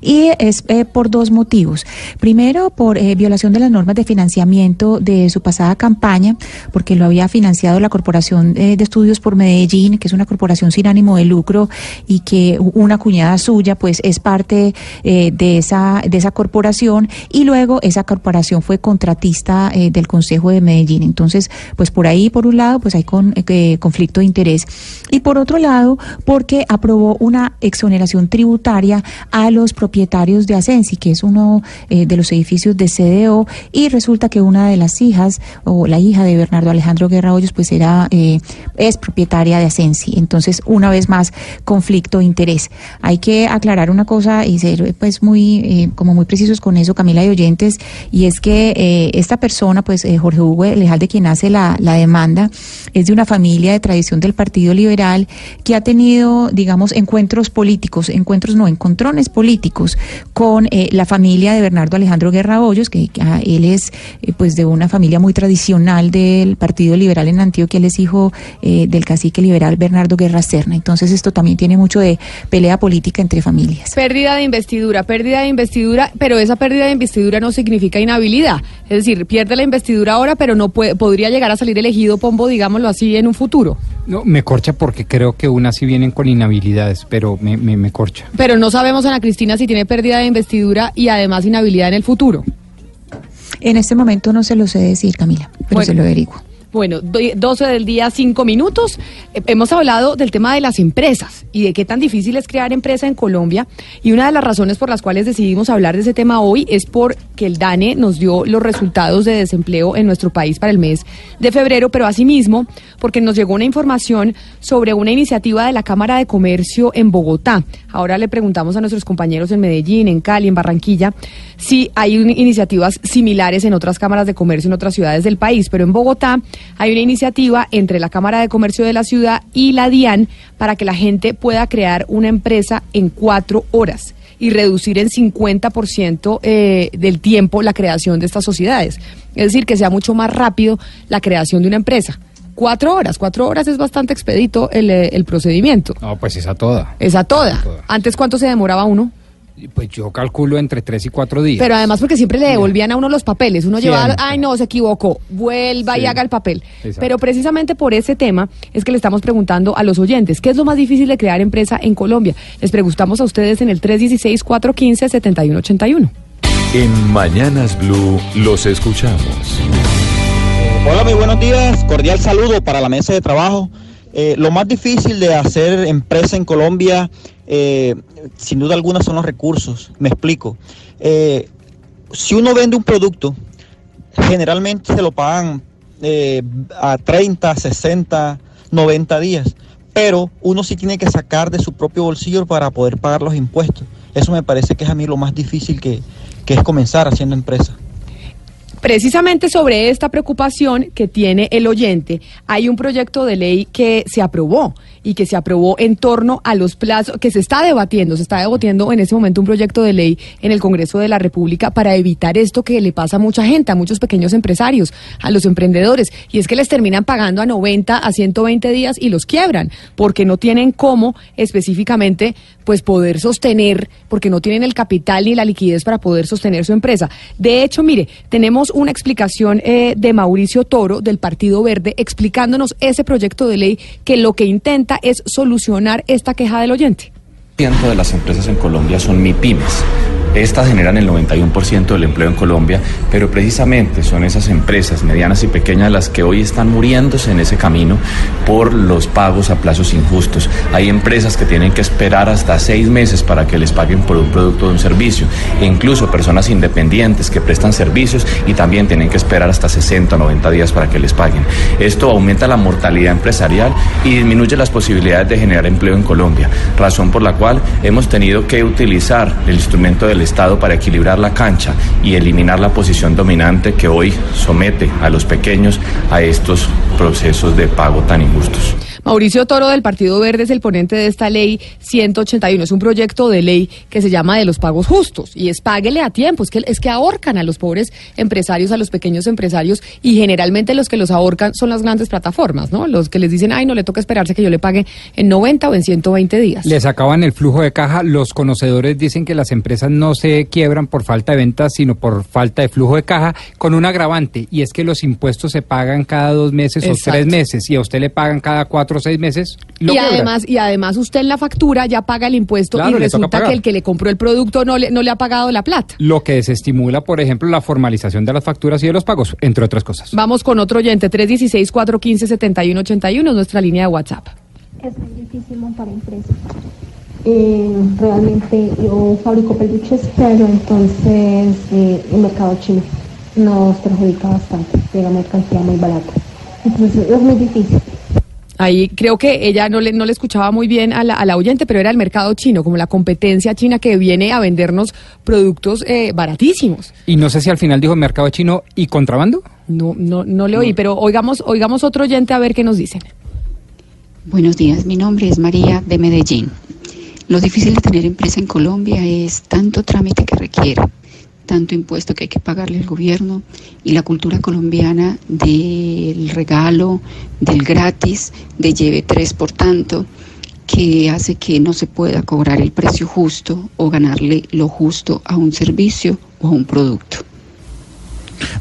y es eh, por dos motivos. Primero, por violación de las normas de financiamiento de su pasada campaña, porque lo había financiado la Corporación de Estudios por Medellín, que es una corporación sin ánimo de lucro y que una cuñada suya pues es parte eh, de esa de esa corporación y luego esa corporación fue contratista eh, del Consejo de Medellín. Entonces, pues por ahí por un lado pues hay con, eh, conflicto de interés y por otro lado porque aprobó una exoneración tributaria a los propietarios de Asensi, que es uno de los edificios de CDO y resulta que una de las hijas o la hija de Bernardo Alejandro Guerra Hoyos pues era es propietaria de Asensi. Entonces, una vez más conflicto de interés. Hay que aclarar una cosa y ser pues muy eh, como muy precisos con eso, Camila y oyentes, y es que eh, esta persona, pues eh, Jorge Hugo Lejalde, quien hace la, la demanda, es de una familia de tradición del Partido Liberal que ha tenido, digamos, encuentros políticos, encuentros no, encontrones políticos con eh, la familia de Bernardo Alejandro Guerra Hoyos, que, que, ah, él es pues de una familia muy tradicional del Partido Liberal en Antioquia, él es hijo del cacique liberal Bernardo Guerra Serna. Entonces esto también tiene mucho de pelea política entre familias. Pérdida de investidura, pérdida de investidura, pero esa pérdida de investidura no significa inhabilidad. Es decir, pierde la investidura ahora, pero no puede, podría llegar a salir elegido Pombo, digámoslo así, en un futuro. No, me corcha porque creo que unas sí vienen con inhabilidades, pero me, me, me corcha. Pero no sabemos, Ana Cristina, si tiene pérdida de investidura y además inhabilidad en el futuro. En este momento no se lo sé decir, Camila, pero Bueno. se lo averiguo. Bueno, do- 12 del día, 5 minutos. Eh, hemos hablado del tema de las empresas y de qué tan difícil es crear empresa en Colombia. Y una de las razones por las cuales decidimos hablar de ese tema hoy es porque el DANE nos dio los resultados de desempleo en nuestro país para el mes de febrero, pero asimismo porque nos llegó una información sobre una iniciativa de la Cámara de Comercio en Bogotá. Ahora le preguntamos a nuestros compañeros en Medellín, en Cali, en Barranquilla, si hay iniciativas similares en otras cámaras de comercio en otras ciudades del país, pero en Bogotá hay una iniciativa entre la Cámara de Comercio de la ciudad y la DIAN para que la gente pueda crear una empresa en cuatro horas y reducir en 50% eh, del tiempo la creación de estas sociedades. Es decir, que sea mucho más rápido la creación de una empresa. Cuatro horas, cuatro horas es bastante expedito el, eh, el procedimiento. No, pues esa toda. Esa toda. Antes, ¿cuánto se demoraba uno? Pues yo calculo entre tres y cuatro días. Pero además porque siempre le devolvían a uno los papeles. Uno llevaba, ay no, se equivocó, vuelva y haga el papel. Exacto. Pero precisamente por ese tema es que le estamos preguntando a los oyentes, ¿qué es lo más difícil de crear empresa en Colombia? Les preguntamos a ustedes en el 316-415-7181. En Mañanas Blue los escuchamos. Hola, muy buenos días. Cordial saludo para la mesa de trabajo. Eh, lo más difícil de hacer empresa en Colombia, eh, sin duda alguna, son los recursos. Me explico. Eh, si uno vende un producto, generalmente se lo pagan eh, a 30, 60, 90 días. Pero uno sí tiene que sacar de su propio bolsillo para poder pagar los impuestos. Eso me parece que es a mí lo más difícil que, que es comenzar haciendo empresa. Precisamente sobre esta preocupación que tiene el oyente, hay un proyecto de ley que se aprobó y que se aprobó en torno a los plazos, que se está debatiendo, se está debatiendo en este momento un proyecto de ley en el Congreso de la República para evitar esto que le pasa a mucha gente, a muchos pequeños empresarios, a los emprendedores, y es que les terminan pagando a 90, a 120 días y los quiebran, porque no tienen cómo específicamente pues poder sostener, porque no tienen el capital ni la liquidez para poder sostener su empresa. De hecho, mire, tenemos una explicación eh, de Mauricio Toro del Partido Verde explicándonos ese proyecto de ley que lo que intenta es solucionar esta queja del oyente. de las empresas en Colombia son MIPIMES. Estas generan el 91% del empleo en Colombia, pero precisamente son esas empresas medianas y pequeñas las que hoy están muriéndose en ese camino por los pagos a plazos injustos. Hay empresas que tienen que esperar hasta seis meses para que les paguen por un producto o un servicio, e incluso personas independientes que prestan servicios y también tienen que esperar hasta 60 o 90 días para que les paguen. Esto aumenta la mortalidad empresarial y disminuye las posibilidades de generar empleo en Colombia, razón por la cual hemos tenido que utilizar el instrumento de Estado para equilibrar la cancha y eliminar la posición dominante que hoy somete a los pequeños a estos procesos de pago tan injustos. Mauricio Toro del Partido Verde es el ponente de esta ley 181. Es un proyecto de ley que se llama de los pagos justos y es páguele a tiempo. Es que, es que ahorcan a los pobres empresarios, a los pequeños empresarios y generalmente los que los ahorcan son las grandes plataformas, ¿no? Los que les dicen, ay, no le toca esperarse que yo le pague en 90 o en 120 días. Les acaban el flujo de caja. Los conocedores dicen que las empresas no se quiebran por falta de ventas, sino por falta de flujo de caja, con un agravante, y es que los impuestos se pagan cada dos meses o tres meses, y a usted le pagan cada cuatro o seis meses. Lo y quiebran. además, y además usted en la factura ya paga el impuesto Claro, y resulta que el que le compró el producto no le, no le ha pagado la plata. Lo que desestimula, por ejemplo, la formalización de las facturas y de los pagos, entre otras cosas. Vamos con otro oyente, 316-415-7181, es nuestra línea de WhatsApp. Es muy difícil montar empresas. Eh, realmente yo fabrico peluches, pero entonces eh, el mercado chino nos perjudica bastante, llega mercancía muy barata. Entonces es muy difícil. Ahí creo que ella no le, no le escuchaba muy bien a la, a la oyente, pero era el mercado chino, como la competencia china que viene a vendernos productos eh, baratísimos. Y no sé si al final dijo mercado chino y contrabando. No, no, no le oí, pero oigamos, oigamos otro oyente a ver qué nos dicen. Buenos días, mi nombre es María de Medellín. Lo difícil de tener empresa en Colombia es tanto trámite que requiere, tanto impuesto que hay que pagarle al gobierno y la cultura colombiana del regalo, del gratis, de lleve tres por tanto, que hace que no se pueda cobrar el precio justo o ganarle lo justo a un servicio o a un producto.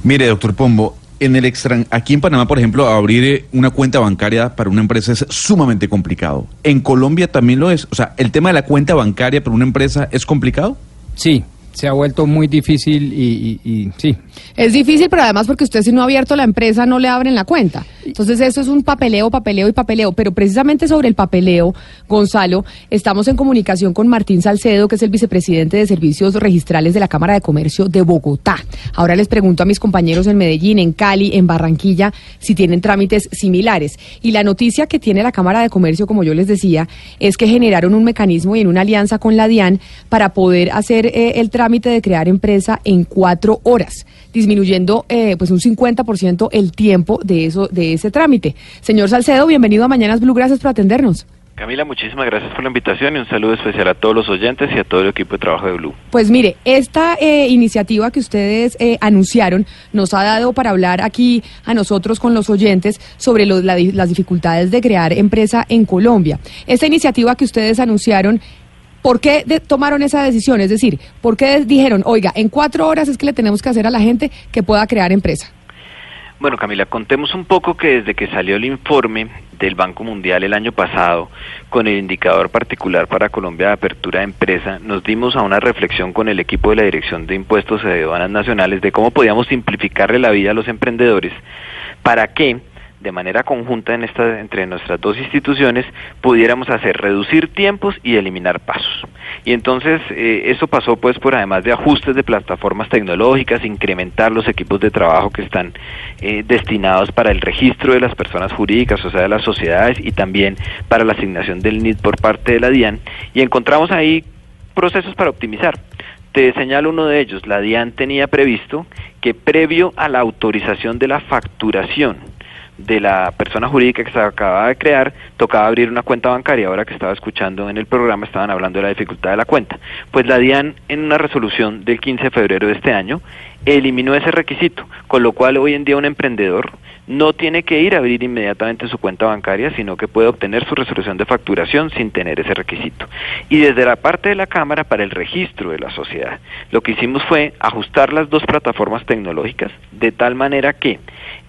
Mire, doctor Pombo, en el extran aquí en Panamá, por ejemplo, abrir eh, una cuenta bancaria para una empresa es sumamente complicado. ¿En Colombia también lo es? O sea, ¿el tema de la cuenta bancaria para una empresa es complicado? Sí, se ha vuelto muy difícil y, sí. Es difícil, pero además porque usted si no ha abierto la empresa no le abren la cuenta. Entonces eso es un papeleo, papeleo y papeleo. Pero precisamente sobre el papeleo, Gonzalo, estamos en comunicación con Martín Salcedo, que es el vicepresidente de Servicios Registrales de la Cámara de Comercio de Bogotá. Ahora les pregunto a mis compañeros en Medellín, en Cali, en Barranquilla, si tienen trámites similares. Y la noticia que tiene la Cámara de Comercio, como yo les decía, es que generaron un mecanismo y en una alianza con la DIAN para poder hacer eh, el trámite de crear empresa en cuatro horas, disminuyendo eh, pues un 50% el tiempo de eso de ese trámite. Señor Salcedo, bienvenido a Mañanas Blue, gracias por atendernos. Camila, muchísimas gracias por la invitación y un saludo especial a todos los oyentes y a todo el equipo de trabajo de Blue. Pues mire, esta eh, iniciativa que ustedes eh, anunciaron nos ha dado para hablar aquí a nosotros con los oyentes sobre la las dificultades de crear empresa en Colombia. Esta iniciativa que ustedes anunciaron, ¿por qué de- tomaron esa decisión? Es decir, ¿por qué dijeron, oiga, en cuatro horas es que le tenemos que hacer a la gente que pueda crear empresa? Bueno, Camila, contemos un poco que desde que salió el informe del Banco Mundial el año pasado con el indicador particular para Colombia de apertura de empresa, nos dimos a una reflexión con el equipo de la Dirección de Impuestos y de Aduanas Nacionales de cómo podíamos simplificarle la vida a los emprendedores para que de manera conjunta en entre nuestras dos instituciones pudiéramos hacer reducir tiempos y eliminar pasos. Y entonces eh, eso pasó pues por además de ajustes de plataformas tecnológicas, incrementar los equipos de trabajo que están eh, destinados para el registro de las personas jurídicas, o sea, de las sociedades, y también para la asignación del NID por parte de la DIAN. Y encontramos ahí procesos para optimizar. Te señalo uno de ellos. La DIAN tenía previsto que previo a la autorización de la facturación de la persona jurídica que se acababa de crear, tocaba abrir una cuenta bancaria. Ahora que estaba escuchando en el programa estaban hablando de la dificultad de la cuenta. Pues la DIAN en una resolución del 15 de febrero de este año eliminó ese requisito, con lo cual hoy en día un emprendedor no tiene que ir a abrir inmediatamente su cuenta bancaria, sino que puede obtener su resolución de facturación sin tener ese requisito. Y desde la parte de la Cámara para el registro de la sociedad, lo que hicimos fue ajustar las dos plataformas tecnológicas de tal manera que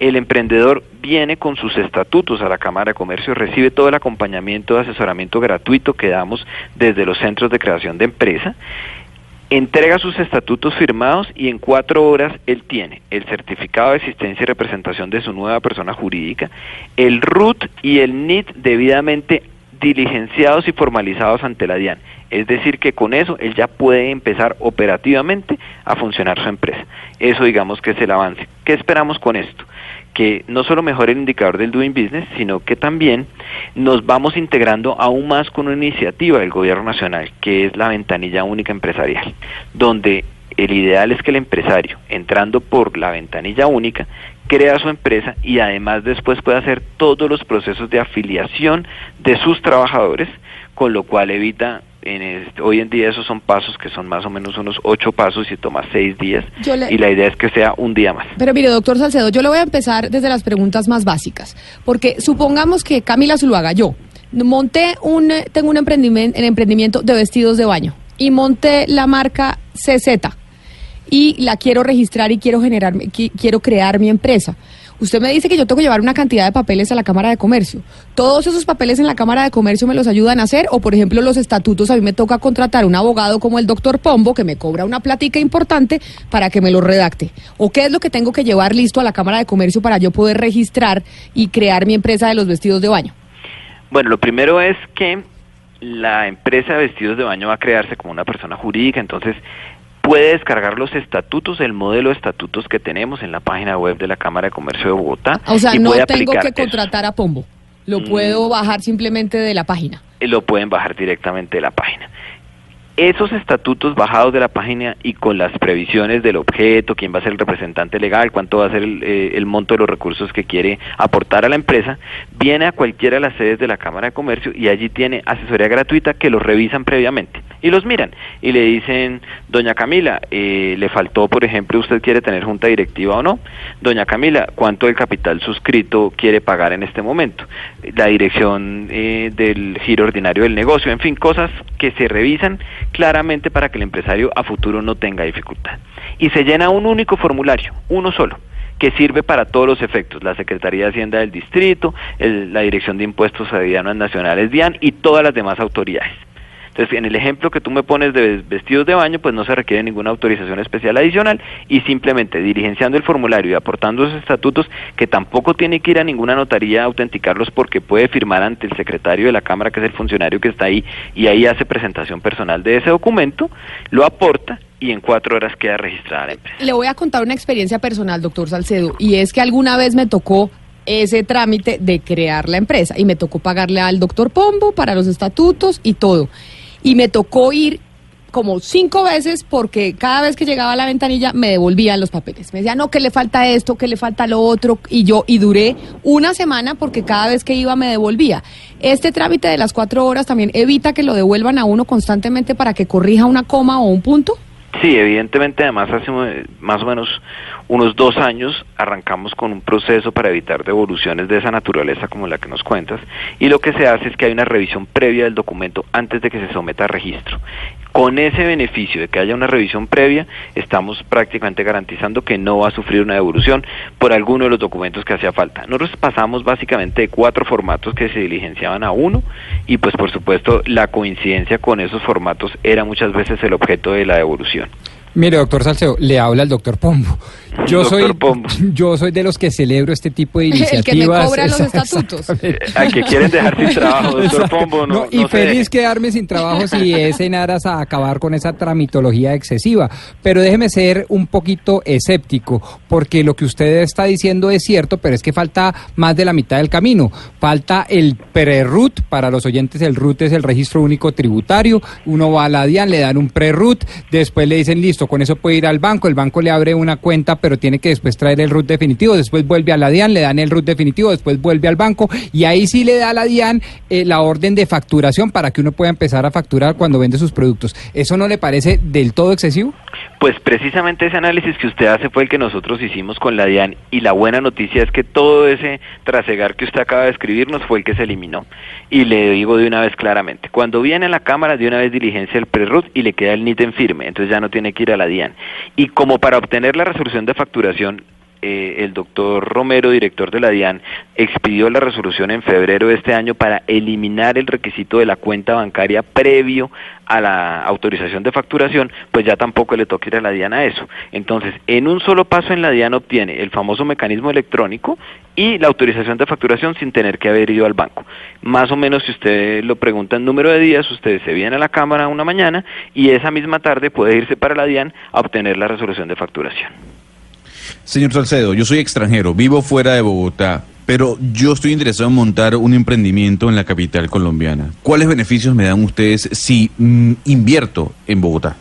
el emprendedor viene con sus estatutos a la Cámara de Comercio, recibe todo el acompañamiento de asesoramiento gratuito que damos desde los centros de creación de empresa, entrega sus estatutos firmados y en cuatro horas él tiene el certificado de existencia y representación de su nueva persona jurídica, el RUT y el NIT debidamente diligenciados y formalizados ante la DIAN. Es decir, que con eso él ya puede empezar operativamente a funcionar su empresa. Eso digamos que es el avance. ¿Qué esperamos con esto? Que no solo mejore el indicador del Doing Business, sino que también nos vamos integrando aún más con una iniciativa del Gobierno Nacional, que es la ventanilla única empresarial, donde el ideal es que el empresario, entrando por la ventanilla única, crea su empresa y además después puede hacer todos los procesos de afiliación de sus trabajadores, con lo cual evita en este- hoy en día esos son pasos que son más o menos unos ocho pasos y toma seis días le- y la idea es que sea un día más. Pero mire, doctor Salcedo, yo le voy a empezar desde las preguntas más básicas, porque supongamos que Camila Zuluaga, yo, monté un, tengo un emprendimiento, emprendimiento de vestidos de baño y monté la marca CZ y la quiero registrar y quiero generar, qui- quiero crear mi empresa. Usted me dice que yo tengo que llevar una cantidad de papeles a la Cámara de Comercio. ¿Todos esos papeles en la Cámara de Comercio me los ayudan a hacer? O, por ejemplo, los estatutos, a mí me toca contratar un abogado como el doctor Pombo, que me cobra una platica importante para que me lo redacte. ¿O qué es lo que tengo que llevar listo a la Cámara de Comercio para yo poder registrar y crear mi empresa de los vestidos de baño? Bueno, lo primero es que la empresa de vestidos de baño va a crearse como una persona jurídica, entonces puede descargar los estatutos, el modelo de estatutos que tenemos en la página web de la Cámara de Comercio de Bogotá. O sea, y no puede tengo que eso. contratar a Pombo. Lo Mm. puedo bajar simplemente de la página. Eh, lo pueden bajar directamente de la página. Esos estatutos bajados de la página y con las previsiones del objeto, quién va a ser el representante legal, cuánto va a ser el, eh, el monto de los recursos que quiere aportar a la empresa, viene a cualquiera de las sedes de la Cámara de Comercio y allí tiene asesoría gratuita que los revisan previamente y los miran y le dicen, doña Camila, eh, le faltó, por ejemplo, usted quiere tener junta directiva o no, doña Camila, ¿cuánto del capital suscrito quiere pagar en este momento? La dirección eh, del giro ordinario del negocio, en fin, cosas que se revisan claramente para que el empresario a futuro no tenga dificultad. Y se llena un único formulario, uno solo que sirve para todos los efectos, la Secretaría de Hacienda del Distrito, el- la Dirección de Impuestos Aduanas Nacionales DIAN y todas las demás autoridades. Entonces, en el ejemplo que tú me pones de vestidos de baño, pues no se requiere ninguna autorización especial adicional y simplemente diligenciando el formulario y aportando esos estatutos, que tampoco tiene que ir a ninguna notaría a autenticarlos porque puede firmar ante el secretario de la Cámara, que es el funcionario que está ahí, y ahí hace presentación personal de ese documento, lo aporta y en cuatro horas queda registrada la empresa. Le voy a contar una experiencia personal, doctor Salcedo, y es que alguna vez me tocó ese trámite de crear la empresa y me tocó pagarle al doctor Pombo para los estatutos y todo. Y me tocó ir como cinco veces porque cada vez que llegaba a la ventanilla me devolvían los papeles. Me decían, no, que le falta esto, que le falta lo otro. Y yo, y duré una semana porque cada vez que iba me devolvía. Este trámite de las cuatro horas también evita que lo devuelvan a uno constantemente para que corrija una coma o un punto. Sí, evidentemente, además hace más o menos unos dos años arrancamos con un proceso para evitar devoluciones de esa naturaleza como la que nos cuentas y lo que se hace es que hay una revisión previa del documento antes de que se someta a registro. Con ese beneficio de que haya una revisión previa, estamos prácticamente garantizando que no va a sufrir una devolución por alguno de los documentos que hacía falta. Nosotros pasamos básicamente de cuatro formatos que se diligenciaban a uno y pues por supuesto la coincidencia con esos formatos era muchas veces el objeto de la devolución. Mire, doctor Salcedo, le habla el doctor Pombo. Yo soy, Pombo. (laughs) yo soy de los que celebro este tipo de (laughs) El iniciativas. que me cobra los estatutos. (laughs) Al que quieren dejar sin trabajo, doctor. Pombo, no, No, y no feliz quedarme sin trabajo si es en aras a acabar con esa tramitología excesiva. Pero déjeme ser un poquito escéptico, porque lo que usted está diciendo es cierto, pero es que falta más de la mitad del camino. Falta el pre-RUT, para los oyentes el RUT es el registro único tributario. Uno va a la DIAN, le dan un pre-RUT, después le dicen listo, con eso puede ir al banco, el banco le abre una cuenta, pero tiene que después traer el RUT definitivo, después vuelve a la DIAN, le dan el RUT definitivo, después vuelve al banco y ahí sí le da a la DIAN eh, la orden de facturación para que uno pueda empezar a facturar cuando vende sus productos. ¿Eso no le parece del todo excesivo? Pues precisamente ese análisis que usted hace fue el que nosotros hicimos con la DIAN y la buena noticia es que todo ese trasegar que usted acaba de escribirnos fue el que se eliminó. Y le digo de una vez claramente, cuando viene a la Cámara de una vez diligencia el prerut y le queda el NIT en firme, entonces ya no tiene que ir a la DIAN. Y como para obtener la resolución de facturación, eh, el doctor Romero, director de la DIAN, expidió la resolución en febrero de este año para eliminar el requisito de la cuenta bancaria previo a la autorización de facturación, pues ya tampoco le toca ir a la DIAN a eso. Entonces, en un solo paso en la DIAN obtiene el famoso mecanismo electrónico y la autorización de facturación sin tener que haber ido al banco. Más o menos, si usted lo pregunta en número de días, usted se viene a la Cámara una mañana y esa misma tarde puede irse para la DIAN a obtener la resolución de facturación. Señor Salcedo, yo soy extranjero, vivo fuera de Bogotá, pero yo estoy interesado en montar un emprendimiento en la capital colombiana. ¿Cuáles beneficios me dan ustedes si mm, invierto en Bogotá?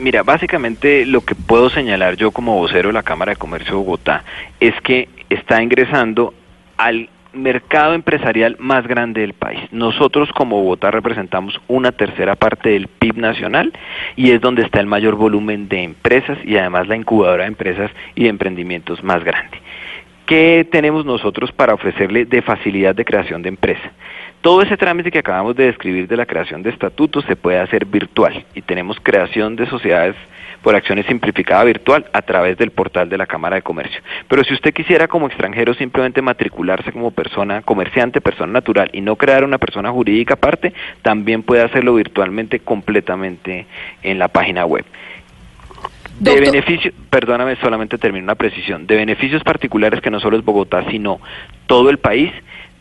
Mira, básicamente lo que puedo señalar yo como vocero de la Cámara de Comercio de Bogotá es que está ingresando al mercado empresarial más grande del país. Nosotros como Bogotá representamos una tercera parte del PIB nacional y es donde está el mayor volumen de empresas y además la incubadora de empresas y de emprendimientos más grande. ¿Qué tenemos nosotros para ofrecerle de facilidad de creación de empresa? Todo ese trámite que acabamos de describir de la creación de estatutos se puede hacer virtual y tenemos creación de sociedades por acciones simplificada virtual a través del portal de la Cámara de Comercio. Pero si usted quisiera como extranjero simplemente matricularse como persona comerciante, persona natural y no crear una persona jurídica aparte, también puede hacerlo virtualmente completamente en la página web. De beneficio, perdóname, solamente termino una precisión, de beneficios particulares que no solo es Bogotá, sino todo el país,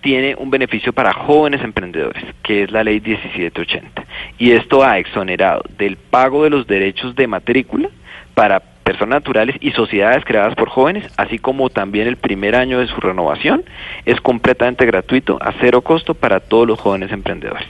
tiene un beneficio para jóvenes emprendedores, que es la ley 1780. Y esto ha exonerado del pago de los derechos de matrícula para personas naturales y sociedades creadas por jóvenes, así como también el primer año de su renovación, es completamente gratuito, a cero costo para todos los jóvenes emprendedores.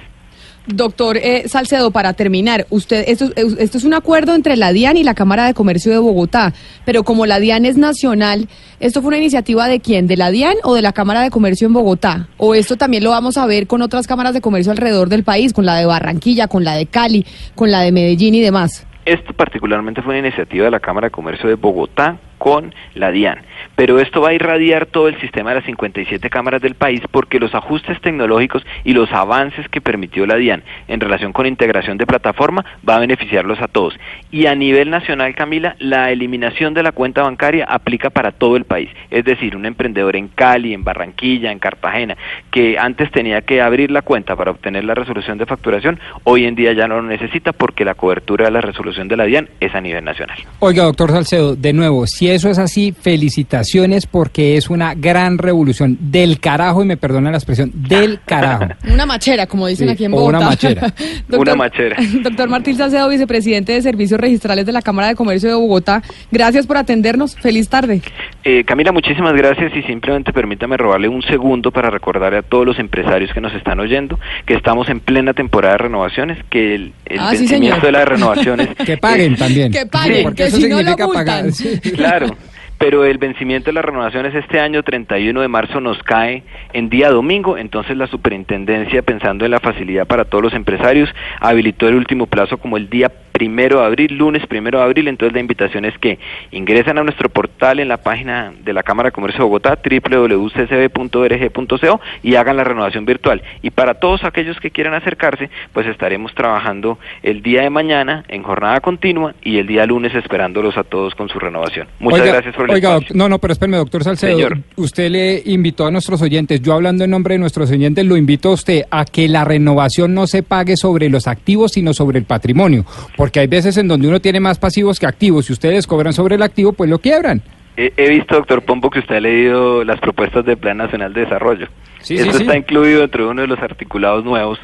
Doctor eh, Salcedo, para terminar, usted esto, esto es un acuerdo entre la DIAN y la Cámara de Comercio de Bogotá, pero como la DIAN es nacional, ¿esto fue una iniciativa de quién? ¿De la DIAN o de la Cámara de Comercio en Bogotá? ¿O esto también lo vamos a ver con otras cámaras de comercio alrededor del país, con la de Barranquilla, con la de Cali, con la de Medellín y demás? Esto particularmente fue una iniciativa de la Cámara de Comercio de Bogotá con la DIAN. Pero esto va a irradiar todo el sistema de las 57 cámaras del país porque los ajustes tecnológicos y los avances que permitió la DIAN en relación con integración de plataforma va a beneficiarlos a todos. Y a nivel nacional, Camila, la eliminación de la cuenta bancaria aplica para todo el país. Es decir, un emprendedor en Cali, en Barranquilla, en Cartagena, que antes tenía que abrir la cuenta para obtener la resolución de facturación, hoy en día ya no lo necesita porque la cobertura de la resolución de la DIAN es a nivel nacional. Oiga, doctor Salcedo, de nuevo, si eso es así, felicitaciones porque es una gran revolución del carajo, y me perdona la expresión, del carajo. (laughs) Una machera, como dicen aquí en Bogotá. (laughs) una machera. una (laughs) machera. Doctor Martín Salcedo, vicepresidente de Servicios Registrales de la Cámara de Comercio de Bogotá, gracias por atendernos. Feliz tarde. Eh, Camila, muchísimas gracias y simplemente permítame robarle un segundo para recordarle a todos los empresarios que nos están oyendo que estamos en plena temporada de renovaciones, que el, el Ah, sí, de las renovaciones... Que paguen también. Que paguen, porque que eso si no lo significa multan. pagar. sí. Claro, pero el vencimiento de las renovaciones este año, 31 de marzo, nos cae en día domingo, entonces la superintendencia, pensando en la facilidad para todos los empresarios, habilitó el último plazo como el día primero de abril, lunes primero de abril, entonces la invitación es que ingresen a nuestro portal en la página de la Cámara de Comercio de Bogotá, www.ccb.org.co y hagan la renovación virtual. Y para todos aquellos que quieran acercarse, pues estaremos trabajando el día de mañana en jornada continua y el día lunes esperándolos a todos con su renovación. Muchas Oiga, gracias por el oiga, espacio. no, no, pero espérame, doctor Salcedo. Señor. Usted le invitó a nuestros oyentes, yo hablando en nombre de nuestros oyentes, lo invito a usted a que la renovación no se pague sobre los activos, sino sobre el patrimonio. Porque hay veces en donde uno tiene más pasivos que activos. Si ustedes cobran sobre el activo, pues lo quiebran. He, he visto, doctor Pombo, que usted ha leído las propuestas del Plan Nacional de Desarrollo. Sí, sí, Esto sí. está incluido dentro de uno de los articulados nuevos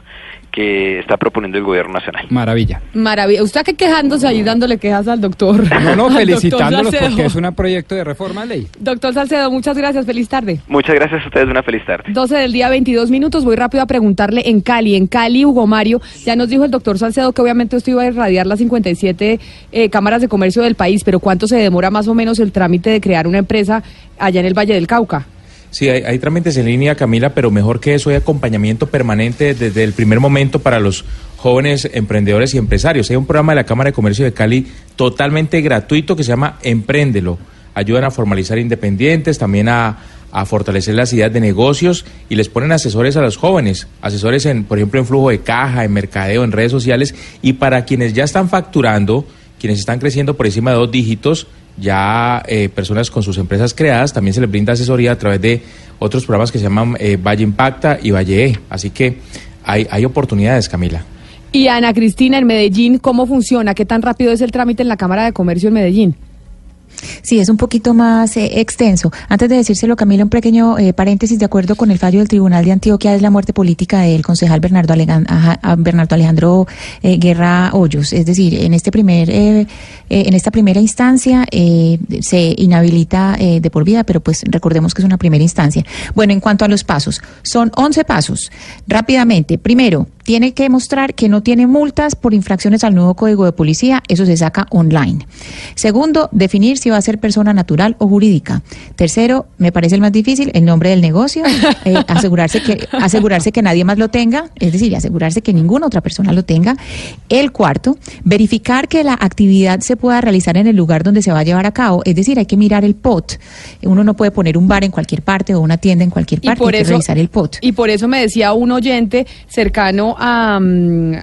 que está proponiendo el Gobierno Nacional. Maravilla. Maravilla. Usted que quejándose ahí dándole quejas al doctor. No, no, (laughs) Al doctor felicitándolos porque es un proyecto de reforma ley. Doctor Salcedo, muchas gracias. Feliz tarde. Muchas gracias a ustedes, una feliz tarde. 12 del día, 22 minutos. Voy rápido a preguntarle en Cali. En Cali, Hugo Mario, ya nos dijo el doctor Salcedo que obviamente esto iba a irradiar las 57 eh, cámaras de comercio del país, pero ¿cuánto se demora más o menos el trámite de crear una empresa allá en el Valle del Cauca? Sí, hay, hay trámites en línea, Camila, pero mejor que eso hay acompañamiento permanente desde el primer momento para los jóvenes emprendedores y empresarios. Hay un programa de la Cámara de Comercio de Cali totalmente gratuito que se llama Empréndelo. Ayudan a formalizar independientes, también a, a fortalecer las ideas de negocios y les ponen asesores a los jóvenes, asesores en, por ejemplo, en flujo de caja, en mercadeo, en redes sociales y para quienes ya están facturando, quienes están creciendo por encima de dos dígitos, ya eh, personas con sus empresas creadas, también se les brinda asesoría a través de otros programas que se llaman eh, Valle Impacta y Valle E. Así que hay, hay oportunidades, Camila. Y Ana Cristina, en Medellín, ¿cómo funciona? ¿Qué tan rápido es el trámite en la Cámara de Comercio en Medellín? Sí, es un poquito más eh, extenso. Antes de decírselo, Camila, un pequeño eh, paréntesis. De acuerdo con el fallo del Tribunal de Antioquia, es la muerte política del concejal Bernardo, Alegan- Aja- a Bernardo Alejandro eh, Guerra Hoyos. Es decir, en este primer, eh, en esta primera instancia se inhabilita de por vida, pero pues recordemos que es una primera instancia. Bueno, en cuanto a los pasos, son 11 pasos. Rápidamente, primero, tiene que mostrar que no tiene multas por infracciones al nuevo código de policía, eso se saca online. Segundo, definir si va a ser persona natural o jurídica. Tercero, me parece el más difícil, el nombre del negocio, (laughs) eh, asegurarse que asegurarse que nadie más lo tenga, es decir, asegurarse que ninguna otra persona lo tenga. El cuarto, verificar que la actividad se pueda realizar en el lugar donde se va a llevar a cabo, es decir, hay que mirar el POT. Uno no puede poner un bar en cualquier parte o una tienda en cualquier Y parte, por hay que eso- revisar el POT. Y por eso me decía un oyente cercano a,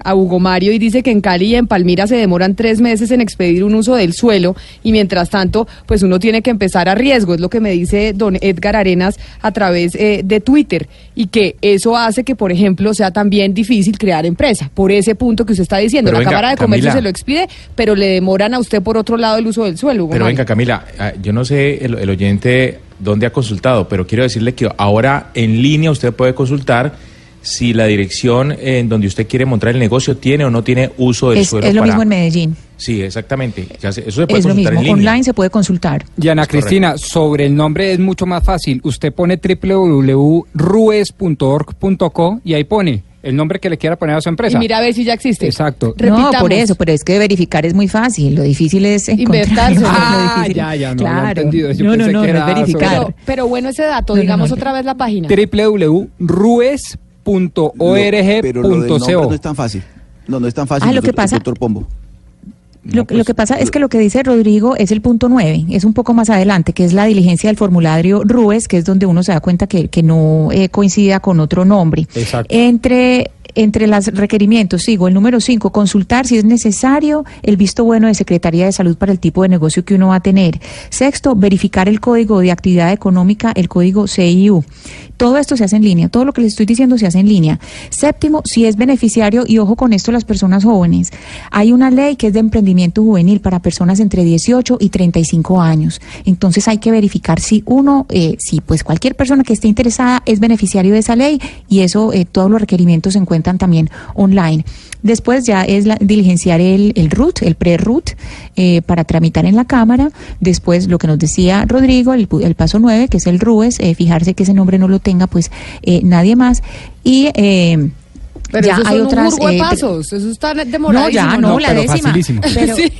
a Hugo Mario y dice que en Cali y en Palmira se demoran tres meses en expedir un uso del suelo y mientras tanto, pues uno tiene que empezar a riesgo, es lo que me dice don Edgar Arenas a través eh, de Twitter y que eso hace que, por ejemplo, sea también difícil crear empresa, por ese punto que usted está diciendo. Pero La venga, Cámara de Comercio Camila. se lo expide, pero le demoran a usted por otro lado el uso del suelo. Hugo Pero Mario. venga, Camila, ah, yo no sé el, el oyente dónde ha consultado, pero quiero decirle que ahora en línea usted puede consultar si la dirección en donde usted quiere montar el negocio tiene o no tiene uso del Es, suelo es lo para- mismo en Medellín. Sí, exactamente. Ya se- eso se puede Es lo consultar mismo. en línea. Online se puede consultar. Y Ana Es correcto. Cristina, sobre el nombre es mucho más fácil. Usted pone www.rues.org.co y ahí pone el nombre que le quiera poner a su empresa. Y mira a ver si ya existe. Exacto. No, Repitamos. por eso, pero es que verificar es muy fácil. Lo difícil es Inventarse. encontrar. (laughs) Ah, Lo difícil- ya, ya, no claro. entendido. Yo no, no, pensé no, que no era es verificar. Pero, pero bueno ese dato, No, no, digamos no. otra vez la página. Lo- pero lo del no es tan fácil. No, no es tan fácil. Ah, lo que pasa- Doctor Pombo. Lo, lo que pasa es que lo que dice Rodrigo es el punto 9, es un poco más adelante, que es la diligencia del formulario RUES, que es donde uno se da cuenta que, que no eh, coincida con otro nombre. Exacto. Entre, entre los requerimientos, sigo, el número 5, consultar si es necesario el visto bueno de Secretaría de Salud para el tipo de negocio que uno va a tener. Sexto, verificar el código de actividad económica, el código CIU. Todo esto se hace en línea, todo lo que les estoy diciendo se hace en línea. Séptimo, si es beneficiario, y ojo con esto las personas jóvenes, hay una ley que es de emprendimiento juvenil para personas entre 18 y 35 años. Entonces hay que verificar si uno, eh, si pues cualquier persona que esté interesada es beneficiario de esa ley y eso, eh, todos los requerimientos se encuentran también online. Después ya es la- diligenciar el, el RUT, el pre-RUT, eh, para tramitar en la Cámara. Después, lo que nos decía Rodrigo, el, el paso 9, que es el RUES, eh, fijarse que ese nombre no lo tenga pues eh, nadie más. Y Pero ya esos hay son otras... un burgo de eh, pasos, eso está no, demoradísimo. ya, no, la décima. Pero, (laughs) Sí.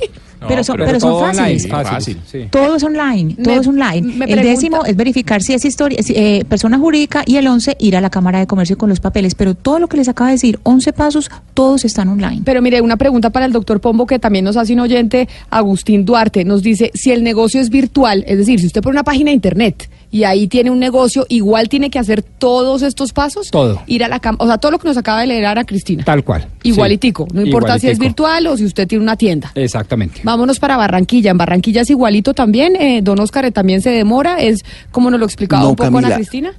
Pero son, pero pero son online, fáciles. fácil, sí. Todo es online, todo Me- es online. el décimo es verificar si es historia, si, eh, persona jurídica y el once ir a la Cámara de Comercio con los papeles. Pero todo lo que les acaba de decir, 11 pasos, todos están online. Pero mire, una pregunta para el doctor Pombo que también nos hace un oyente, Agustín Duarte, nos dice, si el negocio es virtual, es decir, si usted pone una página de internet y ahí tiene un negocio, igual tiene que hacer todos estos pasos. Todo. Ir a la cama, o sea, todo lo que nos acaba de leer Ana Cristina. Tal cual. Igualitico, Sí, no importa si es virtual o si usted tiene una tienda. Exactamente. Vámonos para Barranquilla. En Barranquilla es igualito también. Eh, don Oscar eh, también se demora. Es como nos lo explicaba No, un poco Ana. Cristina.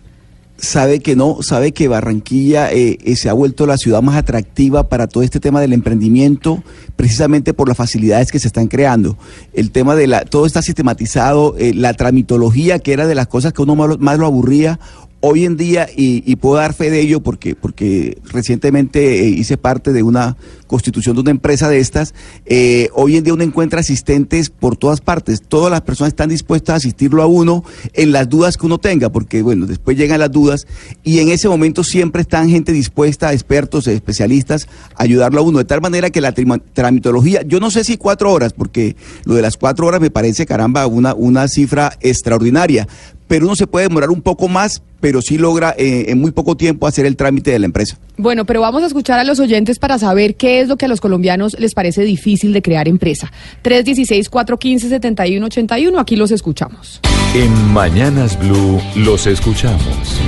sabe que no, sabe que Barranquilla eh, eh, se ha vuelto la ciudad más atractiva para todo este tema del emprendimiento, precisamente por las facilidades que se están creando. El tema de la, todo está sistematizado, eh, la tramitología, que era de las cosas que uno más lo, más lo aburría, hoy en día, y, y puedo dar fe de ello porque, porque recientemente hice parte de una constitución de una empresa de estas, eh, hoy en día uno encuentra asistentes por todas partes, todas las personas están dispuestas a asistirlo a uno en las dudas que uno tenga, porque bueno, después llegan las dudas y en ese momento siempre están gente dispuesta, expertos, especialistas, a ayudarlo a uno, de tal manera que la tramitología, yo no sé si cuatro horas, porque lo de las cuatro horas me parece, caramba, una, una cifra extraordinaria, pero uno se puede demorar un poco más, pero sí logra eh, en muy poco tiempo hacer el trámite de la empresa. Bueno, pero vamos a escuchar a los oyentes para saber qué es lo que a los colombianos les parece difícil de crear empresa. 316-415-7181, aquí los escuchamos. En Mañanas Blue los escuchamos.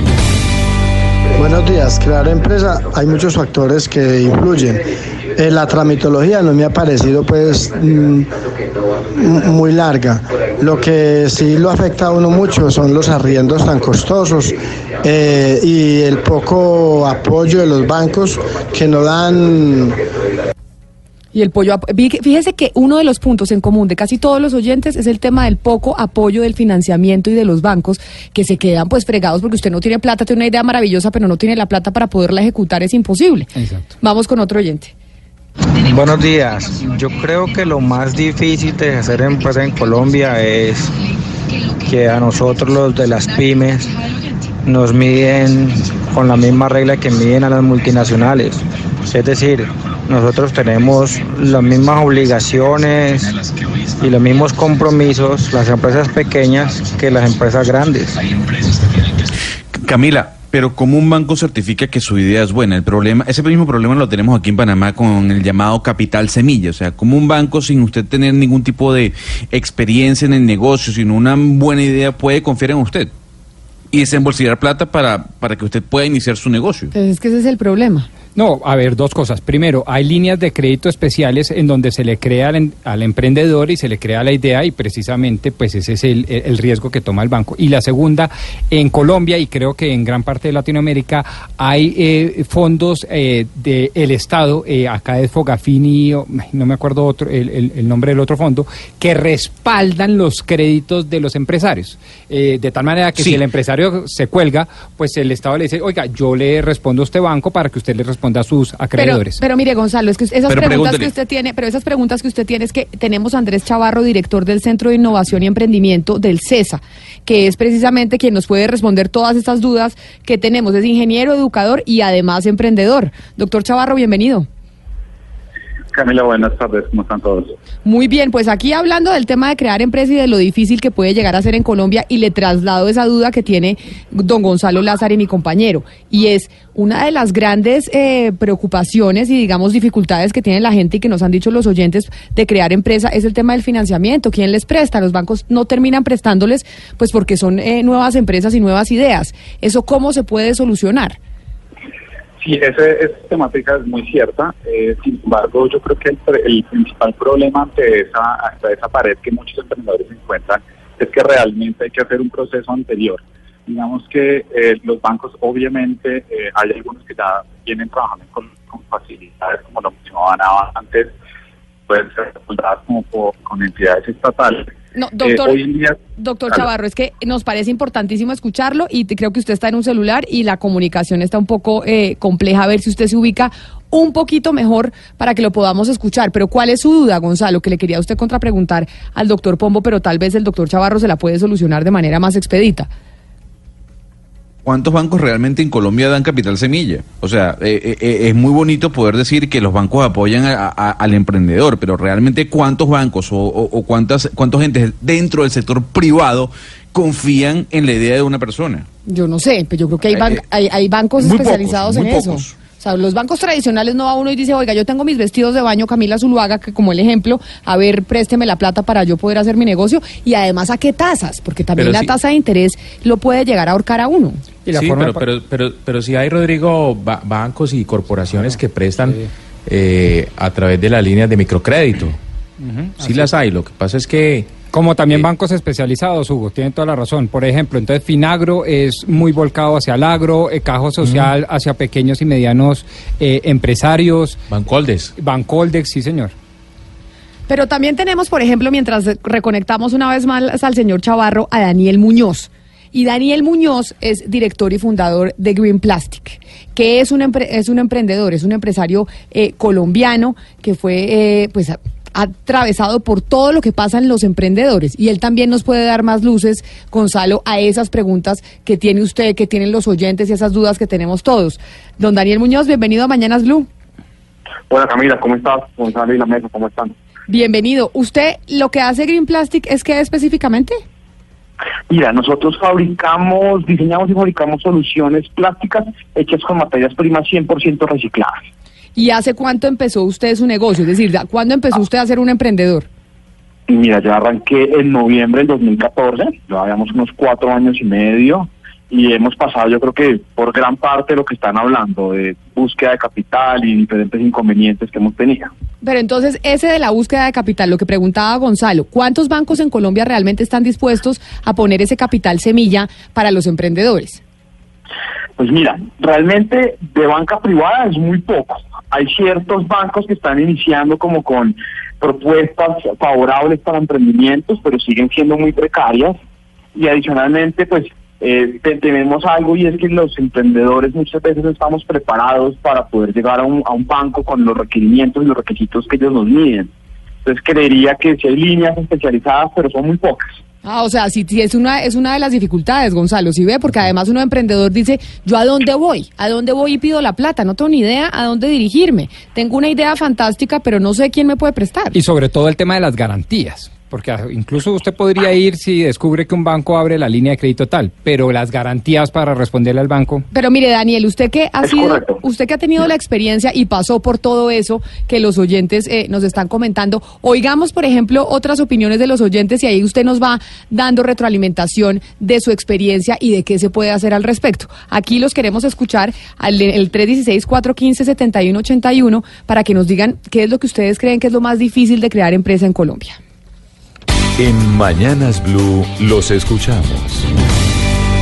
Buenos días, crear empresa, hay muchos factores que influyen. Eh, la tramitología no me ha parecido pues mm, muy larga. Lo que sí lo afecta a uno mucho son los arriendos tan costosos eh, y el poco apoyo de los bancos que no dan Y el pollo, fíjese que uno de los puntos en común de casi todos los oyentes es el tema del poco apoyo del financiamiento y de los bancos que se quedan pues fregados porque usted no tiene plata, tiene una idea maravillosa, pero no tiene la plata para poderla ejecutar, es imposible. Vamos con otro oyente. Buenos días. Yo creo que lo más difícil de hacer empresa en Colombia es que a nosotros los de las pymes nos miden con la misma regla que miden a las multinacionales. Es decir, nosotros tenemos las mismas obligaciones y los mismos compromisos, las empresas pequeñas, que las empresas grandes. Camila, pero ¿cómo un banco certifica que su idea es buena? El problema, ese mismo problema lo tenemos aquí en Panamá con el llamado capital semilla. O sea, ¿cómo un banco sin usted tener ningún tipo de experiencia en el negocio, sin una buena idea, puede confiar en usted? Y desembolsillar plata para, para que usted pueda iniciar su negocio. Entonces es que ese es el problema. No, a ver, dos cosas. Primero, hay líneas de crédito especiales en donde se le crea al, al emprendedor y se le crea la idea y precisamente pues ese es el, riesgo que toma el banco. Y la segunda, en Colombia y creo que en gran parte de Latinoamérica hay eh, fondos eh, del Estado, eh, acá es Fogafini, no me acuerdo otro, el, el- el nombre del otro fondo, que respaldan los créditos de los empresarios. Eh, de tal manera que Sí. si el empresario se cuelga, pues el Estado le dice, oiga, yo le respondo a este banco para que usted le responda a sus Pero, acreedores. pero mire, Gonzalo, es que esas Pero preguntas pregúntele. que usted tiene, pero esas preguntas que usted tiene es que tenemos a Andrés Chavarro, director del Centro de Innovación y Emprendimiento del CESA, que es precisamente quien nos puede responder todas estas dudas que tenemos. Es ingeniero, educador y además emprendedor. Doctor Chavarro, bienvenido. Camila, buenas tardes, ¿cómo están todos? Muy bien, pues aquí hablando del tema de crear empresa y de lo difícil que puede llegar a ser en Colombia y le traslado esa duda que tiene don Gonzalo Lázaro y mi compañero. Y es una de las grandes eh, preocupaciones y digamos dificultades que tiene la gente y que nos han dicho los oyentes de crear empresa es el tema del financiamiento. ¿Quién les presta? Los bancos no terminan prestándoles pues porque son eh, nuevas empresas y nuevas ideas. ¿Eso cómo se puede solucionar? Sí, ese, esa temática es muy cierta. eh, sin embargo, yo creo que el, el principal problema ante esa, esa pared que muchos emprendedores encuentran es que realmente hay que hacer un proceso anterior. Digamos que eh, los bancos, obviamente, eh, hay algunos que ya vienen trabajando con, con facilidades, como lo mencionaban antes, pueden ser respaldadas como con entidades estatales. No, Eh, doctor, hoy en día, doctor. Chavarro, es que nos parece importantísimo escucharlo y te- creo que usted está en un celular y la comunicación está un poco eh, compleja. A ver si usted se ubica un poquito mejor para que lo podamos escuchar. Pero ¿cuál es su duda, Gonzalo? Que le quería a usted contrapreguntar al doctor Pombo, pero tal vez el doctor Chavarro se la puede solucionar de manera más expedita. ¿Cuántos bancos realmente en Colombia dan capital semilla? O sea, eh, eh, eh, es muy bonito poder decir que los bancos apoyan a- a- al emprendedor, pero realmente ¿cuántos bancos o, o- o cuántas cuántos gentes dentro del sector privado confían en la idea de una persona? Yo no sé, pero yo creo que hay, ban- hay, hay bancos muy pocos, especializados muy en eso. O sea, los bancos tradicionales no va uno y dice, oiga, yo tengo mis vestidos de baño, Camila Zuluaga, que como el ejemplo, a ver, présteme la plata para yo poder hacer mi negocio. Y además, ¿a qué tasas? Porque también Pero la sí. tasa de interés lo puede llegar a ahorcar a uno. Sí, pero, pero, pero, pero si hay, Rodrigo, ba- bancos y corporaciones que prestan eh, a través de las líneas de microcrédito. Sí así las hay, lo que pasa es que... Como también bancos especializados, Hugo, tienen toda la razón. Por ejemplo, entonces Finagro es muy volcado hacia el agro, eh, Cajo Social hacia pequeños y medianos eh, empresarios. Bancoldes. Bancoldex, sí, señor. Pero también tenemos, por ejemplo, mientras reconectamos una vez más al señor Chavarro, a Daniel Muñoz. Y Daniel Muñoz es director y fundador de Green Plastic, que es un, empre- es un emprendedor, es un empresario eh, colombiano que fue eh, pues atravesado por todo lo que pasa en los emprendedores. Y él también nos puede dar más luces, Gonzalo, a esas preguntas que tiene usted, que tienen los oyentes y esas dudas que tenemos todos. Don Daniel Muñoz, bienvenido a Mañanas Blue. Hola Camila, ¿cómo estás? Gonzalo y la mesa, ¿cómo están? Bienvenido. ¿Usted lo que hace Green Plastic es qué específicamente? Mira, nosotros fabricamos, diseñamos y fabricamos soluciones plásticas hechas con materias primas 100% recicladas. ¿Y hace cuánto empezó usted su negocio? Es decir, ¿cuándo empezó usted a ser un emprendedor? Mira, yo arranqué en noviembre del 2014, ya habíamos unos cuatro años y medio, y hemos pasado yo creo que por gran parte lo que están hablando, de búsqueda de capital y diferentes inconvenientes que hemos tenido. Pero entonces, ese de la búsqueda de capital, lo que preguntaba Gonzalo, ¿cuántos bancos en Colombia realmente están dispuestos a poner ese capital semilla para los emprendedores? Pues mira, realmente de banca privada es muy poco. hay ciertos bancos que están iniciando como con propuestas favorables para emprendimientos, pero siguen siendo muy precarias. Y adicionalmente, pues eh, te- tenemos algo y es que los emprendedores muchas veces no estamos preparados para poder llegar a un, a un banco con los requerimientos y los requisitos que ellos nos miden. Entonces creería que si hay líneas especializadas, pero son muy pocas. Ah, o sea, sí, sí, es una, es una de las dificultades, Gonzalo, ¿sí ve? Porque además uno emprendedor dice, ¿yo a dónde voy? ¿A dónde voy y pido la plata? No tengo ni idea a dónde dirigirme. Tengo una idea fantástica, pero no sé quién me puede prestar. Y sobre todo el tema de las garantías. Porque incluso usted podría ir si descubre que un banco abre la línea de crédito tal, pero las garantías para responderle al banco. Pero mire, Daniel, usted que ha Es sido, correcto. usted que ha tenido la experiencia y pasó por todo eso que los oyentes eh, nos están comentando, oigamos, por ejemplo, otras opiniones de los oyentes y ahí usted nos va dando retroalimentación de su experiencia y de qué se puede hacer al respecto. Aquí los queremos escuchar al el 316-415-7181 para que nos digan qué es lo que ustedes creen que es lo más difícil de crear empresa en Colombia. En Mañanas Blue los escuchamos.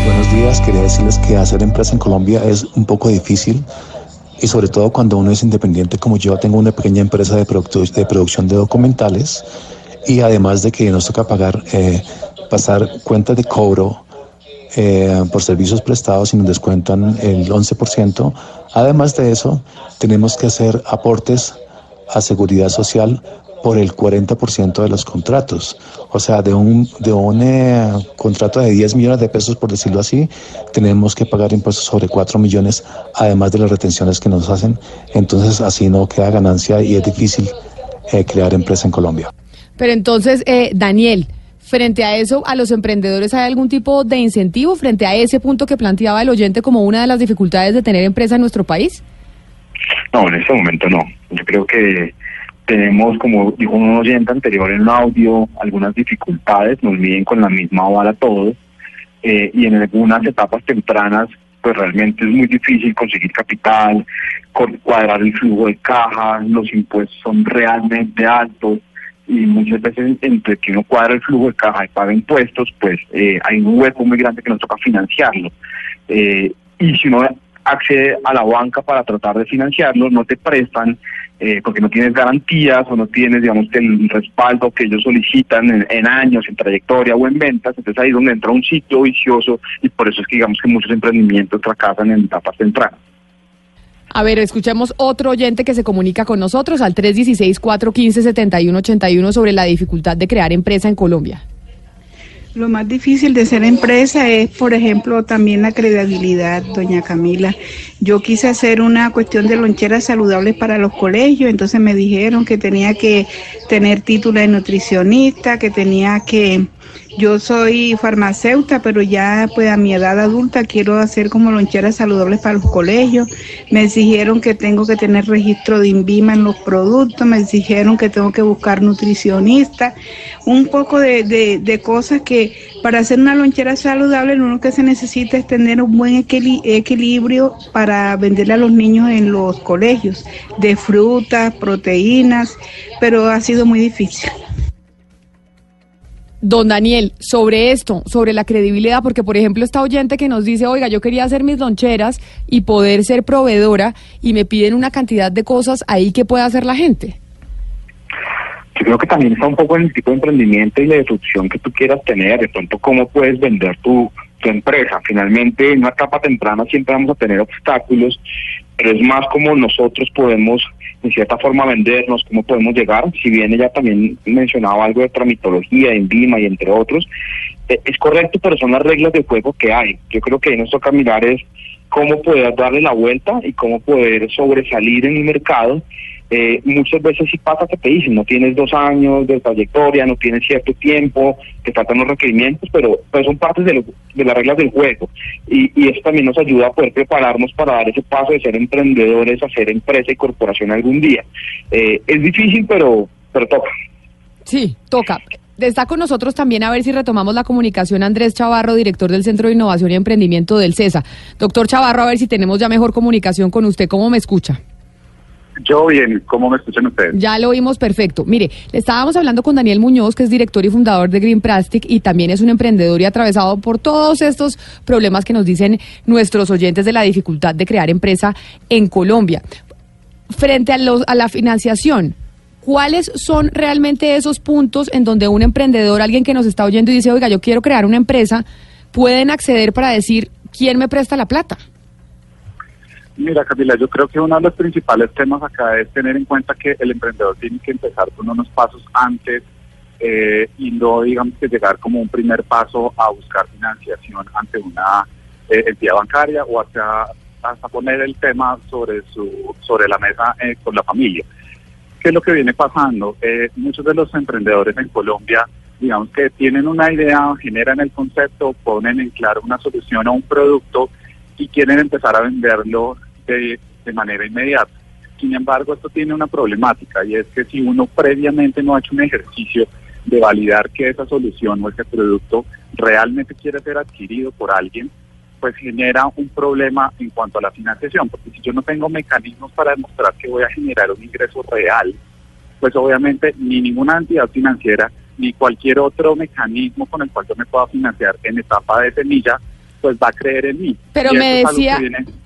Buenos días, quería decirles que hacer empresa en Colombia es un poco difícil y sobre todo cuando uno es independiente como yo, tengo una pequeña empresa de, productu- de producción de documentales y además de que nos toca pagar, eh, pasar cuentas de cobro eh, por servicios prestados y nos descuentan el 11%. Además de eso, tenemos que hacer aportes a seguridad social por el 40% de los contratos. O sea, de un, de un eh, contrato de 10 millones de pesos, por decirlo así, tenemos que pagar impuestos sobre 4 millones, además de las retenciones que nos hacen. Entonces, así no queda ganancia y es difícil eh, crear empresa en Colombia. Pero entonces, eh, Daniel, frente a eso, ¿a los emprendedores hay algún tipo de incentivo frente a ese punto que planteaba el oyente como una de las dificultades de tener empresa en nuestro país? No, en este momento no. Yo creo que tenemos, como dijo un oyente anterior en un audio, algunas dificultades, nos miden con la misma bala todos, eh, y en algunas etapas tempranas, pues realmente es muy difícil conseguir capital, cuadrar el flujo de caja, los impuestos son realmente altos, y muchas veces entre que uno cuadra el flujo de caja y paga impuestos, pues eh, hay un hueco muy grande que nos toca financiarlo. Eh, y si uno accede a la banca para tratar de financiarlo, no te prestan eh, porque no tienes garantías o no tienes, digamos, el respaldo que ellos solicitan en, en años, en trayectoria o en ventas. Entonces ahí es donde entra un sitio vicioso y por eso es que digamos que muchos emprendimientos fracasan en etapas tempranas. A ver, escuchemos otro oyente que se comunica con nosotros al 316-415-7181 sobre la dificultad de crear empresa en Colombia. Lo más difícil de ser empresa es, por ejemplo, también la credibilidad, doña Camila. Yo quise hacer una cuestión de loncheras saludables para los colegios, entonces me dijeron que tenía que tener título de nutricionista, que tenía que... Yo soy farmacéutica, pero ya pues a mi edad adulta quiero hacer como loncheras saludables para los colegios. Me exigieron que tengo que tener registro de INVIMA en los productos, me exigieron que tengo que buscar nutricionista, un poco de, de- de cosas que para hacer una lonchera saludable lo único que se necesita es tener un buen equili- equilibrio para venderle a los niños en los colegios, de frutas, proteínas, pero ha sido muy difícil. Don Daniel, sobre esto, sobre la credibilidad, porque por ejemplo esta oyente que nos dice, oiga, yo quería hacer mis loncheras y poder ser proveedora y me piden una cantidad de cosas ahí que puede hacer la gente. Yo creo que también está un poco en el tipo de emprendimiento y la disrupción que tú quieras tener, de pronto cómo puedes vender tu, tu empresa. Finalmente, en una etapa temprana siempre vamos a tener obstáculos, pero es más como nosotros podemos, en cierta forma, vendernos, cómo podemos llegar. Si bien ella también mencionaba algo de tramitología, de INVIMA y entre otros, eh, es correcto, pero son las reglas de juego que hay. Yo creo que ahí nos toca es cómo poder darle la vuelta y cómo poder sobresalir en el mercado. Eh, muchas veces sí pasa que te dicen, no tienes dos años de trayectoria, no tienes cierto tiempo, te faltan los requerimientos, pero son partes de, lo- de las reglas del juego. Y, y eso también nos ayuda a poder prepararnos para dar ese paso de ser emprendedores a ser empresa y corporación algún día. Eh, es difícil, pero, pero toca. Sí, toca. Está con nosotros también a ver si retomamos la comunicación Andrés Chavarro, director del Centro de Innovación y Emprendimiento del CESA. Doctor Chavarro, a ver si tenemos ya mejor comunicación con usted. ¿Cómo me escucha? Yo bien, ¿cómo me escuchan ustedes? Ya lo oímos perfecto. Mire, estábamos hablando con Daniel Muñoz, que es director y fundador de Green Plastic y también es un emprendedor y atravesado por todos estos problemas que nos dicen nuestros oyentes de la dificultad de crear empresa en Colombia. frente a, los, a la financiación, ¿cuáles son realmente esos puntos en donde un emprendedor, alguien que nos está oyendo y dice, oiga, yo quiero crear una empresa, pueden acceder para decir, ¿quién me presta la plata? Mira, Camila, yo creo que uno de los principales temas acá es tener en cuenta que el emprendedor tiene que empezar con unos pasos antes eh, y no, digamos, que llegar como un primer paso a buscar financiación ante una eh, entidad bancaria o hasta, hasta poner el tema sobre, su, sobre la mesa eh, con la familia. ¿Qué es lo que viene pasando? Eh, muchos de los emprendedores en Colombia, digamos que tienen una idea, generan el concepto, ponen en claro una solución o un producto y quieren empezar a venderlo de, de manera inmediata. Sin embargo, esto tiene una problemática y es que si uno previamente no ha hecho un ejercicio de validar que esa solución o ese producto realmente quiere ser adquirido por alguien, pues genera un problema en cuanto a la financiación, porque si yo no tengo mecanismos para demostrar que voy a generar un ingreso real, pues obviamente ni ninguna entidad financiera ni cualquier otro mecanismo con el cual yo me pueda financiar en etapa de semilla, pues va a creer en mí. Pero me decía,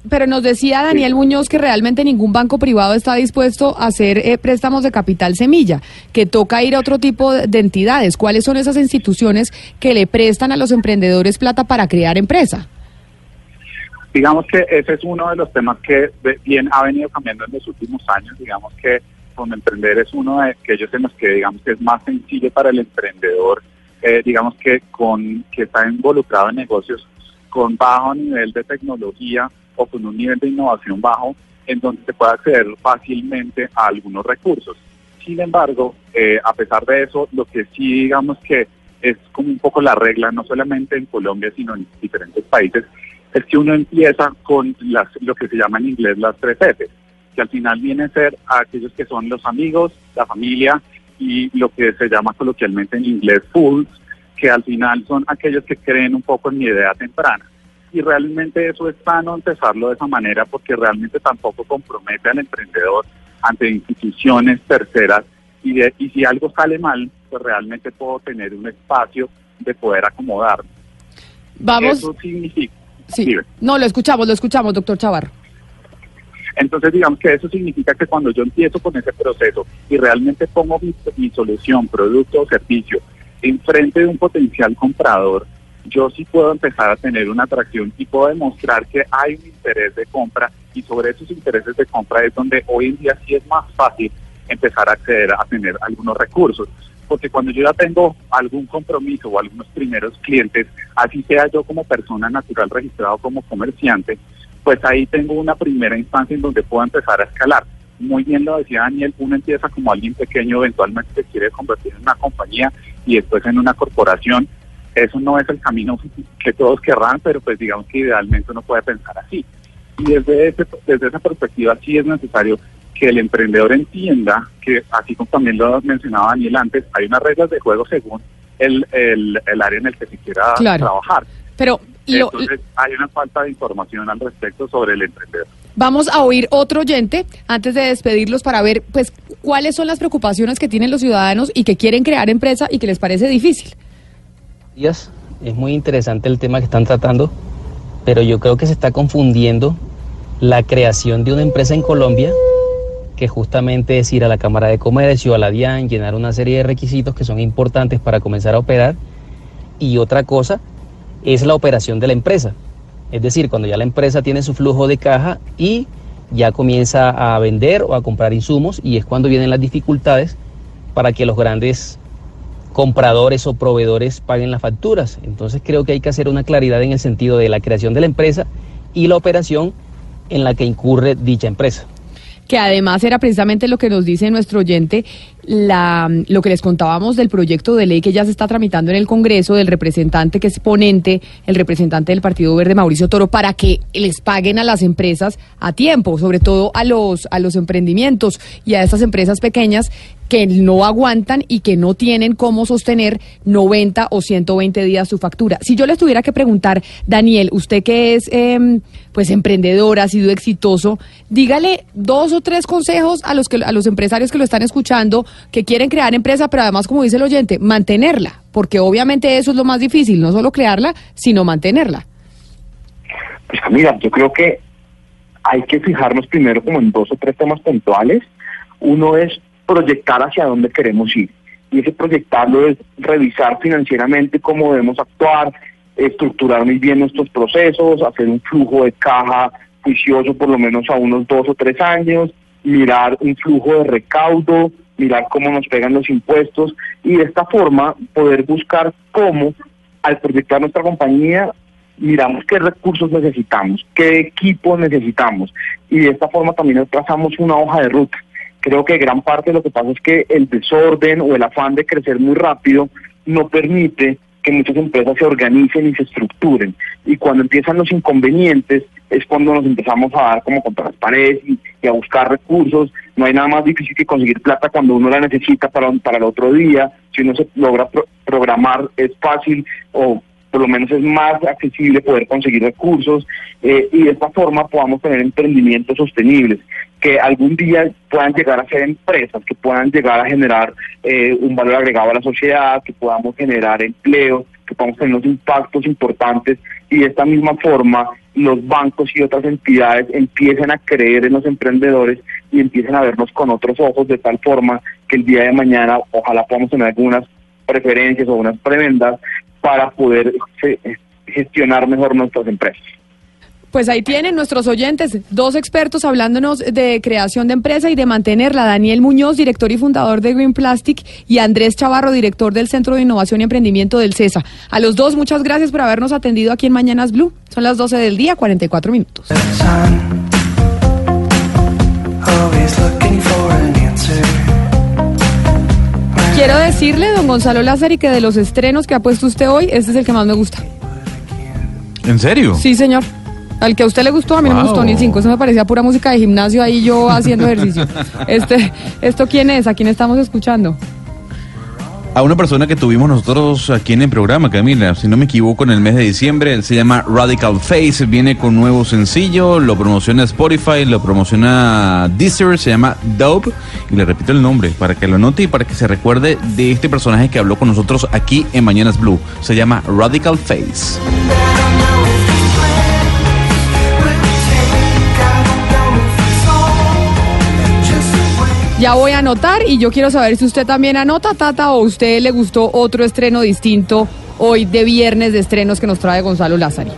pero nos decía Daniel Muñoz que realmente ningún banco privado está dispuesto a hacer eh, préstamos de capital semilla, que toca ir a otro tipo de de entidades. ¿Cuáles son esas instituciones que le prestan a los emprendedores plata para crear empresa? Digamos que ese es uno de los temas que bien ha venido cambiando en los últimos años. Digamos que con emprender es uno de aquellos en los que digamos que es más sencillo para el emprendedor, eh, digamos que con que está involucrado en negocios con bajo nivel de tecnología o con un nivel de innovación bajo, en donde se puede acceder fácilmente a algunos recursos. Sin embargo, eh, a pesar de eso, lo que sí digamos que es como un poco la regla, no solamente en Colombia, sino en diferentes países, es que uno empieza con las, lo que se llama en inglés las tres Fs, que al final vienen a ser aquellos que son los amigos, la familia y lo que se llama coloquialmente en inglés fools, que al final son aquellos que creen un poco en mi idea temprana. Y realmente eso es sano empezarlo de esa manera porque realmente tampoco compromete al emprendedor ante instituciones terceras y, de- y si algo sale mal, pues realmente puedo tener un espacio de poder acomodarme. Vamos. Eso significa. Sí. No, lo escuchamos, lo escuchamos, doctor Chavarro. Entonces, digamos que eso significa que cuando yo empiezo con ese proceso y realmente pongo mi, mi solución, producto o servicio enfrente de un potencial comprador, yo sí puedo empezar a tener una atracción y puedo demostrar que hay un interés de compra y sobre esos intereses de compra es donde hoy en día sí es más fácil empezar a acceder a tener algunos recursos. Porque cuando yo ya tengo algún compromiso o algunos primeros clientes, así sea yo como persona natural registrado como comerciante, pues ahí tengo una primera instancia en donde puedo empezar a escalar. Muy bien lo decía Daniel, uno empieza como alguien pequeño, eventualmente se quiere convertir en una compañía y después en una corporación. Eso no es el camino que todos querrán, pero pues digamos que idealmente uno puede pensar así. Y desde, ese, desde esa perspectiva sí es necesario que el emprendedor entienda que, así como también lo mencionaba Daniel antes, hay unas reglas de juego según el, el, el área en el que se quiera Claro. trabajar. Pero Entonces hay una falta de información al respecto sobre el emprendedor. Vamos a oír otro oyente antes de despedirlos para ver pues cuáles son las preocupaciones que tienen los ciudadanos y que quieren crear empresa y que les parece difícil. Es muy interesante el tema que están tratando, pero yo creo que se está confundiendo la creación de una empresa en Colombia, que justamente es ir a la Cámara de Comercio, a la DIAN, llenar una serie de requisitos que son importantes para comenzar a operar, y otra cosa es la operación de la empresa. Es decir, cuando ya la empresa tiene su flujo de caja y ya comienza a vender o a comprar insumos, y es cuando vienen las dificultades para que los grandes compradores o proveedores paguen las facturas. Entonces creo que hay que hacer una claridad en el sentido de la creación de la empresa y la operación en la que incurre dicha empresa. que además era precisamente lo que nos dice nuestro oyente, la, lo que les contábamos del proyecto de ley que ya se está tramitando en el Congreso, del representante que es ponente, el representante del Partido Verde, Mauricio Toro, para que les paguen a las empresas a tiempo, sobre todo a los, a los emprendimientos y a estas empresas pequeñas que no aguantan y que no tienen cómo sostener 90 o 120 días su factura. Si yo les tuviera que preguntar, Daniel, usted que es em, pues emprendedor, ha sido exitoso, dígale dos o tres consejos a los que a los empresarios que lo están escuchando, que quieren crear empresa, pero además, como dice el oyente, mantenerla, porque obviamente eso es lo más difícil, no solo crearla, sino mantenerla. Pues Camila, yo creo que hay que fijarnos primero como en dos o tres temas puntuales. Uno es proyectar hacia dónde queremos ir. Y ese proyectarlo es revisar financieramente cómo debemos actuar, estructurar muy bien nuestros procesos, hacer un flujo de caja juicioso por lo menos a unos dos o tres años, mirar un flujo de recaudo, mirar cómo nos pegan los impuestos y de esta forma poder buscar cómo al proyectar nuestra compañía miramos qué recursos necesitamos, qué equipos necesitamos y de esta forma también trazamos una hoja de ruta. Creo que gran parte de lo que pasa es que el desorden o el afán de crecer muy rápido no permite que muchas empresas se organicen y se estructuren. Y cuando empiezan los inconvenientes es cuando nos empezamos a dar como contra las paredes y, a buscar recursos. No hay nada más difícil que conseguir plata cuando uno la necesita para, para el otro día. Si uno se logra programar es fácil o por lo menos es más accesible poder conseguir recursos eh, y de esta forma podamos tener emprendimientos sostenibles que algún día puedan llegar a ser empresas, que puedan llegar a generar eh, un valor agregado a la sociedad, que podamos generar empleo, que podamos tener unos impactos importantes y de esta misma forma los bancos y otras entidades empiecen a creer en los emprendedores y empiecen a vernos con otros ojos de tal forma que el día de mañana ojalá podamos tener algunas preferencias o unas prebendas para poder eh, gestionar mejor nuestras empresas. Pues ahí tienen nuestros oyentes, dos expertos hablándonos de creación de empresa y de mantenerla. Daniel Muñoz, director y fundador de Green Plastic, y Andrés Chavarro, director del Centro de Innovación y Emprendimiento del CESA. A los dos, muchas gracias por habernos atendido aquí en Mañanas Blue. Son las 12 del día, 44 minutos. Quiero decirle, don Gonzalo Lázaro, que de los estrenos que ha puesto usted hoy, este es el que más me gusta. ¿En serio? Sí, señor. Al que a usted le gustó, a mí no me gustó ni cinco. Eso me parecía pura música de gimnasio ahí yo haciendo (laughs) ejercicio. Este, ¿Esto quién es? ¿A quién estamos escuchando? a una persona que tuvimos nosotros aquí en el programa, Camila, si no me equivoco, en el mes de diciembre. Él se llama Radical Face, viene con nuevo sencillo, lo promociona Spotify, lo promociona Deezer, se llama Dope. Y le repito el nombre para que lo note y para que se recuerde de este personaje que habló con nosotros aquí en Mañanas Blue. Se llama Radical Face. Ya voy a anotar y yo quiero saber si usted también anota, Tata, o usted le gustó otro estreno distinto hoy de viernes de estrenos que nos trae Gonzalo Lázaro.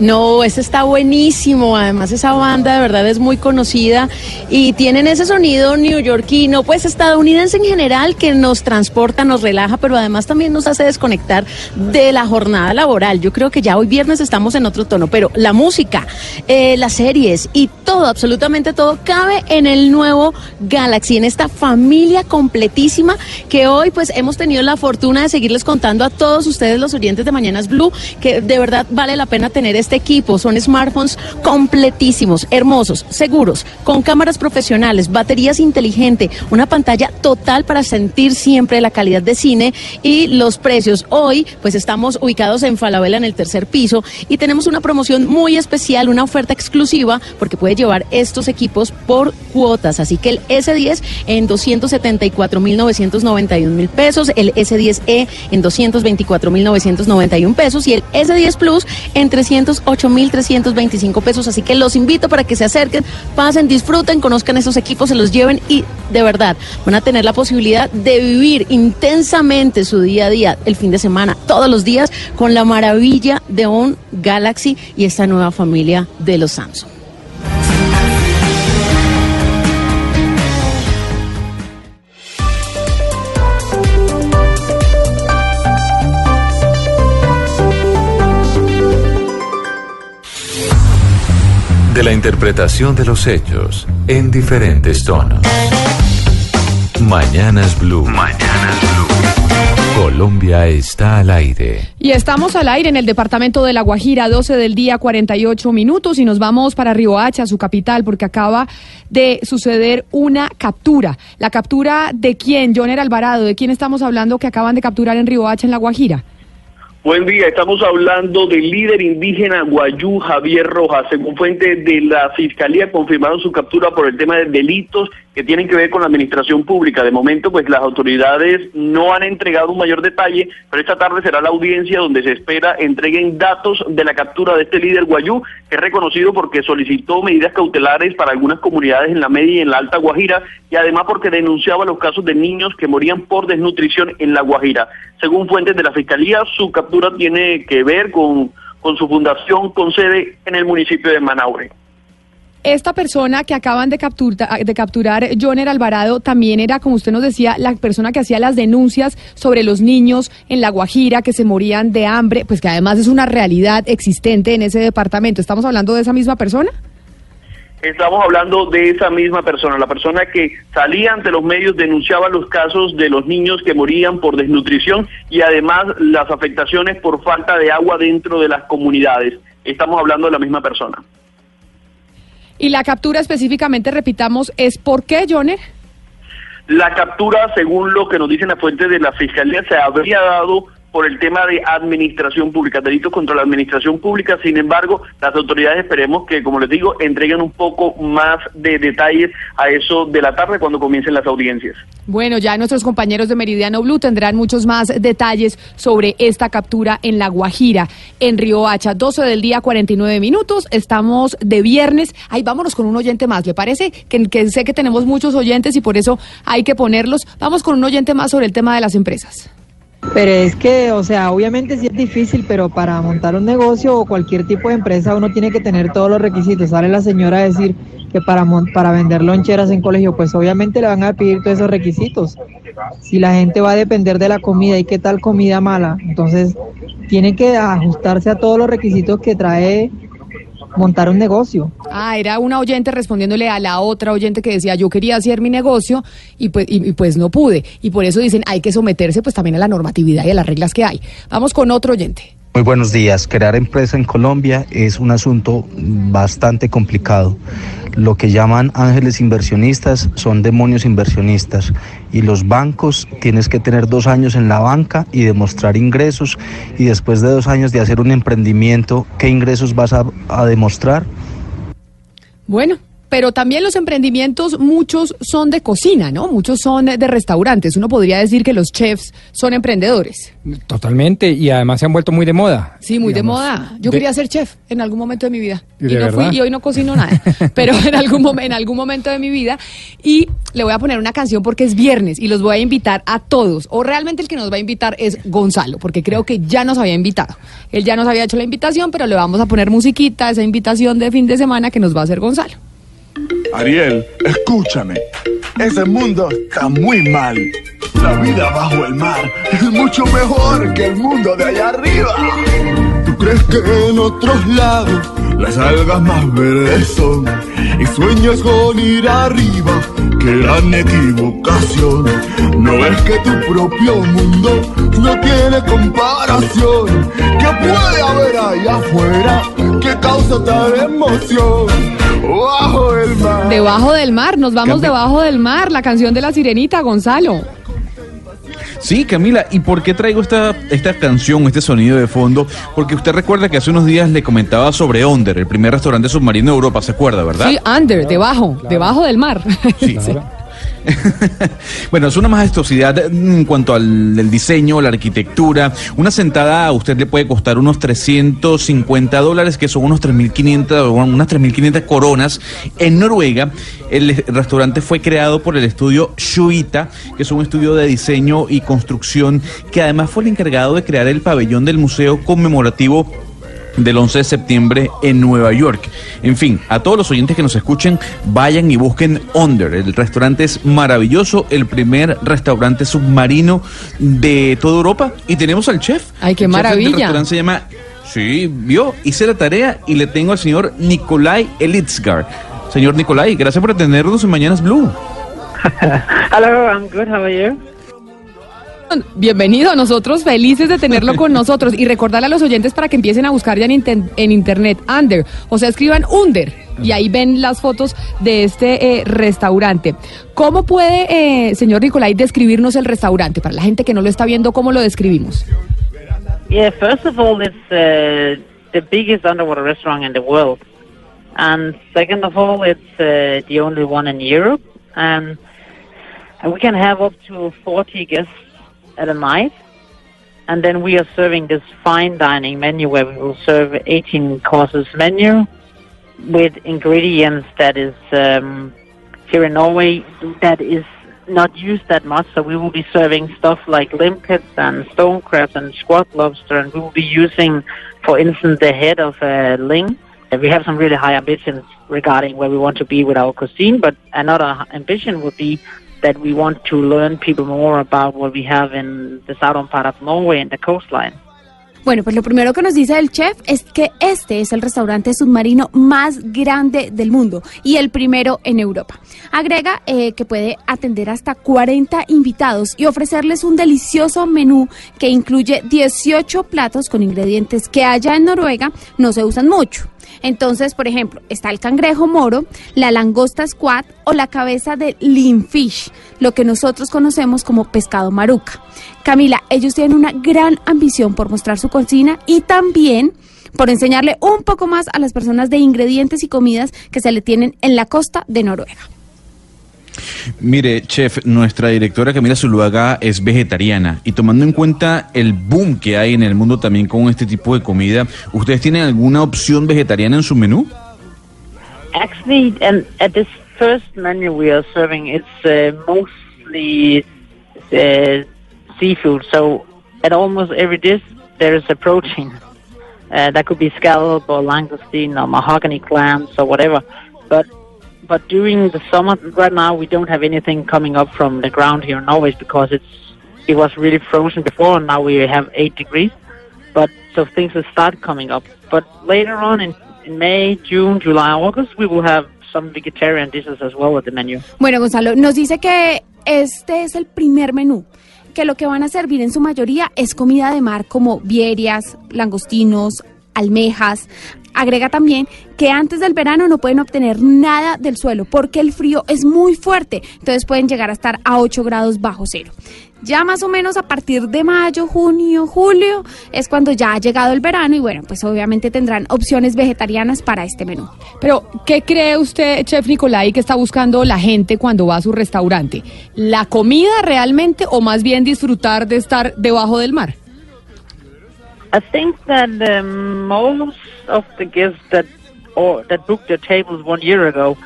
No, ese está buenísimo. Además, esa banda de verdad es muy conocida y tienen ese sonido neoyorquino, pues estadounidense en general, que nos transporta, nos relaja, pero además también nos hace desconectar de la jornada laboral. Yo creo que ya hoy viernes estamos en otro tono, pero la música, eh, las series y todo, absolutamente todo, cabe en el nuevo Galaxy, en esta familia completísima que hoy pues hemos tenido la fortuna de seguirles contando a todos ustedes los oyentes de Mañanas Blue, que de verdad vale la pena tener este equipo. Son smartphones completísimos, hermosos, seguros, con cámaras profesionales, baterías inteligentes, una pantalla total para sentir siempre la calidad de cine y los precios. Hoy, pues estamos ubicados en Falabella en el tercer piso y tenemos una promoción muy especial, una oferta exclusiva, porque puede llevar estos equipos por cuotas. Así que el S10 en 274.991 mil pesos, el S10E en 224.991 pesos y el S10 Plus en 300 8.325 pesos. Así que los invito para que se acerquen, pasen, disfruten, conozcan esos equipos, se los lleven y de verdad van a tener la posibilidad de vivir intensamente su día a día, el fin de semana, todos los días, con la maravilla de un Galaxy y esta nueva familia de los Samsung. Interpretación de los hechos en diferentes tonos. Mañanas Blue. Mañanas Blue. Colombia está al aire. Y estamos al aire en el departamento de La Guajira, 12 del día, 48 minutos, y nos vamos para Riohacha, su capital, porque acaba de suceder una captura. ¿La captura de quién? Joner Alvarado, ¿de quién estamos hablando que acaban de capturar en Riohacha, en La Guajira? Buen día, estamos hablando del líder indígena Guayú Javier Rojas. Según fuentes de la Fiscalía, confirmaron su captura por el tema de delitos que tienen que ver con la administración pública. De momento, pues las autoridades no han entregado un mayor detalle, pero esta tarde será la audiencia donde se espera entreguen datos de la captura de este líder guayú, que es reconocido porque solicitó medidas cautelares para algunas comunidades en la media y en la alta Guajira, y además porque denunciaba los casos de niños que morían por desnutrición en la Guajira. Según fuentes de la Fiscalía, su captura tiene que ver con, con su fundación con sede en el municipio de Manaure. Esta persona que acaban de, captura, de capturar, Joner Alvarado, también era, como usted nos decía, la persona que hacía las denuncias sobre los niños en La Guajira que se morían de hambre, pues que además es una realidad existente en ese departamento. ¿Estamos hablando de esa misma persona? Estamos hablando de esa misma persona, la persona que salía ante los medios, denunciaba los casos de los niños que morían por desnutrición y además las afectaciones por falta de agua dentro de las comunidades. Estamos hablando de la misma persona. Y la captura específicamente, repitamos, es por qué, Joner? La captura, según lo que nos dicen las fuentes de la Fiscalía, se habría dado por el tema de administración pública, delitos contra la administración pública. Sin embargo, las autoridades esperemos que, como les digo, entreguen un poco más de detalles a eso de la tarde cuando comiencen las audiencias. Bueno, ya nuestros compañeros de Meridiano Blue tendrán muchos más detalles sobre esta captura en La Guajira, en Río Hacha. 12 del día, 49 minutos. Estamos de viernes. Ahí vámonos con un oyente más. ¿Le parece? Que, que sé que tenemos muchos oyentes y por eso hay que ponerlos. Vamos con un oyente más sobre el tema de las empresas. Pero es que, o sea, obviamente sí es difícil, pero para montar un negocio o cualquier tipo de empresa uno tiene que tener todos los requisitos. Sale la señora a decir que para, para vender loncheras en colegio, pues obviamente le van a pedir todos esos requisitos. Si la gente va a depender de la comida y qué tal comida mala, entonces tiene que ajustarse a todos los requisitos que trae montar un negocio. Ah, era una oyente respondiéndole a la otra oyente que decía yo quería hacer mi negocio y pues, y, pues no pude. Y por eso dicen hay que someterse pues también a la normatividad y a las reglas que hay. Vamos con otro oyente. Muy buenos días. Crear empresa en Colombia es un asunto bastante complicado. Lo que llaman ángeles inversionistas son demonios inversionistas. Y los bancos tienes que tener dos años en la banca y demostrar ingresos. Y después de dos años de hacer un emprendimiento, ¿qué ingresos vas a, a demostrar? Bueno, pero también los emprendimientos, muchos son de cocina, ¿no? Muchos son de restaurantes. Uno podría decir que los chefs son emprendedores. Totalmente, y además se han vuelto muy de moda. Sí, muy de moda. Yo quería ser chef en algún momento de mi vida. y no fui, y hoy no cocino nada. (laughs) pero en algún, en algún momento de mi vida. Y le voy a poner una canción porque es viernes y los voy a invitar a todos. O realmente el que nos va a invitar es Gonzalo, porque creo que ya nos había invitado. Él ya nos había hecho la invitación, pero le vamos a poner musiquita, esa invitación de fin de semana que nos va a hacer Gonzalo. Ariel, escúchame. Ese mundo está muy mal. La vida bajo el mar es mucho mejor que el mundo de allá arriba. ¿Tú crees que en otros lados las algas más verdes son? Y sueñas con ir arriba, qué gran equivocación. No ves que tu propio mundo no tiene comparación. ¿Qué puede haber allá afuera que causa tal emoción? Bajo del mar. Debajo del mar, nos vamos debajo del mar, la canción de la sirenita, Gonzalo. Sí, Camila, ¿y por qué traigo esta, esta canción, este sonido de fondo? Porque usted recuerda que hace unos días le comentaba sobre Under, el primer restaurante submarino de Europa, ¿se acuerda, verdad? Sí, Under, debajo, debajo del mar. Sí, (laughs) sí. (laughs) bueno, es una majestuosidad en cuanto al diseño, la arquitectura. Una sentada a usted le puede costar unos 350 dólares, que son unos 3.500, unas 3.500 coronas. En Noruega, el restaurante fue creado por el estudio Shuita, que es un estudio de diseño y construcción, que además fue el encargado de crear el pabellón del museo conmemorativo del 11 de septiembre en Nueva York. En fin, a todos los oyentes que nos escuchen, vayan y busquen Under. El restaurante es maravilloso, el primer restaurante submarino de toda Europa. Y tenemos al chef. ¡Ay, qué maravilla! el restaurante se llama... Sí, vio, hice la tarea y le tengo al señor Nikolai Elitzgar. Señor Nikolai, gracias por atendernos en Mañanas Blue. (laughs) Hello, I'm good, how are you? Bienvenido, nosotros felices de tenerlo con (laughs) nosotros y recordarle a los oyentes para que empiecen a buscar ya en, en internet Under, o sea, escriban Under y ahí ven las fotos de este eh, restaurante. ¿Cómo puede, eh, señor Nicolai, describirnos el restaurante para la gente que no lo está viendo? ¿Cómo lo describimos? Yeah, first of all, it's uh, the biggest underwater restaurant in the world, and second of all, it's uh, the only one in Europe. and and we can have up to 40 guests at a night. And then we are serving this fine dining menu where we will serve 18 courses menu with ingredients that is um, here in Norway that is not used that much. So we will be serving stuff like limpets and stone crabs and squat lobster, and we will be using, for instance, the head of a ling. And we have some really high ambitions regarding where we want to be with our cuisine, but another ambition would be that we want to learn people more about what we have in the southern part of Norway and the coastline. Bueno, pues lo primero que nos dice el chef es que este es el restaurante submarino más grande del mundo y el primero en Europa. Agrega eh, que puede atender hasta 40 invitados y ofrecerles un delicioso menú que incluye 18 platos con ingredientes que allá en Noruega no se usan mucho. Entonces, por ejemplo, está el cangrejo moro, la langosta squat o la cabeza de linfish, lo que nosotros conocemos como pescado maruca. Camila, ellos tienen una gran ambición por mostrar su cocina y también por enseñarle un poco más a las personas de ingredientes y comidas que se le tienen en la costa de Noruega. Mire, chef, nuestra directora Camila Zuluaga es vegetariana y tomando en cuenta el boom que hay en el mundo también con este tipo de comida, ¿ustedes tienen alguna opción vegetariana en su menú? Actually, and at this first menu we are serving, it's uh, mostly uh, seafood. So at almost every dish there is a protein. (laughs) Uh, that could be scallop or langoustine or mahogany clams or whatever. But but during the summer, right now we don't have anything coming up from the ground here in Norway because it's it was really frozen before, and now we have eight degrees. But so things will start coming up. But later on in, in May, June, July, August, we will have some vegetarian dishes as well at the menu. Bueno, Gonzalo, nos dice que este es el primer menú que lo que van a servir en su mayoría es comida de mar como vierias, langostinos, almejas. Agrega también que antes del verano no pueden obtener nada del suelo porque el frío es muy fuerte, entonces pueden llegar a estar a 8 grados bajo cero. Ya más o menos a partir de mayo, junio, julio es cuando ya ha llegado el verano y bueno, pues obviamente tendrán opciones vegetarianas para este menú. Pero, ¿qué cree usted, Chef Nicolai, que está buscando la gente cuando va a su restaurante? ¿La comida realmente o más bien disfrutar de estar debajo del mar? I think that um, most of the guests that or that booked their tables one year ago,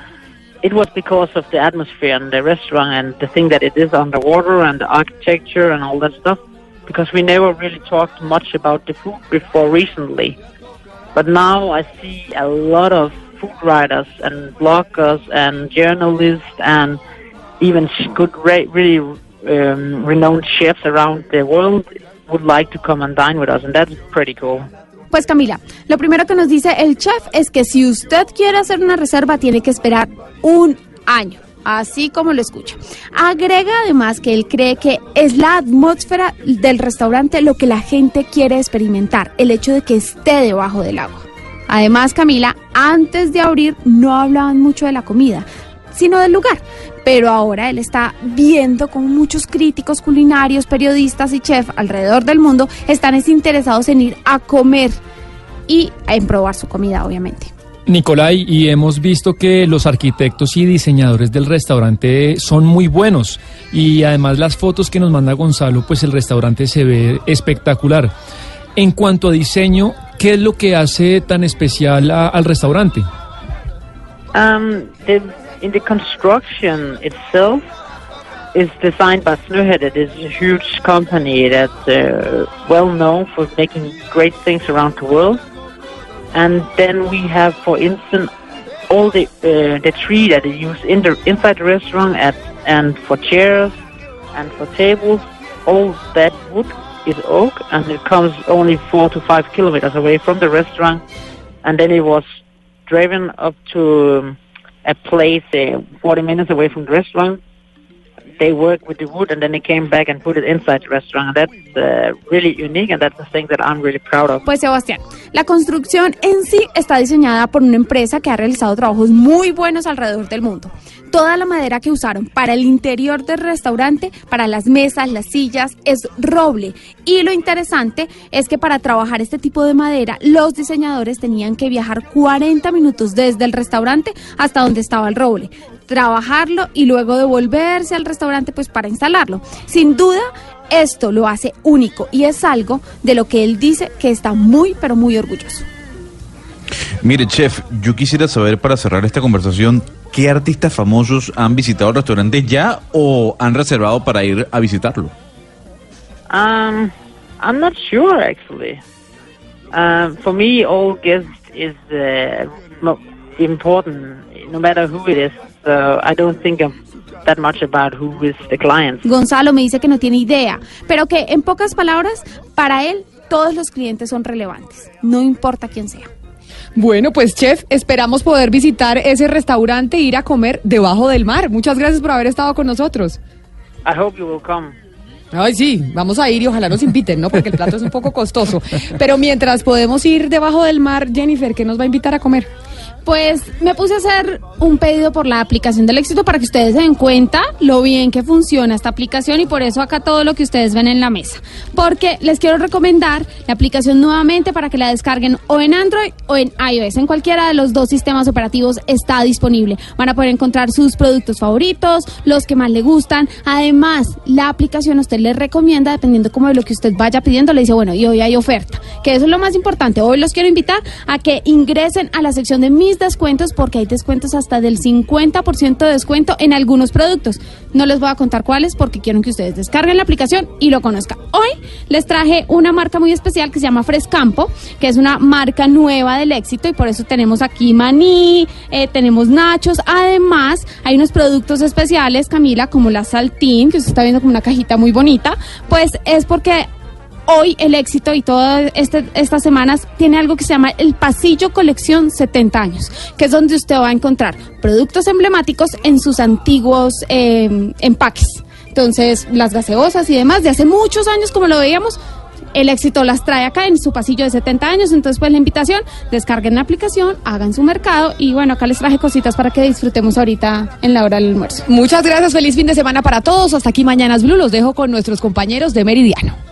it was because of the atmosphere and the restaurant and the thing that it is underwater and the architecture and all that stuff. Because we never really talked much about the food before recently, but now I see a lot of food writers and bloggers and journalists and even good, really um, renowned chefs around the world would like to come and dine with us, and that's pretty cool. Pues Camila, lo primero que nos dice el chef es que si usted quiere hacer una reserva tiene que esperar un año, así como lo escucha. Agrega además que él cree que es la atmósfera del restaurante lo que la gente quiere experimentar, el hecho de que esté debajo del agua. Además, Camila, antes de abrir no hablaban mucho de la comida, sino del lugar. Pero ahora él está viendo cómo muchos críticos culinarios, periodistas y chefs alrededor del mundo están es interesados en ir a comer y en probar su comida, obviamente. Nicolai, y hemos visto que los arquitectos y diseñadores del restaurante son muy buenos y además las fotos que nos manda Gonzalo, pues el restaurante se ve espectacular. En cuanto a diseño, ¿qué es lo que hace tan especial a- al restaurante? Um, in the construction itself is designed by Snøhead. It is a huge company that's uh, well known for making great things around the world. And then we have, for instance, all the uh, the tree that is used in the inside the restaurant at, and for chairs and for tables. All that wood is oak, and it comes only four to five kilometers away from the restaurant. And then it was driven up to um, a place uh, 40 minutes away from the restaurant. They worked with the wood and then they came back and put it inside the restaurant. And that's uh, really unique and that's the thing that I'm really proud of. Pues Sebastián, la construcción en sí está diseñada por una empresa que ha realizado trabajos muy buenos alrededor del mundo. Toda la madera que usaron para el interior del restaurante, para las mesas, las sillas, es roble. Y lo interesante es que para trabajar este tipo de madera, los diseñadores tenían que viajar 40 minutos desde el restaurante hasta donde estaba el roble. Trabajarlo y luego devolverse al restaurante pues para instalarlo. Sin duda, esto lo hace único y es algo de lo que él dice que está muy pero muy orgulloso. Mire, chef, yo quisiera saber para cerrar esta conversación, ¿qué artistas famosos han visitado el restaurante ya o han reservado para ir a visitarlo? Um, I'm not sure actually. Uh, for me, all guests is uh, important, no matter who it is. So I don't think of that much about who is the client. Gonzalo me dice que no tiene idea, pero que en pocas palabras, para él todos los clientes son relevantes, no importa quién sea. Bueno, pues chef, esperamos poder visitar ese restaurante e ir a comer debajo del mar. Muchas gracias por haber estado con nosotros. I hope you will come. Ay, sí, vamos a ir y ojalá nos inviten, ¿no? Porque el plato es un poco costoso. Pero mientras podemos ir debajo del mar, Jennifer, ¿qué nos va a invitar a comer? Pues me puse a hacer un pedido por la aplicación del éxito para que ustedes se den cuenta lo bien que funciona esta aplicación y por eso acá todo lo que ustedes ven en la mesa. Porque les quiero recomendar la aplicación nuevamente para que la descarguen o en Android o en iOS. En cualquiera de los dos sistemas operativos está disponible. Van a poder encontrar sus productos favoritos, los que más le gustan. Además, la aplicación a usted le recomienda, dependiendo como de lo que usted vaya pidiendo, le dice, bueno, y hoy hay oferta. Que eso es lo más importante. Hoy los quiero invitar a que ingresen a la sección de mis descuentos porque hay descuentos hasta del 50% de descuento en algunos productos. No les voy a contar cuáles porque quiero que ustedes descarguen la aplicación y lo conozcan. Hoy les traje una marca muy especial que se llama Frescampo, que es una marca nueva del éxito y por eso tenemos aquí maní, eh, tenemos nachos. Además, hay unos productos especiales, Camila, como la saltín, que usted está viendo como una cajita muy bonita. Pues es porque hoy el éxito y todas este, estas semanas tiene algo que se llama el Pasillo Colección 70 años, que es donde usted va a encontrar productos emblemáticos en sus antiguos eh, empaques. Entonces, las gaseosas y demás de hace muchos años, como lo veíamos, el éxito las trae acá en su pasillo de 70 años. Entonces, pues la invitación, descarguen la aplicación, hagan su mercado y bueno, acá les traje cositas para que disfrutemos ahorita en la hora del almuerzo. Muchas gracias, feliz fin de semana para todos. Hasta aquí Mañanas Blue. Los dejo con nuestros compañeros de Meridiano.